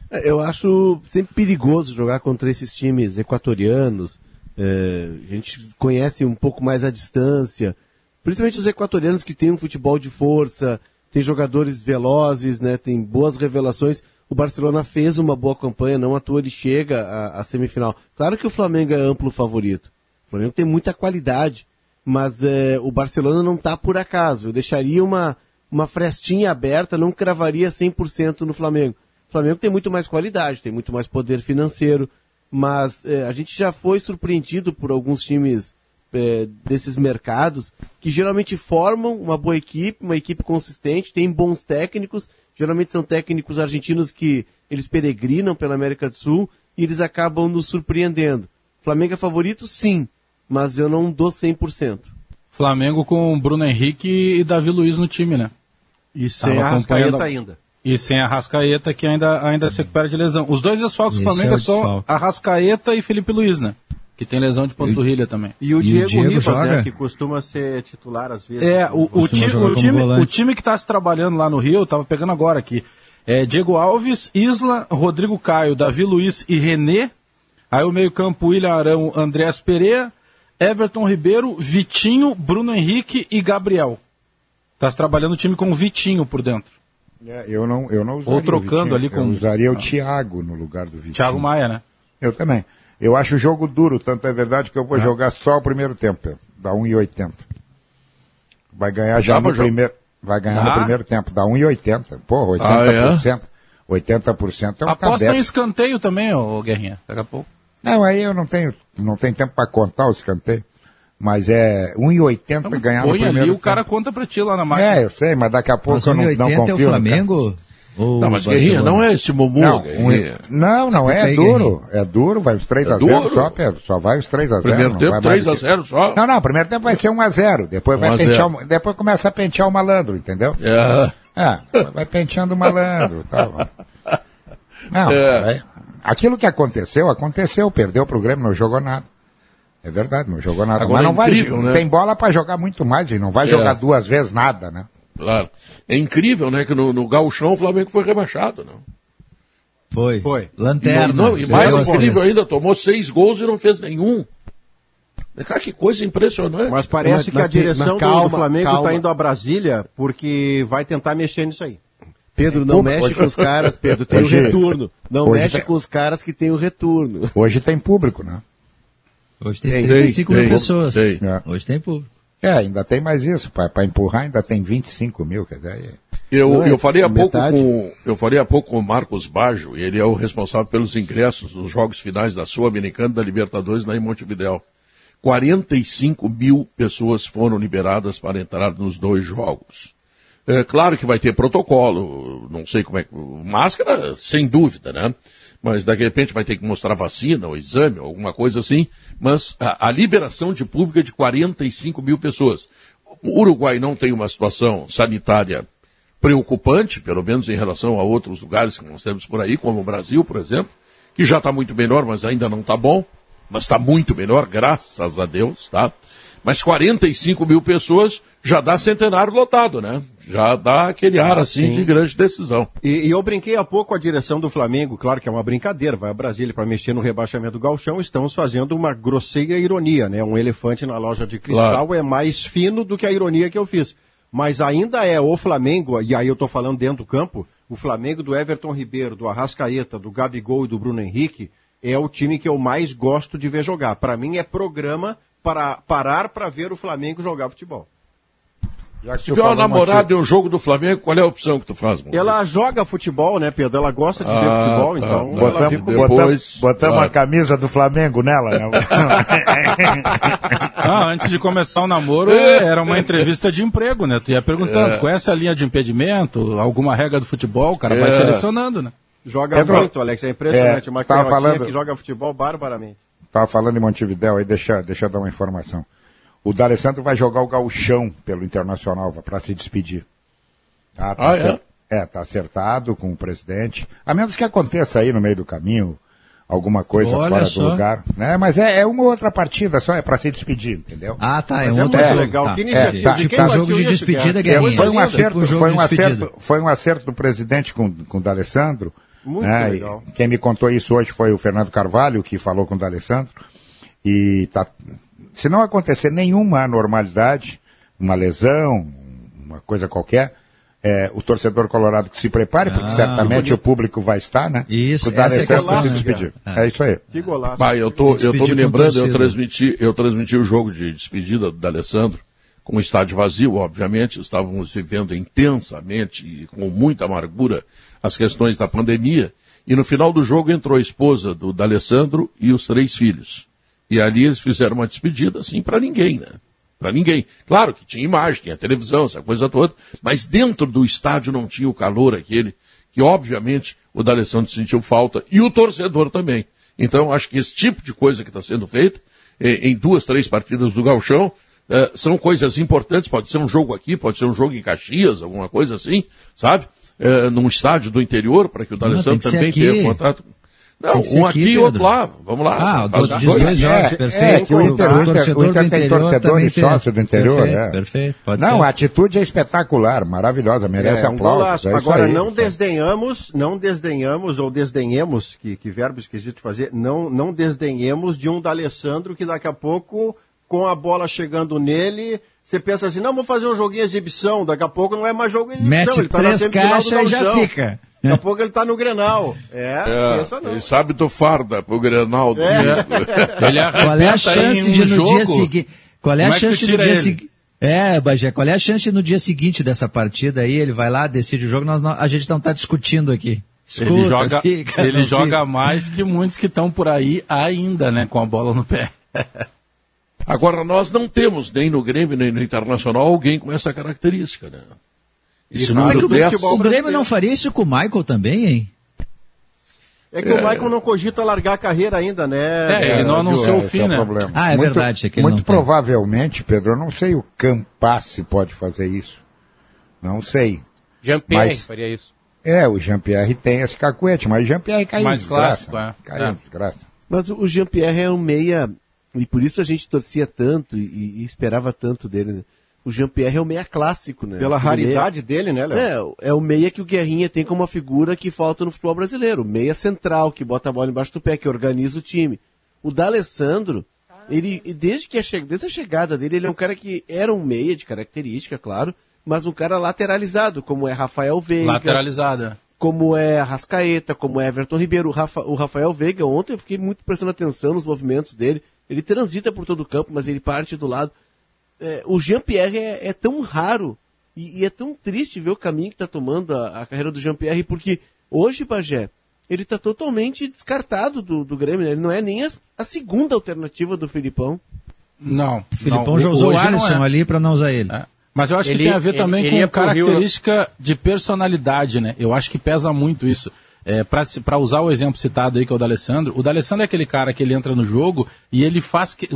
[SPEAKER 6] É, eu acho sempre perigoso jogar contra esses times equatorianos. É, a gente conhece um pouco mais a distância. Principalmente os equatorianos que têm um futebol de força, tem jogadores velozes, né, tem boas revelações. O Barcelona fez uma boa campanha, não à toa ele chega à, à semifinal. Claro que o Flamengo é amplo favorito. O Flamengo tem muita qualidade, mas é, o Barcelona não está por acaso. Eu deixaria uma, uma frestinha aberta, não cravaria 100% no Flamengo. O Flamengo tem muito mais qualidade, tem muito mais poder financeiro, mas é, a gente já foi surpreendido por alguns times é, desses mercados que geralmente formam uma boa equipe, uma equipe consistente, tem bons técnicos, geralmente são técnicos argentinos que eles peregrinam pela América do Sul e eles acabam nos surpreendendo. Flamengo é favorito? Sim, mas eu não dou 100%.
[SPEAKER 8] Flamengo com Bruno Henrique e Davi Luiz no time, né?
[SPEAKER 4] E sem a Rascaeta ainda.
[SPEAKER 8] E sem a Rascaeta, que ainda, ainda se recupera de lesão. Os dois desfalques do Flamengo é, só a Rascaeta e Felipe Luiz, né? Que tem lesão de panturrilha também.
[SPEAKER 4] E o Diego, e o Diego Ribas, joga... né, que costuma ser titular às vezes.
[SPEAKER 8] É, o, o, time, o, time, o time que está se trabalhando lá no Rio, tava pegando agora aqui. É Diego Alves, Isla, Rodrigo Caio, Davi Luiz e René. Aí o meio-campo, William Arão, Andréas Pereira, Everton Ribeiro, Vitinho, Bruno Henrique e Gabriel. Está se trabalhando o time com o Vitinho por dentro.
[SPEAKER 7] É, eu não, eu não usaria
[SPEAKER 8] Ou trocando ali com... Eu
[SPEAKER 7] usaria o Thiago no lugar do Vitinho.
[SPEAKER 8] Thiago Maia, né?
[SPEAKER 7] Eu também. Eu acho o jogo duro, tanto é verdade que eu vou é. jogar só o primeiro tempo, dá 1,80. Vai ganhar já no primeiro... Vai ganhar no primeiro tempo, dá 1,80. Porra, 80%. Ah, é? 80% é um
[SPEAKER 8] Aposta
[SPEAKER 7] cabeça.
[SPEAKER 8] em escanteio também, ô Guerrinha, daqui a pouco.
[SPEAKER 7] Não, aí eu não tenho, não tenho tempo para contar o escanteio. Mas é 1,80 ganhar no primeiro
[SPEAKER 8] ali, o cara conta pra ti lá na máquina.
[SPEAKER 7] É, eu sei, mas daqui a pouco mas eu não, não confio.
[SPEAKER 3] é o Flamengo?
[SPEAKER 2] Não, mas Guerrinha, não é esse Mumu,
[SPEAKER 7] Não, um- não, não é, é duro. É duro, vai os 3
[SPEAKER 2] É
[SPEAKER 7] a 0
[SPEAKER 2] duro?
[SPEAKER 7] só, Pedro. Só vai os 3 a 0
[SPEAKER 2] Primeiro
[SPEAKER 7] não
[SPEAKER 2] tempo,
[SPEAKER 7] vai mais
[SPEAKER 2] 3 a
[SPEAKER 7] do que-
[SPEAKER 2] 0 só.
[SPEAKER 7] Não, não, primeiro tempo vai ser 1 a 0 Depois vai
[SPEAKER 2] 1 a 0.
[SPEAKER 7] pentear, o- depois começa a pentear o malandro, entendeu?
[SPEAKER 2] É.
[SPEAKER 7] É, vai penteando o malandro, tá bom. Não,
[SPEAKER 2] É.
[SPEAKER 7] vai- aquilo que aconteceu, aconteceu, perdeu pro Grêmio, não jogou nada. É verdade, não jogou nada.
[SPEAKER 2] Agora
[SPEAKER 7] Mas não
[SPEAKER 2] é
[SPEAKER 7] vai,
[SPEAKER 2] incrível, né?
[SPEAKER 7] tem bola pra jogar muito mais e não vai
[SPEAKER 2] É.
[SPEAKER 7] jogar duas vezes nada, né?
[SPEAKER 2] Claro. É incrível, né, que no, no Gauchão o Flamengo foi rebaixado, não?
[SPEAKER 3] Foi.
[SPEAKER 4] Foi.
[SPEAKER 3] Lanterna.
[SPEAKER 2] E, não, e mais incrível ainda, tomou seis gols e não fez nenhum. Cara, que coisa impressionante.
[SPEAKER 4] Mas parece que a direção do- do Flamengo está indo a Brasília porque vai tentar mexer nisso aí.
[SPEAKER 6] Pedro, não mexe
[SPEAKER 7] hoje-
[SPEAKER 6] com os caras, Pedro, tem
[SPEAKER 7] hoje-
[SPEAKER 6] o retorno. Não
[SPEAKER 7] hoje
[SPEAKER 6] mexe
[SPEAKER 7] tem-
[SPEAKER 6] com os caras que tem o retorno.
[SPEAKER 7] Hoje tem público, né?
[SPEAKER 3] Hoje tem
[SPEAKER 6] Tem,
[SPEAKER 3] 35 mil
[SPEAKER 7] tem,
[SPEAKER 3] pessoas.
[SPEAKER 7] tem.
[SPEAKER 3] Hoje tem público.
[SPEAKER 7] É, ainda tem mais isso. Para empurrar ainda tem 25 mil, quer dizer. aí-
[SPEAKER 2] Eu,
[SPEAKER 7] Não é
[SPEAKER 2] eu falei há pouco
[SPEAKER 7] metade?
[SPEAKER 2] com eu falei há pouco com o Marcos Baggio, ele é o responsável pelos ingressos dos jogos finais da Sul-Americana e da Libertadores lá em Montevidéu. 45 mil pessoas foram liberadas para entrar nos dois jogos. É claro que vai ter protocolo, não sei como é que. Máscara, sem dúvida, né? Mas daqui a repente vai ter que mostrar vacina ou exame, alguma coisa assim. Mas a, a liberação de público é de 45 mil pessoas. O Uruguai não tem uma situação sanitária preocupante, pelo menos em relação a outros lugares que nós temos por aí, como o Brasil, por exemplo, que já está muito melhor, mas ainda não está bom, mas está muito melhor, graças a Deus, tá? Mas 45 mil pessoas já dá centenário lotado, né? Já dá aquele ar assim
[SPEAKER 4] sim.
[SPEAKER 2] de grande decisão.
[SPEAKER 4] E, e eu brinquei há pouco com a direção do Flamengo, claro que é uma brincadeira, vai a Brasília para mexer no rebaixamento do Galchão, estamos fazendo uma grosseira ironia, né? Um elefante na loja de cristal
[SPEAKER 2] Claro.
[SPEAKER 4] é mais fino do que a ironia que eu fiz. Mas ainda é o Flamengo, e aí eu tô falando dentro do campo, o Flamengo do Everton Ribeiro, do Arrascaeta, do Gabigol e do Bruno Henrique, é o time que eu mais gosto de ver jogar. Para mim é programa para parar para ver o Flamengo jogar futebol.
[SPEAKER 2] Se tiver uma namorada e um jogo do Flamengo, qual é a opção que tu faz, mano?
[SPEAKER 4] Ela joga futebol, né, Pedro? Ela gosta de ver
[SPEAKER 2] Ah,
[SPEAKER 4] futebol,
[SPEAKER 2] tá.
[SPEAKER 4] então ela
[SPEAKER 7] Botamos,
[SPEAKER 4] fica com-
[SPEAKER 7] botamos, botamos
[SPEAKER 2] claro.
[SPEAKER 7] a camisa do Flamengo nela, né?
[SPEAKER 8] Ah, antes de começar o namoro, era uma entrevista de emprego, né? Tu ia perguntando,
[SPEAKER 2] É.
[SPEAKER 8] conhece a linha de impedimento, alguma regra do futebol, o cara vai
[SPEAKER 2] É.
[SPEAKER 8] selecionando, né?
[SPEAKER 4] Joga
[SPEAKER 7] Pedro,
[SPEAKER 4] muito, Alex. É impressionante.
[SPEAKER 7] é,
[SPEAKER 4] uma
[SPEAKER 7] falando-
[SPEAKER 4] que joga futebol barbaramente.
[SPEAKER 7] Estava falando em Montevidéu, aí deixa, deixa eu dar uma informação. O D'Alessandro vai jogar o gauchão pelo Internacional para se despedir. Tá, tá
[SPEAKER 2] Ah, é?
[SPEAKER 7] acer- é, tá acertado com o presidente. A menos que aconteça aí no meio do caminho alguma coisa
[SPEAKER 3] Olha
[SPEAKER 7] fora
[SPEAKER 3] só.
[SPEAKER 7] do lugar. Né? Mas é, é uma outra partida só, é para se despedir, entendeu?
[SPEAKER 3] Ah, tá. É
[SPEAKER 4] Mas
[SPEAKER 3] um
[SPEAKER 4] é
[SPEAKER 3] outro
[SPEAKER 4] muito
[SPEAKER 3] jogo.
[SPEAKER 4] legal.
[SPEAKER 3] Tá.
[SPEAKER 4] Que iniciativa.
[SPEAKER 3] É,
[SPEAKER 4] De
[SPEAKER 3] tipo
[SPEAKER 4] quem
[SPEAKER 3] um jogo de despedida? Guerrinha.
[SPEAKER 7] Foi um, acerto,
[SPEAKER 3] jogo
[SPEAKER 7] foi,
[SPEAKER 3] de
[SPEAKER 7] um
[SPEAKER 3] despedida.
[SPEAKER 7] acerto, foi um acerto do presidente com, com o D'Alessandro.
[SPEAKER 4] Muito
[SPEAKER 7] né?
[SPEAKER 4] legal.
[SPEAKER 7] E Quem me contou isso hoje foi o Fernando Carvalho, que falou com o D'Alessandro. E tá, se não acontecer nenhuma anormalidade, uma lesão, uma coisa qualquer, é, o torcedor colorado que se prepare, porque
[SPEAKER 3] Ah,
[SPEAKER 7] certamente
[SPEAKER 3] bonito.
[SPEAKER 7] o público vai estar, né?
[SPEAKER 3] Isso, é a
[SPEAKER 7] D'Alessandro
[SPEAKER 3] questão,
[SPEAKER 7] se
[SPEAKER 3] né?
[SPEAKER 7] despedir.
[SPEAKER 3] É.
[SPEAKER 7] É isso aí.
[SPEAKER 4] Que golaço.
[SPEAKER 2] Pai, eu tô, eu tô me lembrando, eu transmiti, eu transmiti o jogo de despedida do Alessandro com o estádio vazio, obviamente, estávamos vivendo intensamente e com muita amargura as questões da pandemia, e no final do jogo entrou a esposa do D'Alessandro e os três filhos. E ali eles fizeram uma despedida, assim, para ninguém, né? Para ninguém. Claro que tinha imagem, tinha televisão, essa coisa toda, mas dentro do estádio não tinha o calor aquele, que obviamente o D'Alessandro sentiu falta, e o torcedor também. Então, acho que esse tipo de coisa que está sendo feita, eh, em duas, três partidas do Galchão, eh, são coisas importantes, pode ser um jogo aqui, pode ser um jogo em Caxias, alguma coisa assim, sabe? Eh, num estádio do interior, para que o D'Alessandro também tenha contato. Não, um
[SPEAKER 3] aqui,
[SPEAKER 2] aqui e outro lá. Vamos lá.
[SPEAKER 3] Ah, dois,
[SPEAKER 2] os
[SPEAKER 3] diz dois jogos,
[SPEAKER 7] É,
[SPEAKER 3] perfeito.
[SPEAKER 7] é que o Inter,
[SPEAKER 3] O torcedor
[SPEAKER 7] o Inter tem torcedor e sócio do interior.
[SPEAKER 3] Perfeito,
[SPEAKER 7] é.
[SPEAKER 3] perfeito, pode
[SPEAKER 7] não,
[SPEAKER 3] ser.
[SPEAKER 7] a atitude é espetacular, maravilhosa, merece
[SPEAKER 4] É, um
[SPEAKER 7] aplausos. é
[SPEAKER 4] Agora,
[SPEAKER 7] aí.
[SPEAKER 4] não desdenhamos, não desdenhamos, ou desdenhemos, que, que verbo esquisito de fazer, não, não desdenhemos de um D'Alessandro que daqui a pouco, com a bola chegando nele, você pensa assim, não, vou fazer um joguinho exibição, daqui a pouco não é mais jogo exibição,
[SPEAKER 3] Mete
[SPEAKER 4] ele tá na
[SPEAKER 3] três caixas e já fica.
[SPEAKER 4] Daqui a pouco ele tá no Grenal. É,
[SPEAKER 2] É,
[SPEAKER 4] pensa não.
[SPEAKER 2] ele sabe do farda pro Grenal
[SPEAKER 4] É.
[SPEAKER 8] Ele
[SPEAKER 3] Qual é a chance de no dia seguinte. Qual é a
[SPEAKER 8] Como é
[SPEAKER 3] chance no
[SPEAKER 8] tira
[SPEAKER 3] dia
[SPEAKER 8] ele?
[SPEAKER 3] seguinte. É, Bagé, qual é a chance de no dia seguinte dessa partida aí? Ele vai lá, decide o jogo, nós não- a gente não está discutindo aqui.
[SPEAKER 8] Ele
[SPEAKER 3] Escuta,
[SPEAKER 8] joga,
[SPEAKER 3] fica,
[SPEAKER 8] ele joga mais que muitos que estão por aí ainda, né? Com a bola no pé.
[SPEAKER 2] Agora, nós não temos, nem no Grêmio, nem no Internacional, alguém com essa característica, né? E se o
[SPEAKER 3] Como é
[SPEAKER 2] número
[SPEAKER 3] que o,
[SPEAKER 2] 10...
[SPEAKER 3] o Grêmio não faria isso com o Michael também, hein?
[SPEAKER 4] É que o Michael não cogita largar a carreira ainda, né?
[SPEAKER 8] É, ele não anunciou o
[SPEAKER 7] esse
[SPEAKER 8] fim,
[SPEAKER 7] é
[SPEAKER 8] né?
[SPEAKER 7] problema.
[SPEAKER 3] Ah, é
[SPEAKER 7] Muito-
[SPEAKER 3] verdade, é
[SPEAKER 7] muito
[SPEAKER 3] não tem.
[SPEAKER 7] provavelmente, Pedro, eu não sei o Campassi pode fazer isso. Não sei.
[SPEAKER 5] Jean-Pierre
[SPEAKER 7] Mas-
[SPEAKER 5] faria isso.
[SPEAKER 7] É, o Jean-Pierre tem esse cacuete, mas o Jean-Pierre caiu
[SPEAKER 8] Mais
[SPEAKER 7] em desgraça.
[SPEAKER 8] clássico, é.
[SPEAKER 7] Caiu
[SPEAKER 8] É.
[SPEAKER 7] em desgraça.
[SPEAKER 6] Mas o Jean-Pierre é um meia, e por isso a gente torcia tanto e, e esperava tanto dele, né? O Jean-Pierre é um meia clássico, né?
[SPEAKER 4] Pela
[SPEAKER 6] O
[SPEAKER 4] raridade dele, né, Léo?
[SPEAKER 6] É, é o meia que o Guerrinha tem como uma figura que falta no futebol brasileiro. O meia central, que bota a bola embaixo do pé, que organiza o time. O D'Alessandro, ele, desde, que a, che- desde a chegada dele, ele é um cara que era um meia de característica, claro, mas um cara lateralizado, como é Rafael Veiga.
[SPEAKER 8] Lateralizada.
[SPEAKER 6] Como é Rascaeta, como é Everton Ribeiro. O, Rafa- o Rafael Veiga, ontem eu fiquei muito prestando atenção nos movimentos dele. Ele transita por todo o campo, mas ele parte do lado. É, o Jean-Pierre é, é tão raro e, e é tão triste ver o caminho que está tomando a, a carreira do Jean-Pierre, porque hoje, Bagé, ele está totalmente descartado do, do Grêmio. né? Ele não é nem a, a segunda alternativa do Filipão.
[SPEAKER 8] Não.
[SPEAKER 3] O Filipão
[SPEAKER 8] não,
[SPEAKER 3] já usou o Alisson
[SPEAKER 8] é.
[SPEAKER 3] ali pra não usar ele.
[SPEAKER 8] Mas eu acho
[SPEAKER 5] Ele-
[SPEAKER 8] que tem a ver
[SPEAKER 5] ele-
[SPEAKER 8] também
[SPEAKER 5] ele
[SPEAKER 8] com
[SPEAKER 5] Rio-
[SPEAKER 8] característica de personalidade, né? Eu acho que pesa muito isso. É, para usar o exemplo citado aí, que é o da Alessandro, o D'Alessandro é aquele cara que ele entra no jogo e ele faz que.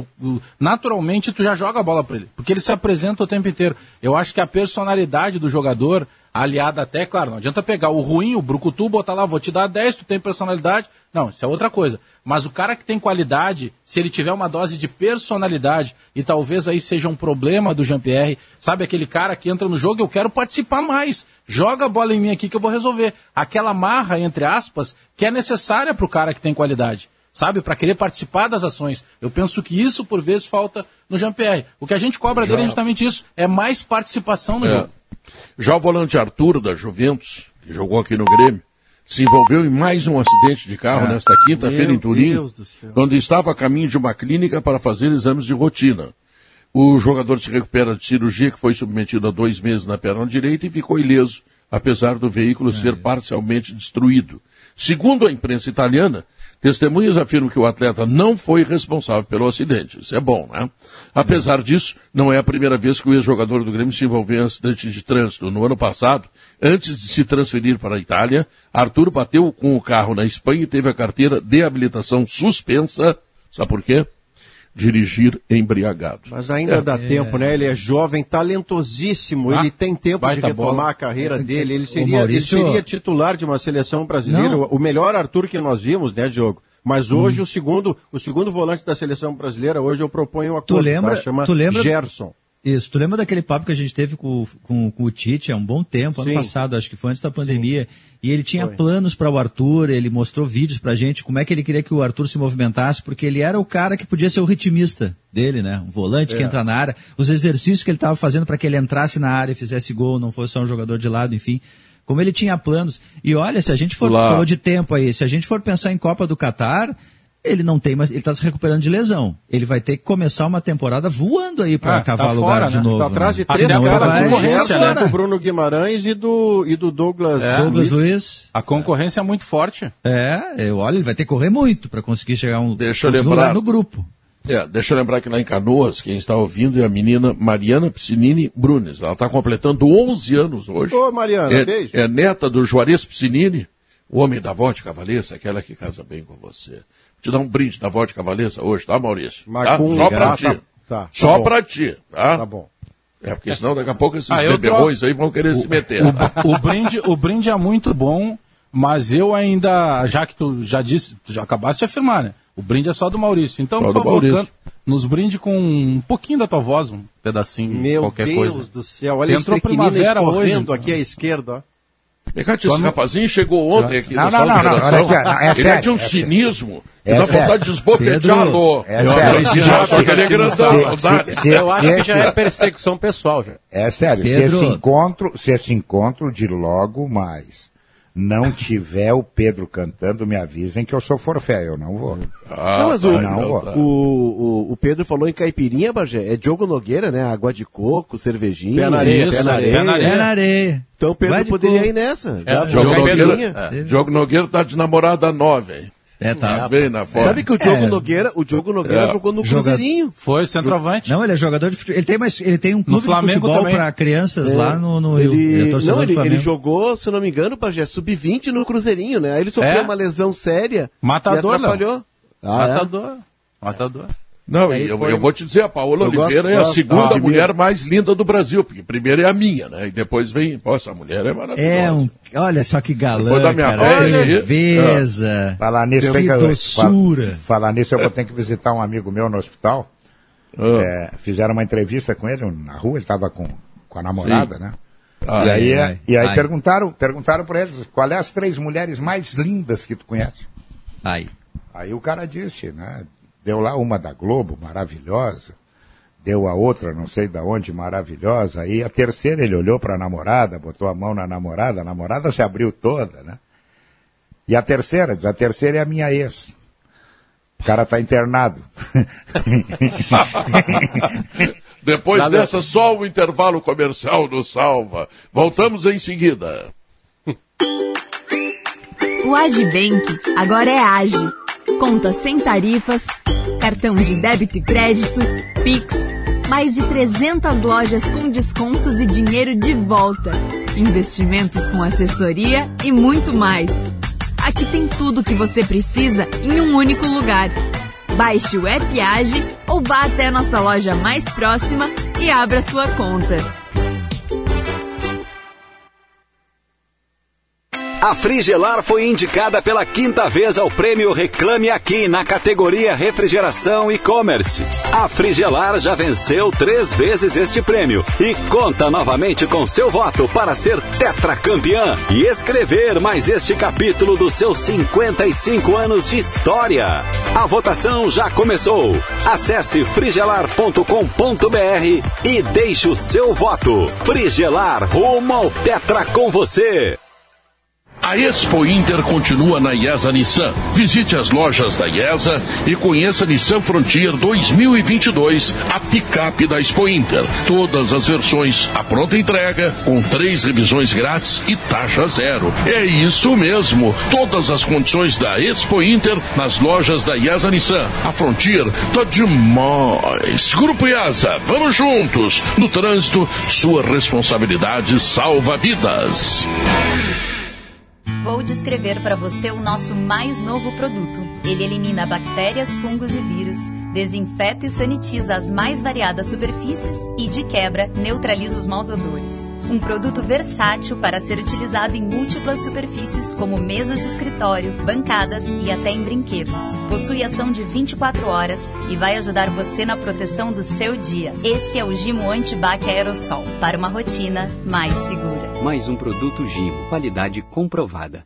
[SPEAKER 8] Naturalmente, tu já joga a bola para ele. Porque ele se apresenta o tempo inteiro. Eu acho que a personalidade do jogador, aliada até, claro, não adianta pegar o ruim, o brucutu, botar lá, vou te dar 10, tu tem personalidade. Não, isso é outra coisa. Mas o cara que tem qualidade, se ele tiver uma dose de personalidade, e talvez aí seja um problema do Jean-Pierre, sabe aquele cara que entra no jogo, eu quero participar mais. Joga a bola em mim aqui que eu vou resolver. Aquela marra, entre aspas, que é necessária para o cara que tem qualidade. Sabe, para querer participar das ações. Eu penso que isso, por vezes, falta no Jean-Pierre. O que a gente cobra dele é justamente isso: é mais participação no
[SPEAKER 2] É.
[SPEAKER 8] jogo.
[SPEAKER 2] Já o volante Arthur, da Juventus, que jogou aqui no Grêmio, se envolveu em mais um acidente de carro
[SPEAKER 8] É.
[SPEAKER 2] nesta quinta-feira em Turim, quando estava a caminho de uma clínica para fazer exames de rotina. O jogador se recupera de cirurgia que foi submetido a dois meses na perna direita e ficou ileso, apesar do veículo ser parcialmente destruído. Segundo a imprensa italiana, testemunhas afirmam que o atleta não foi responsável pelo acidente. Isso é bom, né? Apesar disso, não é a primeira vez que o ex-jogador do Grêmio se envolveu em acidente de trânsito. No ano passado, antes de se transferir para a Itália, Arthur bateu com o carro na Espanha e teve a carteira de habilitação suspensa. Sabe por quê? Dirigir embriagado.
[SPEAKER 4] Mas ainda
[SPEAKER 2] É.
[SPEAKER 4] dá tempo, né? Ele é jovem, talentosíssimo,
[SPEAKER 2] Ah,
[SPEAKER 4] ele tem tempo de retomar
[SPEAKER 2] bola.
[SPEAKER 4] a carreira dele. Ele seria,
[SPEAKER 3] Maurício-
[SPEAKER 4] ele seria titular de uma seleção brasileira,
[SPEAKER 3] Não.
[SPEAKER 4] o melhor Arthur que nós vimos, né, Diogo? Mas
[SPEAKER 3] Hum.
[SPEAKER 4] hoje o segundo, o segundo volante da seleção brasileira, hoje eu proponho uma
[SPEAKER 3] Tu lembra,
[SPEAKER 4] chama
[SPEAKER 3] tu lembra,
[SPEAKER 4] Gerson.
[SPEAKER 3] Isso, tu lembra daquele papo que a gente teve com, com, com o Tite há um bom tempo, ano
[SPEAKER 4] Sim.
[SPEAKER 3] passado, acho que foi antes da pandemia, e ele tinha planos para o Arthur, ele mostrou vídeos pra gente, como é que ele queria que o Arthur se movimentasse, porque ele era o cara que podia ser o ritmista dele, né? Um volante que
[SPEAKER 26] É.
[SPEAKER 3] entra na área, os exercícios que ele estava fazendo para que ele entrasse na área e fizesse gol, não fosse só um jogador de lado, enfim. Como ele tinha planos. E olha, se a gente for,
[SPEAKER 2] Lá.
[SPEAKER 3] falou de tempo aí, se a gente for pensar em Copa do Catar, ele não tem mais, ele está se recuperando de lesão. Ele vai ter que começar uma temporada voando aí para
[SPEAKER 4] Ah, tá
[SPEAKER 3] cavar
[SPEAKER 4] fora,
[SPEAKER 3] lugar
[SPEAKER 4] né?
[SPEAKER 3] de novo.
[SPEAKER 4] Tá atrás de
[SPEAKER 3] né?
[SPEAKER 4] três
[SPEAKER 3] Senão ele
[SPEAKER 4] caras de concorrência, né? Do Bruno Guimarães e do, e do Douglas,
[SPEAKER 3] É. Douglas Luiz.
[SPEAKER 8] A concorrência é muito forte.
[SPEAKER 3] É, eu, olha, ele vai ter que correr muito para conseguir chegar um,
[SPEAKER 2] Deixa eu lembrar.
[SPEAKER 3] no grupo.
[SPEAKER 2] É, deixa eu lembrar que lá em Canoas, quem está ouvindo é a menina Mariana Piscinini Brunes. Ela está completando 11 anos hoje.
[SPEAKER 4] Ô, Mariana,
[SPEAKER 2] é,
[SPEAKER 4] beijo.
[SPEAKER 2] É neta do Juarez Piscinini, o homem da vodka Valesa, aquela que casa bem com você. Te dar um brinde da vodka Valesa hoje, tá, Maurício?
[SPEAKER 4] Mas
[SPEAKER 2] Tá?
[SPEAKER 4] com-
[SPEAKER 2] Só pra ti.
[SPEAKER 4] tá- tá,
[SPEAKER 2] Só
[SPEAKER 4] bom.
[SPEAKER 2] pra ti, tá?
[SPEAKER 4] Tá bom.
[SPEAKER 2] É, porque senão daqui a pouco esses
[SPEAKER 8] Ah,
[SPEAKER 2] beberrões aí vão querer se meter.
[SPEAKER 8] O, o brinde, o brinde é muito bom, mas eu ainda, já que tu já disse, tu já acabaste de afirmar, né? O brinde é só do Maurício. Então,
[SPEAKER 2] Só
[SPEAKER 8] por favor, nos brinde com um pouquinho da tua voz, um pedacinho,
[SPEAKER 4] Meu
[SPEAKER 8] qualquer
[SPEAKER 4] Deus
[SPEAKER 8] coisa.
[SPEAKER 4] do céu, olha
[SPEAKER 8] Entrou
[SPEAKER 4] esse pequenino
[SPEAKER 8] primavera hoje.
[SPEAKER 4] escorrendo aqui à esquerda, ó.
[SPEAKER 2] Tia, esse rapazinho chegou ontem aqui
[SPEAKER 7] Não,
[SPEAKER 2] no
[SPEAKER 7] não,
[SPEAKER 2] salão
[SPEAKER 7] não,
[SPEAKER 2] de
[SPEAKER 7] não, aqui, não, é
[SPEAKER 2] Ele é
[SPEAKER 7] sério,
[SPEAKER 2] de um
[SPEAKER 7] é sério.
[SPEAKER 2] cinismo.
[SPEAKER 7] É
[SPEAKER 2] dá
[SPEAKER 7] sério.
[SPEAKER 2] vontade de esbofeteá-lo.
[SPEAKER 7] É
[SPEAKER 2] Não,
[SPEAKER 7] sério.
[SPEAKER 2] ele é não
[SPEAKER 5] Eu acho que já é perseguição pessoal, já.
[SPEAKER 7] É sério,
[SPEAKER 3] Pedro.
[SPEAKER 7] se esse encontro, se esse encontro de logo mais não tiver o Pedro cantando, me avisem que eu sou forfé, eu não vou.
[SPEAKER 2] Ah,
[SPEAKER 6] não, mas o,
[SPEAKER 7] não,
[SPEAKER 6] o,
[SPEAKER 7] tá.
[SPEAKER 6] o, o Pedro falou em caipirinha, Bagé. É Diogo Nogueira, né? Água de coco, cervejinha.
[SPEAKER 4] Pé na areia,
[SPEAKER 6] pé na areia.
[SPEAKER 8] pé na areia.
[SPEAKER 3] Na areia.
[SPEAKER 6] Então o Pedro poderia
[SPEAKER 3] cor.
[SPEAKER 6] ir nessa.
[SPEAKER 8] É,
[SPEAKER 2] Diogo
[SPEAKER 6] jogou
[SPEAKER 2] Nogueira, é. Diogo Nogueira tá de namorada nova, hein?
[SPEAKER 3] É, tá.
[SPEAKER 2] Bem na forma.
[SPEAKER 6] Sabe que o Diogo
[SPEAKER 3] É.
[SPEAKER 6] Nogueira, o Diogo Nogueira
[SPEAKER 2] É.
[SPEAKER 6] jogou no
[SPEAKER 3] Joga-
[SPEAKER 6] Cruzeirinho.
[SPEAKER 8] Foi centroavante.
[SPEAKER 3] Não, ele é jogador de futebol. Ele tem, mais, ele tem um clube de
[SPEAKER 8] Flamengo
[SPEAKER 3] futebol
[SPEAKER 8] também.
[SPEAKER 3] para crianças
[SPEAKER 6] É.
[SPEAKER 3] lá no, no Rio.
[SPEAKER 6] ele,
[SPEAKER 3] é torcedor
[SPEAKER 6] não, ele, ele jogou, se eu não me engano, Pajé, sub-20 no Cruzeirinho, né? Aí ele sofreu
[SPEAKER 8] É?
[SPEAKER 6] uma lesão séria
[SPEAKER 8] Matador,
[SPEAKER 6] e atrapalhou. Ah, é?
[SPEAKER 8] Matador. Matador.
[SPEAKER 2] Não,
[SPEAKER 5] Aí
[SPEAKER 2] e eu,
[SPEAKER 5] foi-
[SPEAKER 2] eu vou te dizer, a Paola
[SPEAKER 6] Eu gosto-
[SPEAKER 2] Oliveira é a
[SPEAKER 6] gosto-
[SPEAKER 2] segunda mulher mais linda do Brasil, porque primeiro é a minha, né? E depois vem, nossa, a mulher é maravilhosa.
[SPEAKER 3] É um. Olha só que galã.
[SPEAKER 2] Depois da minha
[SPEAKER 3] cara. leveza.
[SPEAKER 7] Falar nisso,
[SPEAKER 3] Que doçura.
[SPEAKER 7] fa- falar nisso, eu vou ter que visitar um amigo meu no hospital.
[SPEAKER 2] Ah.
[SPEAKER 7] É, fizeram uma entrevista com ele na rua, ele estava com, com a namorada,
[SPEAKER 2] Sim.
[SPEAKER 7] né?
[SPEAKER 2] Ai,
[SPEAKER 7] e aí,
[SPEAKER 3] ai,
[SPEAKER 7] e aí
[SPEAKER 3] ai.
[SPEAKER 7] perguntaram, perguntaram para eles, qual é as três mulheres mais lindas que tu conhece?
[SPEAKER 3] Aí.
[SPEAKER 7] Aí o cara disse, né? Deu lá uma da Globo, maravilhosa. Deu a outra, não sei da onde, maravilhosa. Aí a terceira ele olhou para a namorada, botou a mão na namorada, a namorada se abriu toda, né? E a terceira, diz, a terceira é a minha ex. O cara tá internado.
[SPEAKER 2] Depois
[SPEAKER 7] Nada-
[SPEAKER 2] dessa, só o intervalo comercial nos salva. Voltamos em seguida.
[SPEAKER 24] O Agibank agora é Age. Conta sem tarifas, cartão de débito e crédito, Pix, mais de 300 lojas com descontos e dinheiro de volta, investimentos com assessoria e muito mais. Aqui tem tudo o que você precisa em um único lugar. Baixe o app Age ou vá até nossa loja mais próxima e abra sua conta.
[SPEAKER 26] A Frigelar foi indicada pela quinta vez ao prêmio Reclame Aqui na categoria Refrigeração e-commerce. A Frigelar já venceu três vezes este prêmio e conta novamente com seu voto para ser tetracampeã e escrever mais este capítulo dos seus 55 anos de história. A votação já começou. Acesse frigelar.com.br e deixe o seu voto. Frigelar rumo ao Tetra com você.
[SPEAKER 2] A Expo Inter continua na IESA Nissan. Visite as lojas da IESA e conheça a Nissan Frontier 2022, a picape da Expo Inter. Todas as versões à pronta entrega, com três revisões grátis e taxa zero. É isso mesmo. Todas as condições da Expo Inter nas lojas da IESA Nissan. A Frontier tá demais. Grupo IESA, vamos juntos. No trânsito, sua responsabilidade salva vidas.
[SPEAKER 24] Vou descrever para você o nosso mais novo produto. Ele elimina bactérias, fungos e vírus, desinfeta e sanitiza as mais variadas superfícies e, de quebra, neutraliza os maus odores. Um produto versátil para ser utilizado em múltiplas superfícies, como mesas de escritório, bancadas e até em brinquedos. Possui ação de 24 horas e vai ajudar você na proteção do seu dia. Esse é o Gimo Antibac Aerosol, para uma rotina mais segura.
[SPEAKER 26] Mais um produto Gimo, qualidade comprovada.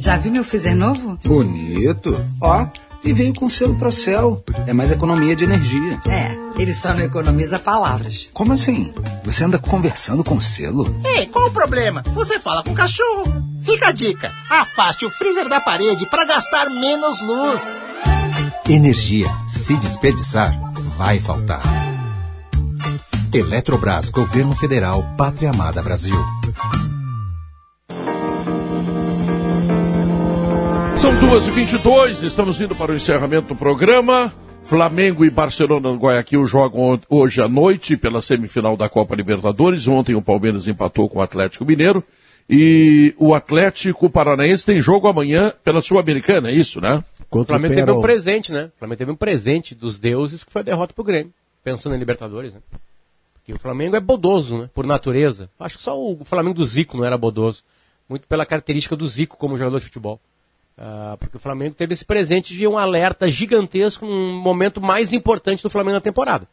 [SPEAKER 23] Já viu meu freezer novo?
[SPEAKER 27] Bonito. Ó, e veio com selo Procel. É mais economia de energia.
[SPEAKER 23] É, ele só não economiza palavras.
[SPEAKER 27] Como assim? Você anda conversando com selo?
[SPEAKER 28] Ei, qual o problema? Você fala com o cachorro. Fica a dica: afaste o freezer da parede para gastar menos luz.
[SPEAKER 18] Energia. Se desperdiçar, vai faltar. Eletrobras, Governo Federal, Pátria Amada Brasil.
[SPEAKER 2] 2h22, estamos indo para o encerramento do programa. Flamengo e Barcelona no Guayaquil jogam hoje à noite pela semifinal da Copa Libertadores. Ontem o Palmeiras empatou com o Atlético Mineiro. E o Atlético Paranaense tem jogo amanhã pela Sul-Americana, é isso, né?
[SPEAKER 5] O Flamengo teve um presente, né? O Flamengo teve um presente dos deuses que foi a derrota pro Grêmio. Pensando em Libertadores, né? Porque o Flamengo é bodoso, né? Por natureza. Acho que só o Flamengo do Zico não era bodoso. Muito pela característica do Zico como jogador de futebol. Ah, porque o Flamengo teve esse presente de um alerta gigantesco num momento mais importante do Flamengo na temporada.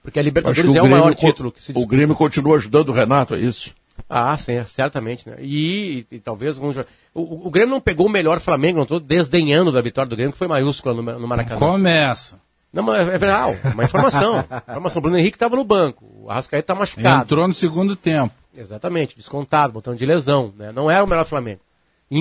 [SPEAKER 5] Porque a Libertadores
[SPEAKER 2] que
[SPEAKER 5] é o maior título que se
[SPEAKER 2] O Grêmio continua ajudando o Renato, é isso?
[SPEAKER 5] Ah, sim, certamente, né? E, e, e talvez alguns o, o Grêmio não pegou o melhor Flamengo, não estou desdenhando da vitória do Grêmio, que foi maiúscula no, no Maracanã.
[SPEAKER 8] Começa.
[SPEAKER 5] Não, mas é real, uma informação. informação. O Bruno Henrique estava no banco, o Arrascaeta tá machucado.
[SPEAKER 8] Entrou no segundo tempo.
[SPEAKER 5] Exatamente, descontado, botão de lesão, né? Não era o melhor Flamengo.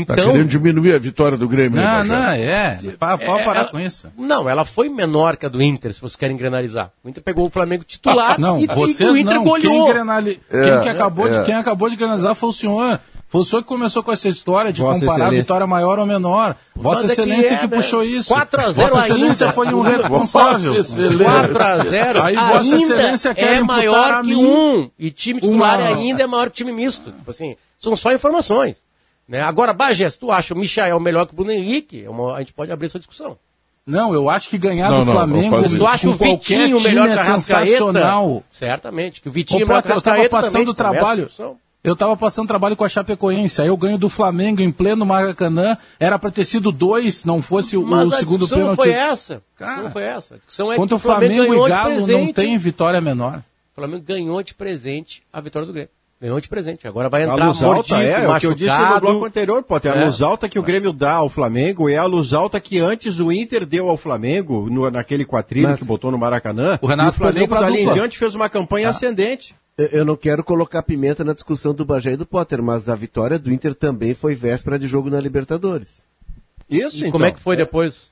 [SPEAKER 2] Tá
[SPEAKER 5] Então,
[SPEAKER 2] querendo diminuir a vitória do Grêmio,
[SPEAKER 8] Não, não, é. Pode
[SPEAKER 5] É,
[SPEAKER 8] parar
[SPEAKER 5] ela-
[SPEAKER 8] com isso.
[SPEAKER 5] não, ela foi menor que a do Inter, se vocês querem granalizar. O Inter pegou o Flamengo titular
[SPEAKER 8] Não,
[SPEAKER 5] e,
[SPEAKER 8] vocês
[SPEAKER 5] e o Inter
[SPEAKER 8] não.
[SPEAKER 5] goleou.
[SPEAKER 8] Quem, granali-
[SPEAKER 2] É,
[SPEAKER 8] quem que acabou
[SPEAKER 2] é.
[SPEAKER 8] de, quem acabou de granalizar foi o senhor. Foi o senhor que começou com essa história de
[SPEAKER 6] Vossa
[SPEAKER 8] comparar a
[SPEAKER 6] Excelência.
[SPEAKER 8] vitória maior ou menor. Vossa
[SPEAKER 5] Mas é que
[SPEAKER 8] Excelência
[SPEAKER 5] é,
[SPEAKER 8] que,
[SPEAKER 5] né?
[SPEAKER 8] puxou isso.
[SPEAKER 5] 4 a 0
[SPEAKER 8] Vossa Excelência
[SPEAKER 5] ainda.
[SPEAKER 8] foi um responsável.
[SPEAKER 2] Vossa Excelência.
[SPEAKER 5] 4 a 0
[SPEAKER 8] Aí Vossa
[SPEAKER 5] ainda
[SPEAKER 8] Excelência quer
[SPEAKER 5] é maior
[SPEAKER 8] a
[SPEAKER 5] que
[SPEAKER 8] mim
[SPEAKER 5] um. E time titular
[SPEAKER 8] uma-
[SPEAKER 5] ainda é maior que time misto. Tipo assim, são só informações. Né? Agora, Bagé, se tu acha o Michael melhor que o Bruno Henrique, é uma- a gente pode abrir essa discussão.
[SPEAKER 8] Não, eu acho que ganhar
[SPEAKER 2] Não,
[SPEAKER 8] do
[SPEAKER 2] não,
[SPEAKER 8] Flamengo
[SPEAKER 5] tu acha o
[SPEAKER 8] qualquer
[SPEAKER 5] Vitinho melhor
[SPEAKER 8] é
[SPEAKER 5] que Arrascaeta,
[SPEAKER 8] sensacional.
[SPEAKER 5] certamente. Que o Vitinho
[SPEAKER 8] Ô,
[SPEAKER 5] é
[SPEAKER 8] eu tava
[SPEAKER 5] Arrascaeta
[SPEAKER 8] passando
[SPEAKER 5] também,
[SPEAKER 8] trabalho. Eu tava passando trabalho com a Chapecoense, aí eu ganho do Flamengo em pleno Maracanã, era pra ter sido dois, não fosse o,
[SPEAKER 5] Mas
[SPEAKER 8] o
[SPEAKER 5] a
[SPEAKER 8] segundo
[SPEAKER 5] discussão não
[SPEAKER 8] pênalti.
[SPEAKER 5] foi essa.
[SPEAKER 8] Cara,
[SPEAKER 5] não foi essa. A discussão é
[SPEAKER 8] Contra o
[SPEAKER 5] que o Flamengo,
[SPEAKER 8] Flamengo
[SPEAKER 5] ganhou
[SPEAKER 8] e
[SPEAKER 5] de
[SPEAKER 8] Galo
[SPEAKER 5] presente.
[SPEAKER 8] não tem vitória menor.
[SPEAKER 5] O Flamengo ganhou de presente a vitória do Grêmio. Ganhou de presente. Agora vai
[SPEAKER 4] A
[SPEAKER 5] entrar
[SPEAKER 4] luz alta
[SPEAKER 5] mordido,
[SPEAKER 4] é, é o que eu disse no
[SPEAKER 5] machucado.
[SPEAKER 4] bloco anterior, pô, tem a
[SPEAKER 5] É.
[SPEAKER 4] luz alta que o Grêmio dá ao Flamengo é a luz alta que antes o Inter deu ao Flamengo, no- naquele quadrilho
[SPEAKER 6] Mas-
[SPEAKER 4] que botou no Maracanã.
[SPEAKER 8] O Renato
[SPEAKER 4] e o Flamengo dali em
[SPEAKER 8] dupla.
[SPEAKER 4] diante fez uma campanha ascendente.
[SPEAKER 6] Eu- não quero colocar pimenta na discussão do Bagé e do Potter, mas a vitória do Inter também foi véspera de jogo na Libertadores.
[SPEAKER 4] Isso,
[SPEAKER 5] E
[SPEAKER 4] então.
[SPEAKER 5] como é que foi depois?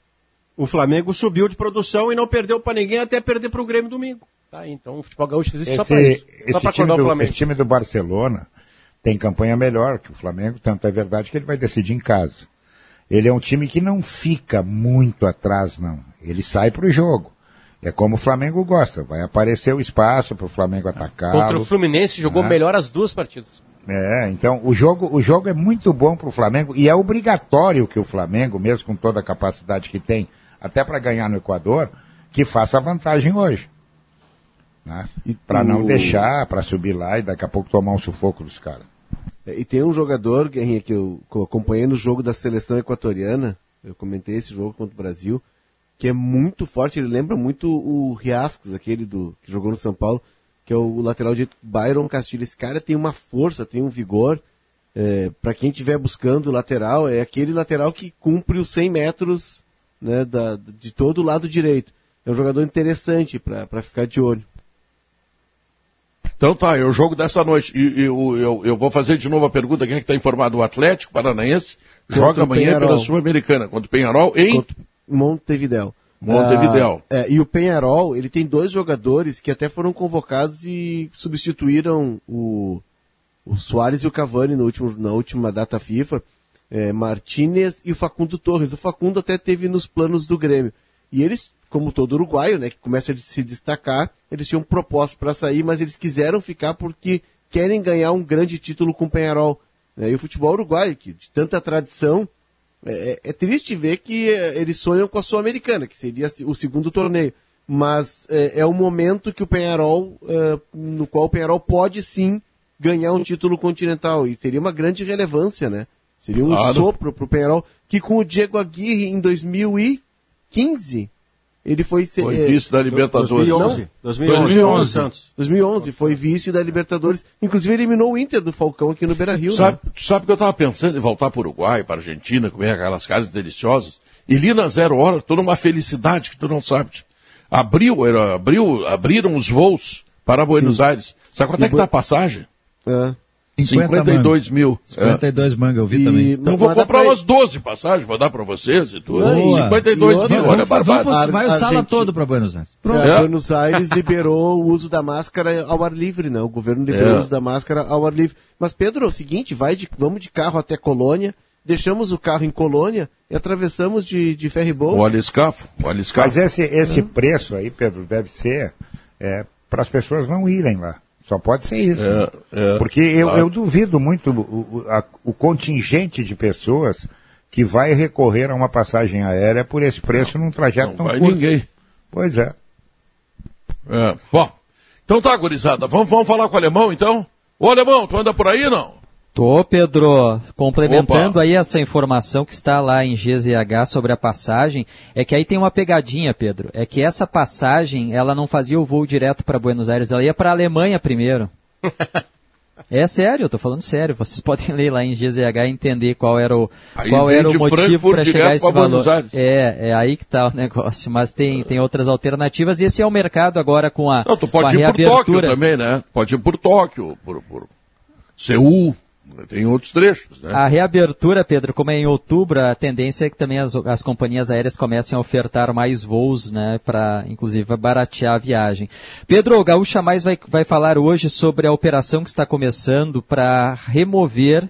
[SPEAKER 4] O Flamengo subiu de produção e não perdeu pra ninguém até perder pro Grêmio domingo.
[SPEAKER 5] Tá, então o futebol gaúcho existe
[SPEAKER 7] Esse,
[SPEAKER 5] só pra isso. Só
[SPEAKER 7] esse
[SPEAKER 5] pra
[SPEAKER 7] time
[SPEAKER 5] acordar o
[SPEAKER 7] do,
[SPEAKER 5] Flamengo.
[SPEAKER 7] esse time do Barcelona tem campanha melhor que o Flamengo, tanto é verdade que ele vai decidir em casa. Ele é um time que não fica muito atrás, não. Ele sai pro jogo. É como o Flamengo gosta. Vai aparecer o espaço para o Flamengo atacar.
[SPEAKER 5] Contra o Fluminense jogou
[SPEAKER 7] né?
[SPEAKER 5] melhor as duas partidas.
[SPEAKER 7] É, então o jogo, o jogo é muito bom para o Flamengo e é obrigatório que o Flamengo, mesmo com toda a capacidade que tem, até para ganhar no Equador, que faça a vantagem hoje. Né? Para não
[SPEAKER 6] o-
[SPEAKER 7] deixar, para subir lá e daqui a pouco tomar um sufoco dos caras.
[SPEAKER 6] É, E tem um jogador, Guerrinha, que eu co- acompanhei no jogo da seleção equatoriana, eu comentei esse jogo contra o Brasil, que é muito forte, ele lembra muito o Riascos, aquele do que jogou no São Paulo, que é o lateral direito Byron Castilho. Esse cara tem uma força, tem um vigor. É, para quem estiver buscando lateral, é aquele lateral que cumpre os 100 metros né, da, de todo o lado direito. É um jogador interessante para ficar de olho.
[SPEAKER 2] Então tá, é o jogo dessa noite. E, e o- eu, eu vou fazer de novo a pergunta, quem é que está informado? O Atlético Paranaense
[SPEAKER 6] Contra
[SPEAKER 2] joga amanhã
[SPEAKER 6] Penharol.
[SPEAKER 2] pela Sul-Americana contra o Penharol em...
[SPEAKER 6] Contra Montevidéu.
[SPEAKER 2] Montevidéu.
[SPEAKER 6] Ah, é, e o Penharol, ele tem dois jogadores que até foram convocados e substituíram o, o Soares e o Cavani no último, na última data FIFA. É, Martinez e o Facundo Torres. O Facundo até teve nos planos do Grêmio. E eles, como todo uruguaio, né, que começa a se destacar, eles tinham proposta para sair, mas eles quiseram ficar porque querem ganhar um grande título com o Penharol. né? E o futebol uruguaio, que de tanta tradição, é, é triste ver que é, eles sonham com a Sul-Americana, que seria o segundo torneio. Mas é, é o momento que o Penharol, é, no qual o Penharol pode sim ganhar um título continental. E teria uma grande relevância, né? Seria um
[SPEAKER 2] Claro.
[SPEAKER 6] sopro pro Penharol, que com o Diego Aguirre em 2015, ele foi... ser-
[SPEAKER 2] Foi
[SPEAKER 6] é,
[SPEAKER 2] vice da Libertadores.
[SPEAKER 4] 2011.
[SPEAKER 6] Não,
[SPEAKER 4] 2011.
[SPEAKER 6] 2011.
[SPEAKER 4] Santos.
[SPEAKER 6] 2011, foi vice da Libertadores. Inclusive eliminou o Inter do Falcão aqui no Beira-Rio,
[SPEAKER 2] Sabe,
[SPEAKER 6] né?
[SPEAKER 2] tu sabe que eu estava pensando em voltar para o Uruguai, para a Argentina, comer aquelas carnes deliciosas. E ali na zero hora, toda uma felicidade que tu não sabe. Abriu, era, abriu, abriram os voos para Buenos Aires. Sabe quanto
[SPEAKER 6] E
[SPEAKER 2] é que
[SPEAKER 6] bu-
[SPEAKER 2] tá a passagem?
[SPEAKER 6] É.
[SPEAKER 2] 52 mil. É.
[SPEAKER 3] 52 manga, eu vi também.
[SPEAKER 2] Então vou comprar umas 12 passagens, vou dar para vocês e tudo.
[SPEAKER 3] Boa.
[SPEAKER 2] 52
[SPEAKER 6] E outra-
[SPEAKER 2] mil, olha,
[SPEAKER 3] Vamos, vamos,
[SPEAKER 2] barbado.
[SPEAKER 3] pro- vai o sala todo para Buenos Aires. Pronto.
[SPEAKER 6] É,
[SPEAKER 2] É.
[SPEAKER 6] Buenos Aires liberou o uso da máscara ao ar livre, né? O governo liberou
[SPEAKER 2] É.
[SPEAKER 6] o uso da máscara ao ar livre. Mas, Pedro, é o seguinte, vai de, vamos de carro até Colônia, deixamos o carro em Colônia e atravessamos de, de ferry boat.
[SPEAKER 2] O aliscafo, o aliscafo.
[SPEAKER 7] Mas esse, esse preço aí, Pedro, deve ser para as pessoas não irem lá. Só pode ser isso.
[SPEAKER 2] É, é,
[SPEAKER 7] Porque eu,
[SPEAKER 2] claro.
[SPEAKER 7] eu duvido muito o, a- o contingente de pessoas que vai recorrer a uma passagem aérea por esse preço num trajeto
[SPEAKER 2] Não
[SPEAKER 7] tão
[SPEAKER 2] vai
[SPEAKER 7] curto.
[SPEAKER 2] ninguém.
[SPEAKER 7] Pois é.
[SPEAKER 2] É. Bom, então tá, gurizada. Vamos, vamos falar com o alemão, então? Ô, alemão, tu anda por aí, não?
[SPEAKER 29] Tô, Pedro, complementando
[SPEAKER 2] Opa.
[SPEAKER 29] aí essa informação que está lá em GZH sobre a passagem, é que aí tem uma pegadinha, Pedro. É que essa passagem, ela não fazia o voo direto para Buenos Aires, ela ia para a Alemanha primeiro. É sério, eu tô falando sério. Vocês podem ler lá em GZH e entender qual era o,
[SPEAKER 2] Aí
[SPEAKER 29] qual era o motivo para chegar a esse valor. É, é aí que tá o negócio. Mas tem, tem outras alternativas e esse é o mercado agora com a,
[SPEAKER 2] Não, tu pode ir por Tóquio também, né? Pode ir por Tóquio, por, por Seul, tem outros trechos, né?
[SPEAKER 29] A reabertura, Pedro, como é em outubro, a tendência é que também as, as companhias aéreas comecem a ofertar mais voos, né, para inclusive baratear a viagem. Pedro, o Gaúcha Mais vai, vai falar hoje sobre a operação que está começando para remover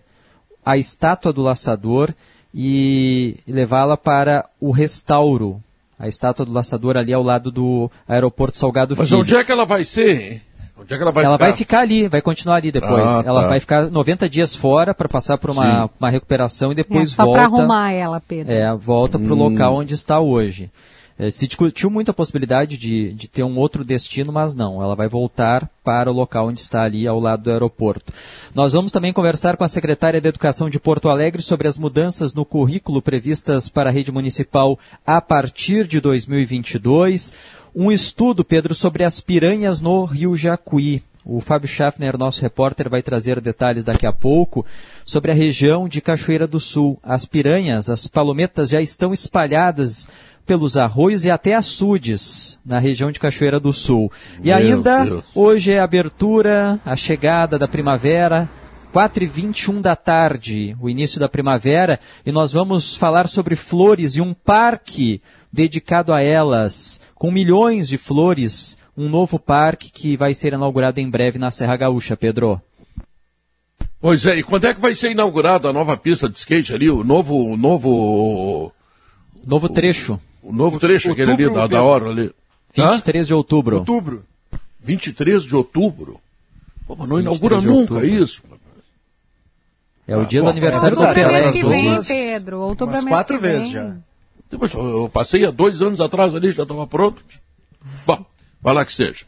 [SPEAKER 29] a estátua do laçador e levá-la para o restauro. A estátua do laçador ali ao lado do aeroporto Salgado
[SPEAKER 2] Mas
[SPEAKER 29] Filho.
[SPEAKER 2] onde é que ela vai ser, hein? Onde é que ela vai
[SPEAKER 29] ela
[SPEAKER 2] ficar?
[SPEAKER 29] vai ficar ali, vai continuar ali depois.
[SPEAKER 2] Ah,
[SPEAKER 29] ela
[SPEAKER 2] tá.
[SPEAKER 29] vai ficar 90 dias fora para passar por uma,
[SPEAKER 2] Sim.
[SPEAKER 29] uma recuperação e
[SPEAKER 30] É,
[SPEAKER 29] depois
[SPEAKER 30] só
[SPEAKER 29] volta.
[SPEAKER 30] para arrumar ela, Pedro.
[SPEAKER 29] É, volta para o
[SPEAKER 2] Hum.
[SPEAKER 29] local onde está hoje. É, se discutiu muito a possibilidade de, de ter um outro destino, mas não. Ela vai voltar para o local onde está ali, ao lado do aeroporto. Nós vamos também conversar com a secretária de Educação de Porto Alegre sobre as mudanças no currículo previstas para a rede municipal a partir de 2022. Um estudo, Pedro, sobre as piranhas no Rio Jacuí. O Fábio Schaffner, nosso repórter, vai trazer detalhes daqui a pouco sobre a região de Cachoeira do Sul. As piranhas, as palometas já estão espalhadas pelos arroios e até açudes na região de Cachoeira do Sul. E
[SPEAKER 2] Meu
[SPEAKER 29] ainda
[SPEAKER 2] Deus.
[SPEAKER 29] hoje é a abertura, a chegada da primavera. 4 e 21 da tarde, o início da primavera, e nós vamos falar sobre flores e um parque dedicado a elas, com milhões de flores, um novo parque que vai ser inaugurado em breve na Serra Gaúcha, Pedro.
[SPEAKER 2] Pois é, e quando é que vai ser inaugurada a nova pista de skate ali, o novo, o novo...
[SPEAKER 29] Novo trecho.
[SPEAKER 2] O novo trecho, aquele ali, da, da hora ali.
[SPEAKER 29] 23 de outubro.
[SPEAKER 6] Outubro.
[SPEAKER 2] 23 de outubro? Pô, mas não
[SPEAKER 29] 23
[SPEAKER 2] inaugura nunca
[SPEAKER 29] outubro.
[SPEAKER 2] isso.
[SPEAKER 29] É o dia
[SPEAKER 2] Ah,
[SPEAKER 29] do
[SPEAKER 2] bom,
[SPEAKER 29] aniversário do
[SPEAKER 30] Outubro é
[SPEAKER 29] Pelé.
[SPEAKER 30] mês que vem. Pedro. Outubro é
[SPEAKER 6] Umas
[SPEAKER 30] mês
[SPEAKER 6] quatro
[SPEAKER 30] que vem.
[SPEAKER 6] vezes já.
[SPEAKER 2] Depois, eu passei há dois anos atrás ali, já estava pronto. Bom, vai lá que seja.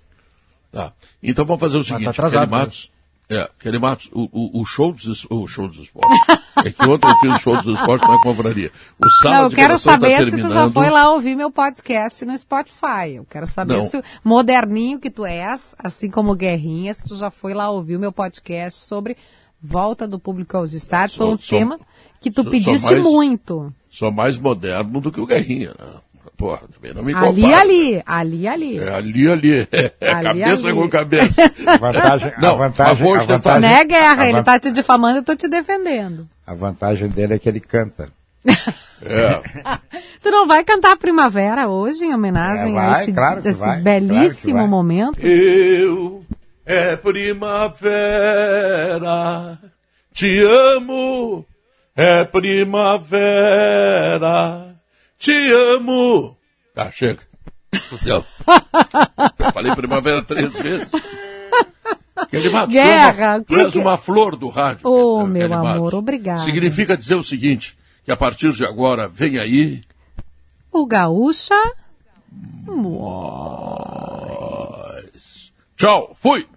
[SPEAKER 2] Tá. Então vamos fazer o seguinte,
[SPEAKER 6] atrasado
[SPEAKER 2] Kelly Matos, é, Kelly Matos, o, o, o show dos, o show dos esportes. é que ontem eu fiz o show dos esportes na confraria. O sala
[SPEAKER 30] Não, eu quero
[SPEAKER 2] redação
[SPEAKER 30] saber
[SPEAKER 2] tá
[SPEAKER 30] se tu já foi lá ouvir meu podcast no Spotify. Eu quero saber
[SPEAKER 2] Não.
[SPEAKER 30] se o moderninho que tu és, assim como o Guerrinha, se tu já foi lá ouvir o meu podcast sobre volta do público aos estádios. Foi um tema que tu pedisse
[SPEAKER 2] mais-
[SPEAKER 30] muito.
[SPEAKER 2] Sou mais moderno do que o Guerrinha, né? Porra, também não me
[SPEAKER 30] Ali,
[SPEAKER 2] compara.
[SPEAKER 30] ali, ali, ali.
[SPEAKER 2] É ali, ali. É
[SPEAKER 30] Ali,
[SPEAKER 2] cabeça
[SPEAKER 30] ali.
[SPEAKER 2] com cabeça.
[SPEAKER 7] A vantagem,
[SPEAKER 2] Não,
[SPEAKER 7] a vantagem, a
[SPEAKER 2] tentar-
[SPEAKER 7] vantagem,
[SPEAKER 30] Né, Guerra?
[SPEAKER 7] a
[SPEAKER 30] Ele
[SPEAKER 7] van-
[SPEAKER 30] tá te difamando, eu tô te defendendo.
[SPEAKER 7] a vantagem dele é que ele canta.
[SPEAKER 2] É.
[SPEAKER 30] Tu não vai cantar Primavera hoje em homenagem
[SPEAKER 7] É, vai,
[SPEAKER 30] a esse,
[SPEAKER 7] claro
[SPEAKER 30] esse
[SPEAKER 7] vai,
[SPEAKER 30] belíssimo
[SPEAKER 7] claro
[SPEAKER 30] momento?
[SPEAKER 2] Eu é primavera, te amo, é primavera, te amo. Tá, chega. Eu falei primavera três vezes. Kelly Matos,
[SPEAKER 30] Guerra,
[SPEAKER 2] tu és uma, tu és uma flor do rádio.
[SPEAKER 30] Ô,
[SPEAKER 2] Kelly
[SPEAKER 30] meu
[SPEAKER 2] Matos.
[SPEAKER 30] amor, obrigada.
[SPEAKER 2] Significa dizer o seguinte, que a partir de agora vem aí
[SPEAKER 30] O Gaúcha.
[SPEAKER 2] Tchau, fui!